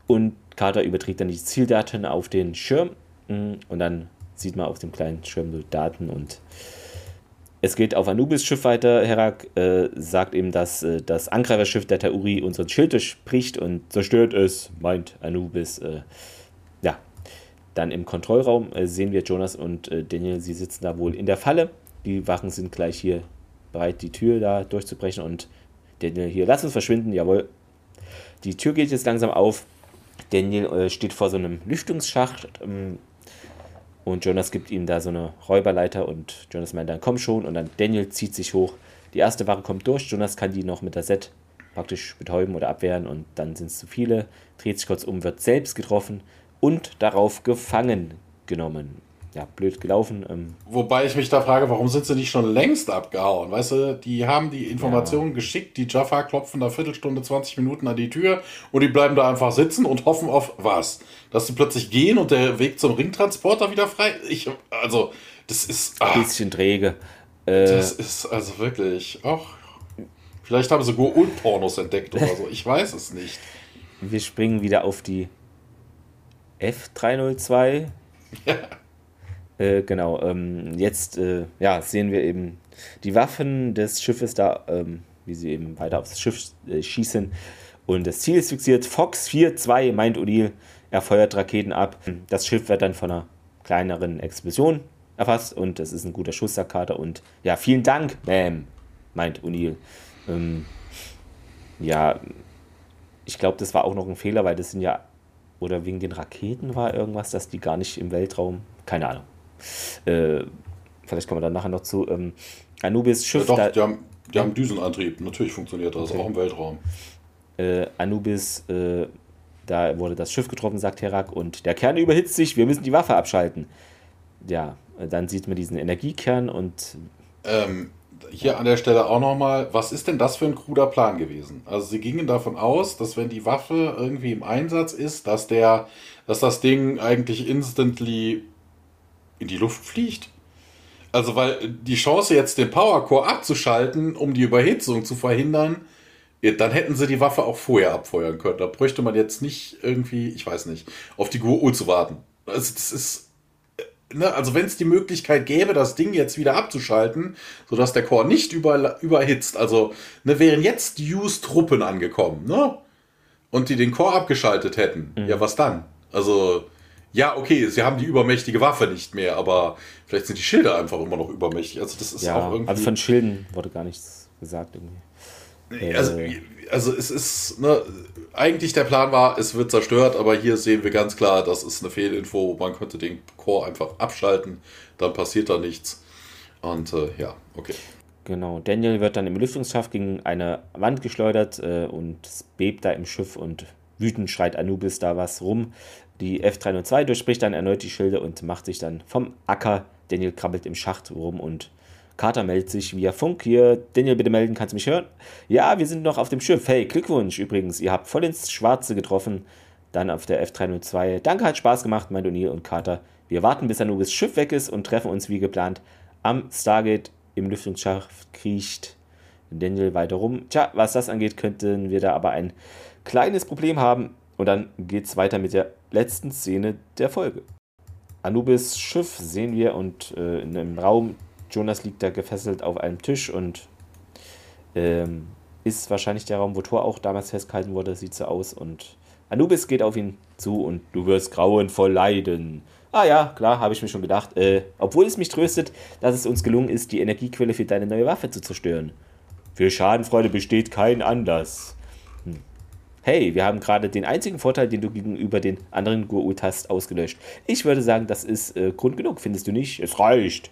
Und Carter überträgt dann die Zieldaten auf den Schirm mm, und dann sieht man auf dem kleinen Schirm so Daten und es geht auf Anubis Schiff weiter. Herak äh, sagt ihm, dass äh, das Angreiferschiff der Tauri unseren Schild durchbricht und zerstört es, meint Anubis. Äh, dann im Kontrollraum äh, sehen wir Jonas und äh, Daniel, sie sitzen da wohl in der Falle. Die Wachen sind gleich hier bereit, die Tür da durchzubrechen und Daniel hier, lass uns verschwinden, jawohl. Die Tür geht jetzt langsam auf. Daniel äh, steht vor so einem Lüftungsschacht ähm, und Jonas gibt ihm da so eine Räuberleiter und Jonas meint dann, komm schon. Und dann Daniel zieht sich hoch. Die erste Ware kommt durch, Jonas kann die noch mit der Set praktisch betäuben oder abwehren und dann sind es zu viele, dreht sich kurz um, wird selbst getroffen und darauf gefangen genommen ja, blöd gelaufen. Ähm. Wobei ich mich da frage, warum sind sie nicht schon längst abgehauen? Weißt du, die haben die Informationen ja. geschickt, die Jaffa klopfen da Viertelstunde, 20 Minuten an die Tür und die bleiben da einfach sitzen und hoffen auf was? Dass sie plötzlich gehen und der Weg zum Ringtransporter wieder frei. Ich, also, das ist. Ein ah. bisschen träge. Äh, das ist also wirklich. Ach, vielleicht haben sie Go-Ult-Pornos entdeckt oder so. Ich weiß es nicht. Wir springen wieder auf die F302. Ja. Äh, genau, ähm, jetzt äh, ja, sehen wir eben die Waffen des Schiffes da, ähm, wie sie eben weiter aufs Schiff äh, schießen. Und das Ziel ist fixiert. Fox 4-2, meint O'Neill. Er feuert Raketen ab. Das Schiff wird dann von einer kleineren Explosion erfasst und das ist ein guter Schuss, sagt Carter. Und ja, vielen Dank, Ma'am, meint O'Neill. Ähm, ja, ich glaube, das war auch noch ein Fehler, weil das sind ja, oder wegen den Raketen war irgendwas, dass die gar nicht im Weltraum, keine Ahnung. Äh, vielleicht kommen wir dann nachher noch zu. Ähm, Anubis Schiff. Ja, doch, die haben, die haben Düsenantrieb. Natürlich funktioniert das, okay. auch im Weltraum. Äh, Anubis, äh, da wurde das Schiff getroffen, sagt Herak, und der Kern überhitzt sich, wir müssen die Waffe abschalten. Ja, dann sieht man diesen Energiekern und. Ähm, hier an der Stelle auch nochmal, was ist denn das für ein kruder Plan gewesen? Also sie gingen davon aus, dass wenn die Waffe irgendwie im Einsatz ist, dass der, dass das Ding eigentlich instantly in die Luft fliegt. Also, weil die Chance jetzt den Powercore abzuschalten, um die Überhitzung zu verhindern, dann hätten sie die Waffe auch vorher abfeuern können. Da bräuchte man jetzt nicht irgendwie, ich weiß nicht, auf die GUO zu warten. Also, das ist. Ne, also, wenn es die Möglichkeit gäbe, das Ding jetzt wieder abzuschalten, sodass der Core nicht über, überhitzt, also ne, wären jetzt die Use-Truppen angekommen, ne? Und die den Core abgeschaltet hätten, mhm. ja, was dann? Also, ja, okay, sie haben die übermächtige Waffe nicht mehr, aber vielleicht sind die Schilder einfach immer noch übermächtig. Also das ist ja, auch irgendwie. Also von Schilden wurde gar nichts gesagt irgendwie. Also, äh. Also es ist, ne, eigentlich der Plan war, es wird zerstört, aber hier sehen wir ganz klar, das ist eine Fehlinfo. Man könnte den Core einfach abschalten, dann passiert da nichts. Und äh, ja, okay. Genau, Daniel wird dann im Lüftungsschacht gegen eine Wand geschleudert äh, und bebt da im Schiff und wütend schreit Anubis da was rum. Die F-302 durchbricht dann erneut die Schilde und macht sich dann vom Acker. Daniel krabbelt im Schacht rum und Carter meldet sich via Funk hier. Daniel, bitte melden, kannst du mich hören? Ja, wir sind noch auf dem Schiff. Hey, Glückwunsch übrigens, ihr habt voll ins Schwarze getroffen. Dann auf der F302. Danke, hat Spaß gemacht, meint O'Neill und Carter. Wir warten, bis Anubis Schiff weg ist und treffen uns wie geplant am Stargate. Im Lüftungsschacht kriecht Daniel weiter rum. Tja, was das angeht, könnten wir da aber ein kleines Problem haben. Und dann geht es weiter mit der letzten Szene der Folge. Anubis Schiff sehen wir und äh, in einem Raum. Jonas liegt da gefesselt auf einem Tisch und ähm, ist wahrscheinlich der Raum, wo Thor auch damals festgehalten wurde, sieht so aus. Und Anubis geht auf ihn zu und du wirst grauenvoll leiden. Ah ja, klar, habe ich mir schon gedacht. Äh, obwohl es mich tröstet, dass es uns gelungen ist, die Energiequelle für deine neue Waffe zu zerstören. Für Schadenfreude besteht kein Anlass. Hm. Hey, wir haben gerade den einzigen Vorteil, den du gegenüber den anderen Gurult hast, ausgelöscht. Ich würde sagen, das ist äh, Grund genug, findest du nicht? Es reicht.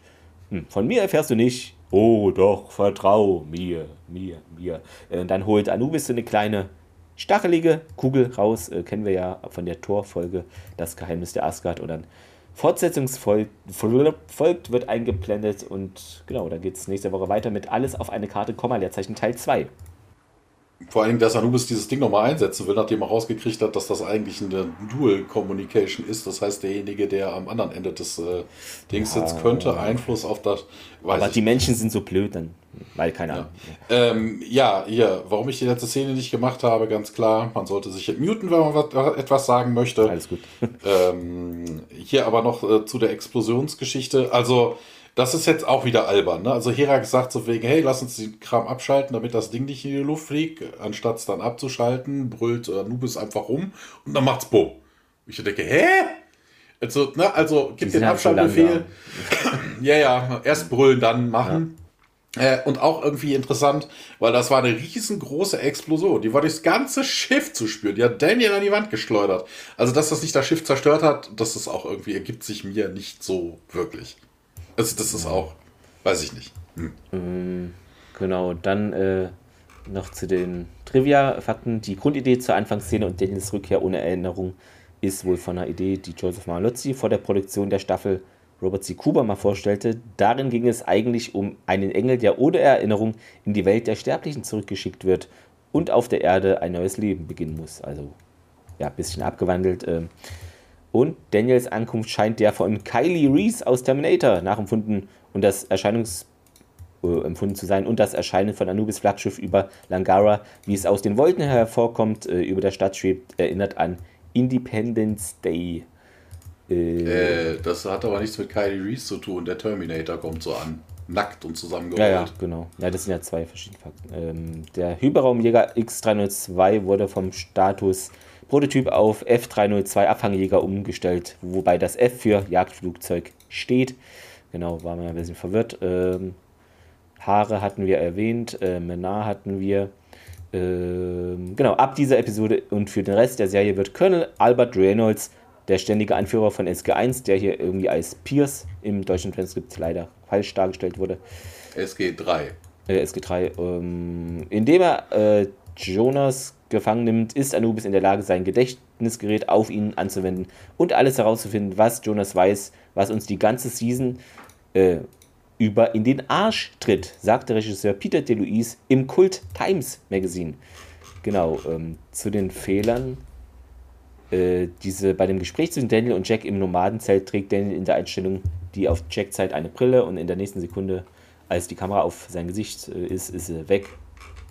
Hm. Von mir erfährst du nicht. Oh doch, vertrau mir, mir, mir. Äh, dann holt Anubis so eine kleine stachelige Kugel raus. Äh, kennen wir ja von der Torfolge, das Geheimnis der Asgard. Und dann Fortsetzungsfolgt wird eingeblendet und genau, da geht es nächste Woche weiter mit Alles auf eine Karte, Komma, Leerzeichen Teil 2. Vor allem, dass Anubis dieses Ding nochmal einsetzen will, nachdem er rausgekriegt hat, dass das eigentlich eine Dual Communication ist. Das heißt, derjenige, der am anderen Ende des äh, Dings sitzt, könnte Einfluss auf das. aber die Menschen sind so blöd, dann, weil keine Ahnung. Ja. Ähm, ja, hier, warum ich die letzte Szene nicht gemacht habe, ganz klar. Man sollte sich muten, wenn man was, etwas sagen möchte. Alles gut. ähm, hier aber noch äh, zu der Explosionsgeschichte. Also, das ist jetzt auch wieder albern. Ne? Also Hera sagt so wegen, hey, lass uns den Kram abschalten, damit das Ding nicht in die Luft fliegt. Anstatt es dann abzuschalten, brüllt Anubis einfach rum und dann macht's Bo. Ich denke, hä? Also, ne, also gib den halt Abschaltbefehl. ja, ja, erst brüllen, dann machen. Ja. Äh, und auch irgendwie interessant, weil das war eine riesengroße Explosion. Die war durchs ganze Schiff zu spüren. Die hat Daniel an die Wand geschleudert. Also, dass das nicht das Schiff zerstört hat, das ist auch irgendwie, ergibt sich mir nicht so wirklich. Also das ist auch, weiß ich nicht. Hm. Mm, genau, dann äh, noch zu den Trivia-Fakten. Die Grundidee zur Anfangsszene und Daniels Rückkehr ohne Erinnerung ist wohl von einer Idee, die Joseph Malozzi vor der Produktion der Staffel Robert C. Cooper mal vorstellte. Darin ging es eigentlich um einen Engel, der ohne Erinnerung in die Welt der Sterblichen zurückgeschickt wird und auf der Erde ein neues Leben beginnen muss. Also ja, ein bisschen abgewandelt. Äh, und Daniels Ankunft scheint der von Kylie Reese aus Terminator nachempfunden und das Erscheinungs äh, empfunden zu sein und das Erscheinen von Anubis Flaggschiff über Langara, wie es aus den Wolken hervorkommt, äh, über der Stadt schwebt, erinnert an Independence Day. Äh, äh, das hat aber nichts mit Kylie Reese zu tun. Der Terminator kommt so an. Nackt und zusammengerollt. Ja, ja, genau. Ja, das sind ja zwei verschiedene Fakten. Ähm, der Hyperraumjäger X302 wurde vom Status Prototyp auf F302 Abfangjäger umgestellt, wobei das F für Jagdflugzeug steht. Genau, war mir ein bisschen verwirrt. Ähm, Haare hatten wir erwähnt, äh, Menar hatten wir. Ähm, genau, ab dieser Episode und für den Rest der Serie wird Colonel Albert Reynolds, der ständige Anführer von SG1, der hier irgendwie als Pierce im deutschen Transkript leider falsch dargestellt wurde. SG3. Äh, SG3. Ähm, indem er äh, Jonas gefangen nimmt, ist Anubis in der Lage, sein Gedächtnisgerät auf ihn anzuwenden und alles herauszufinden, was Jonas weiß, was uns die ganze Season äh, über in den Arsch tritt, sagte Regisseur Peter DeLuise im Kult Times Magazine. Genau, ähm, zu den Fehlern. Äh, diese, bei dem Gespräch zwischen Daniel und Jack im Nomadenzelt trägt Daniel in der Einstellung, die auf Jack zeigt, eine Brille und in der nächsten Sekunde, als die Kamera auf sein Gesicht äh, ist, ist sie weg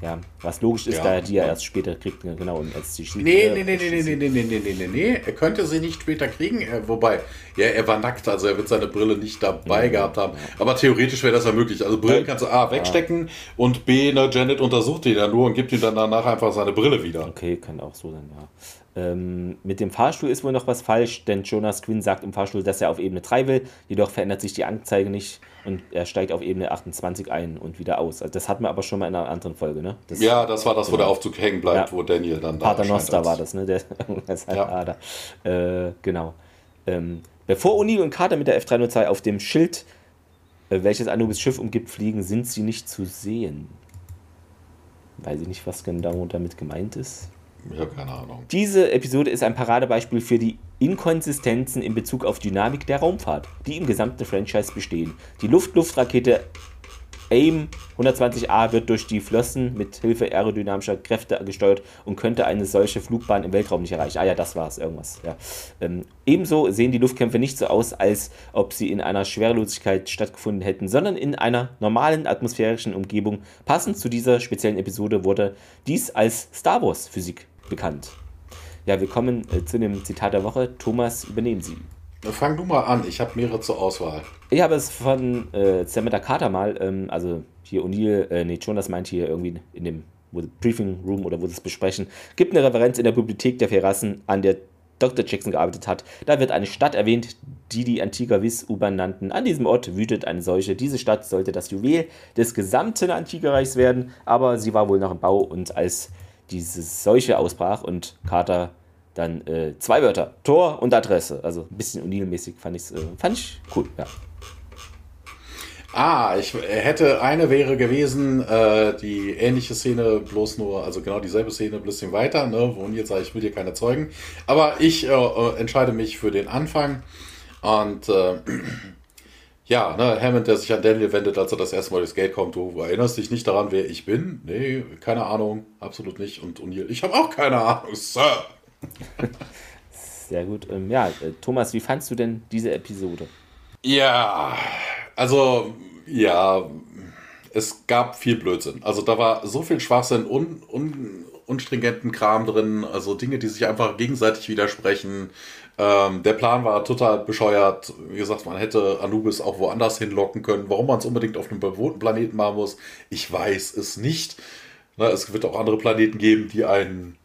ja, was logisch ist, ja, da er die ja erst später kriegt, genau, und als die Nee, nee, nee, nee, nee, nee, nee, nee, nee, nee, nee, er könnte sie nicht später kriegen, er, wobei, ja, er war nackt, also er wird seine Brille nicht dabei mhm. gehabt haben, aber theoretisch wäre das ja möglich, also Brillen kannst du A, wegstecken ja. und B, ne, Janet untersucht ihn ja nur und gibt ihm dann danach einfach seine Brille wieder. Okay, kann auch so sein, ja. Ähm, mit dem Fahrstuhl ist wohl noch was falsch, denn Jonas Quinn sagt im Fahrstuhl, dass er auf Ebene 3 will, jedoch verändert sich die Anzeige nicht und er steigt auf Ebene 28 ein und wieder aus. Also das hatten wir aber schon mal in einer anderen Folge, ne? Das, ja, das war das, wo genau. der Aufzug hängen bleibt, ja. wo Daniel dann da Pater Noster war das, ne? Der, das ja. Ader. Äh, genau. Ähm, bevor O'Neill und Carter mit der F302 auf dem Schild, äh, welches Anubis Schiff umgibt, fliegen, sind sie nicht zu sehen. Weiß ich nicht, was genau damit gemeint ist. Ich habe keine Ahnung. Diese Episode ist ein Paradebeispiel für die Inkonsistenzen in Bezug auf Dynamik der Raumfahrt, die im gesamten Franchise bestehen. Die Luft-Luft-Rakete AIM 120A wird durch die Flossen mit Hilfe aerodynamischer Kräfte gesteuert und könnte eine solche Flugbahn im Weltraum nicht erreichen. Ah ja, das war es, irgendwas. Ja. Ähm, ebenso sehen die Luftkämpfe nicht so aus, als ob sie in einer Schwerelosigkeit stattgefunden hätten, sondern in einer normalen atmosphärischen Umgebung. Passend zu dieser speziellen Episode wurde dies als Star Wars Physik bekannt. Ja, wir kommen äh, zu dem Zitat der Woche. Thomas, übernehmen Sie. Fang du mal an, ich habe mehrere zur Auswahl. Ich habe es von äh, Samantha Carter mal, ähm, also hier O'Neill, äh, nee, Jonas meint hier irgendwie in dem Briefing Room oder wo sie es besprechen, gibt eine Referenz in der Bibliothek der Verrassen, an der Dr. Jackson gearbeitet hat. Da wird eine Stadt erwähnt, die die Antigua Viss-U-Bahn nannten. An diesem Ort wütet eine solche. Diese Stadt sollte das Juwel des gesamten Antigua-Reichs werden, aber sie war wohl noch im Bau und als diese Seuche ausbrach und Carter dann äh, zwei Wörter, Tor und Adresse. Also ein bisschen O'Neill-mäßig fand, äh, fand ich cool, ja. Ah, ich hätte eine wäre gewesen, äh, die ähnliche Szene, bloß nur, also genau dieselbe Szene, ein bisschen weiter, ne, wo jetzt sage ich, will dir keine Zeugen. Aber ich äh, äh, entscheide mich für den Anfang. Und äh, ja, ne, Hammond, der sich an Daniel wendet, als er das erste Mal durchs Gate kommt, du erinnerst dich nicht daran, wer ich bin? Nee, keine Ahnung, absolut nicht. Und O'Neill, ich habe auch keine Ahnung, Sir. Sehr gut. Ähm, ja, äh, Thomas, wie fandst du denn diese Episode? Ja, also, ja, es gab viel Blödsinn. Also da war so viel Schwachsinn, un, un, unstringenten Kram drin, also Dinge, die sich einfach gegenseitig widersprechen. Ähm, der Plan war total bescheuert. Wie gesagt, man hätte Anubis auch woanders hinlocken können. Warum man es unbedingt auf einem bewohnten Planeten machen muss, ich weiß es nicht. Na, es wird auch andere Planeten geben, die einen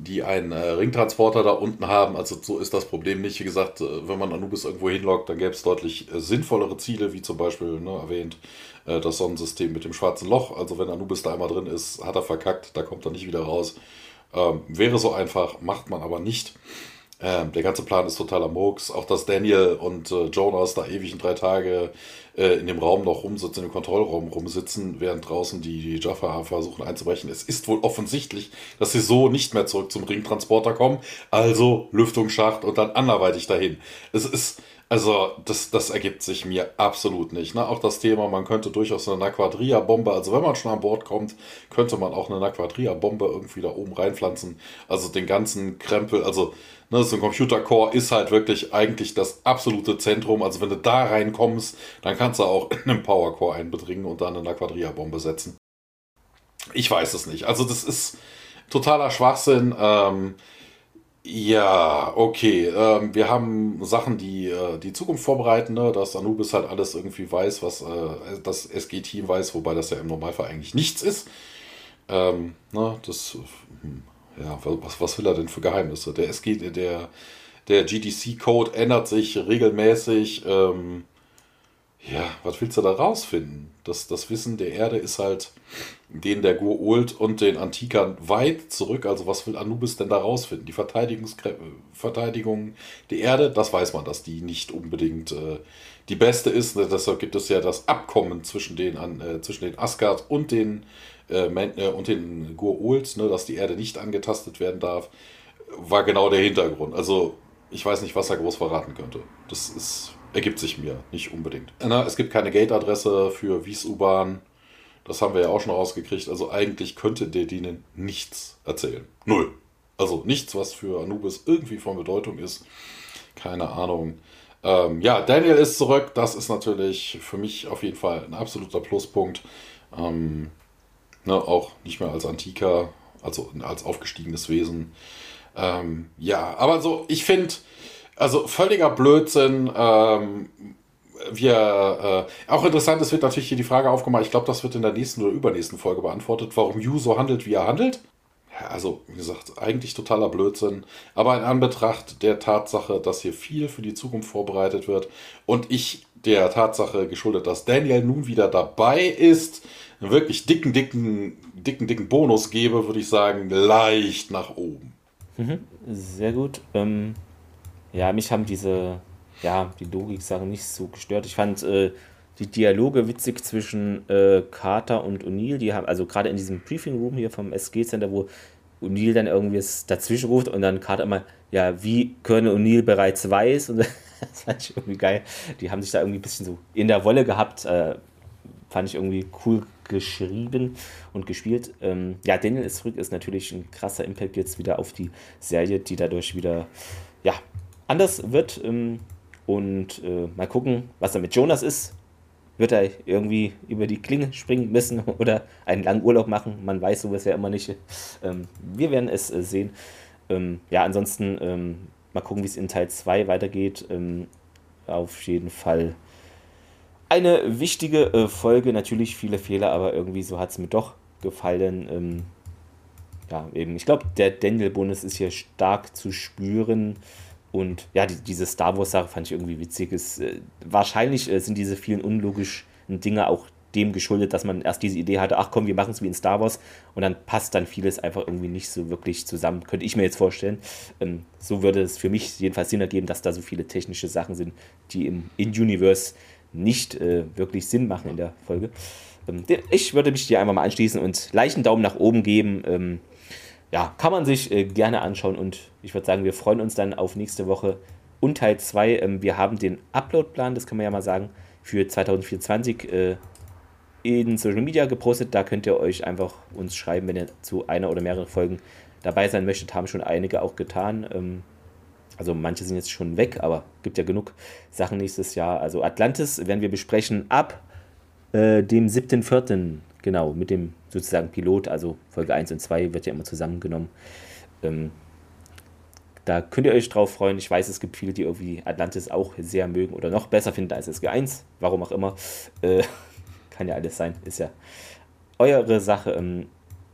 die einen äh, Ringtransporter da unten haben. Also so ist das Problem nicht. Wie gesagt, äh, wenn man Anubis irgendwo hinlockt, dann gäbe es deutlich äh, sinnvollere Ziele, wie zum Beispiel ne, erwähnt äh, das Sonnensystem mit dem schwarzen Loch. Also wenn Anubis da einmal drin ist, hat er verkackt, da kommt er nicht wieder raus. Ähm, wäre so einfach, macht man aber nicht. Ähm, der ganze Plan ist totaler Murks. Auch dass Daniel und äh, Jonas da ewig in drei Tage äh, in dem Raum noch rumsitzen, im Kontrollraum rumsitzen, während draußen die, die Jaffa versuchen einzubrechen. Es ist wohl offensichtlich, dass sie so nicht mehr zurück zum Ringtransporter kommen. Also Lüftungsschacht und dann anderweitig dahin. Es ist, also das, das ergibt sich mir absolut nicht. Ne? Auch das Thema, man könnte durchaus eine Naquadria-Bombe, also wenn man schon an Bord kommt, könnte man auch eine Naquadria-Bombe irgendwie da oben reinpflanzen. Also den ganzen Krempel, also Ne, so ein Computer-Core ist halt wirklich eigentlich das absolute Zentrum. Also wenn du da reinkommst, dann kannst du auch in einem Power-Core einbedringen und dann eine Quadria-Bombe setzen. Ich weiß es nicht. Also das ist totaler Schwachsinn. Ähm, ja, okay. Ähm, wir haben Sachen, die äh, die Zukunft vorbereiten, ne? dass Anubis halt alles irgendwie weiß, was äh, das SG-Team weiß, wobei das ja im Normalfall eigentlich nichts ist. Ähm, ne? Das hm ja, was, was will er denn für Geheimnisse? Der SG, der, der GDC-Code ändert sich regelmäßig. Ähm, ja, was willst du da rausfinden? Das, das Wissen der Erde ist halt den der Gur-Ult und den Antikern weit zurück. Also was will Anubis denn da rausfinden? Die Verteidigung der Erde, das weiß man, dass die nicht unbedingt äh, die beste ist. Deshalb gibt es ja das Abkommen zwischen den, äh, zwischen den Asgard und den äh, äh, und den Gur-Ols, ne, dass die Erde nicht angetastet werden darf, war genau der Hintergrund. Also ich weiß nicht, was er groß verraten könnte. Das ist, ergibt sich mir nicht unbedingt. Na, es gibt keine Gate-Adresse für Wies-U-Bahn. Das haben wir ja auch schon rausgekriegt. Also eigentlich könnte der denen nichts erzählen. Null. Also nichts, was für Anubis irgendwie von Bedeutung ist. Keine Ahnung. Ähm, ja, Daniel ist zurück. Das ist natürlich für mich auf jeden Fall ein absoluter Pluspunkt. Ähm, Ne, auch nicht mehr als Antiker, also als aufgestiegenes Wesen. Ähm, ja, aber so, ich finde, also völliger Blödsinn. Ähm, wir, äh, auch interessant, es wird natürlich hier die Frage aufgemacht, ich glaube, das wird in der nächsten oder übernächsten Folge beantwortet, warum Yu so handelt, wie er handelt. Also, wie gesagt, eigentlich totaler Blödsinn. Aber in Anbetracht der Tatsache, dass hier viel für die Zukunft vorbereitet wird und ich der Tatsache geschuldet, dass Daniel nun wieder dabei ist, einen wirklich dicken, dicken, dicken, dicken Bonus gebe, würde ich sagen, leicht nach oben. Mhm, sehr gut. Ähm, ja, mich haben diese, ja, die Logik-Sachen nicht so gestört. Ich fand äh, die Dialoge witzig zwischen äh, Carter und O'Neill. Die haben, also gerade in diesem Briefing Room hier vom SG-Center, wo O'Neill dann irgendwie dazwischen ruft und dann Carter immer, ja, wie Colonel O'Neill bereits weiß. Und das fand ich irgendwie geil. Die haben sich da irgendwie ein bisschen so in der Wolle gehabt. Äh, fand ich irgendwie cool geschrieben und gespielt. Ähm, ja, Daniel ist zurück, ist natürlich ein krasser Impact jetzt wieder auf die Serie, die dadurch wieder ja, anders wird. Ähm, und äh, mal gucken, was da mit Jonas ist. Wird er irgendwie über die Klinge springen müssen oder einen langen Urlaub machen? Man weiß sowas ja immer nicht. Ähm, wir werden es äh, sehen. Ähm, ja, ansonsten ähm, mal gucken, wie es in Teil 2 weitergeht. Ähm, auf jeden Fall eine wichtige äh, Folge. Natürlich viele Fehler, aber irgendwie so hat es mir doch gefallen. Ähm, ja, eben, ich glaube, der Daniel-Bonus ist hier stark zu spüren. Und ja, die, diese Star Wars-Sache fand ich irgendwie witzig. Es, äh, wahrscheinlich äh, sind diese vielen unlogischen Dinge auch dem geschuldet, dass man erst diese Idee hatte, ach komm, wir machen es wie in Star Wars und dann passt dann vieles einfach irgendwie nicht so wirklich zusammen, könnte ich mir jetzt vorstellen. Ähm, so würde es für mich jedenfalls Sinn ergeben, dass da so viele technische Sachen sind, die im In-Universe nicht äh, wirklich Sinn machen in der Folge. Ähm, ich würde mich dir einfach mal anschließen und leichten Daumen nach oben geben. Ähm, ja, kann man sich äh, gerne anschauen und ich würde sagen, wir freuen uns dann auf nächste Woche und Teil 2. Ähm, wir haben den Uploadplan, das können wir ja mal sagen, für 2024 äh, in Social Media gepostet. Da könnt ihr euch einfach uns schreiben, wenn ihr zu einer oder mehreren Folgen dabei sein möchtet. Haben schon einige auch getan. Ähm, also manche sind jetzt schon weg, aber gibt ja genug Sachen nächstes Jahr. Also Atlantis werden wir besprechen ab äh, dem 7.4. Genau, mit dem sozusagen Pilot, also Folge 1 und 2 wird ja immer zusammengenommen. Ähm, da könnt ihr euch drauf freuen. Ich weiß, es gibt viele, die irgendwie Atlantis auch sehr mögen oder noch besser finden als SG1, warum auch immer. Äh, kann ja alles sein, ist ja eure Sache. Ähm,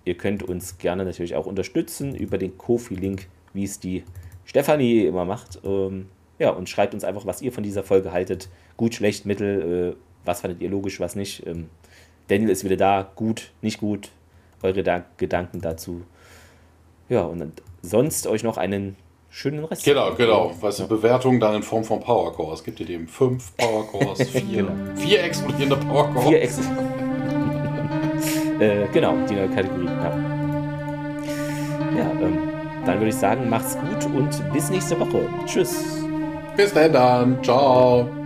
ihr könnt uns gerne natürlich auch unterstützen über den Kofi-Link, wie es die Stefanie immer macht. Ähm, ja, und schreibt uns einfach, was ihr von dieser Folge haltet. Gut, schlecht, mittel, äh, was fandet ihr logisch, was nicht. Ähm, Daniel ist wieder da, gut, nicht gut, eure da Gedanken dazu. Ja, und sonst euch noch einen schönen Rest. Genau, genau. Was die Bewertung dann in Form von Power Es gibt ihr dem fünf Power Cores, vier, genau. vier explodierende Power Cores. Vier Ex äh, genau, die neue Kategorie. Ja, ja ähm, dann würde ich sagen, macht's gut und bis nächste Woche. Tschüss. Bis dann, dann. Ciao.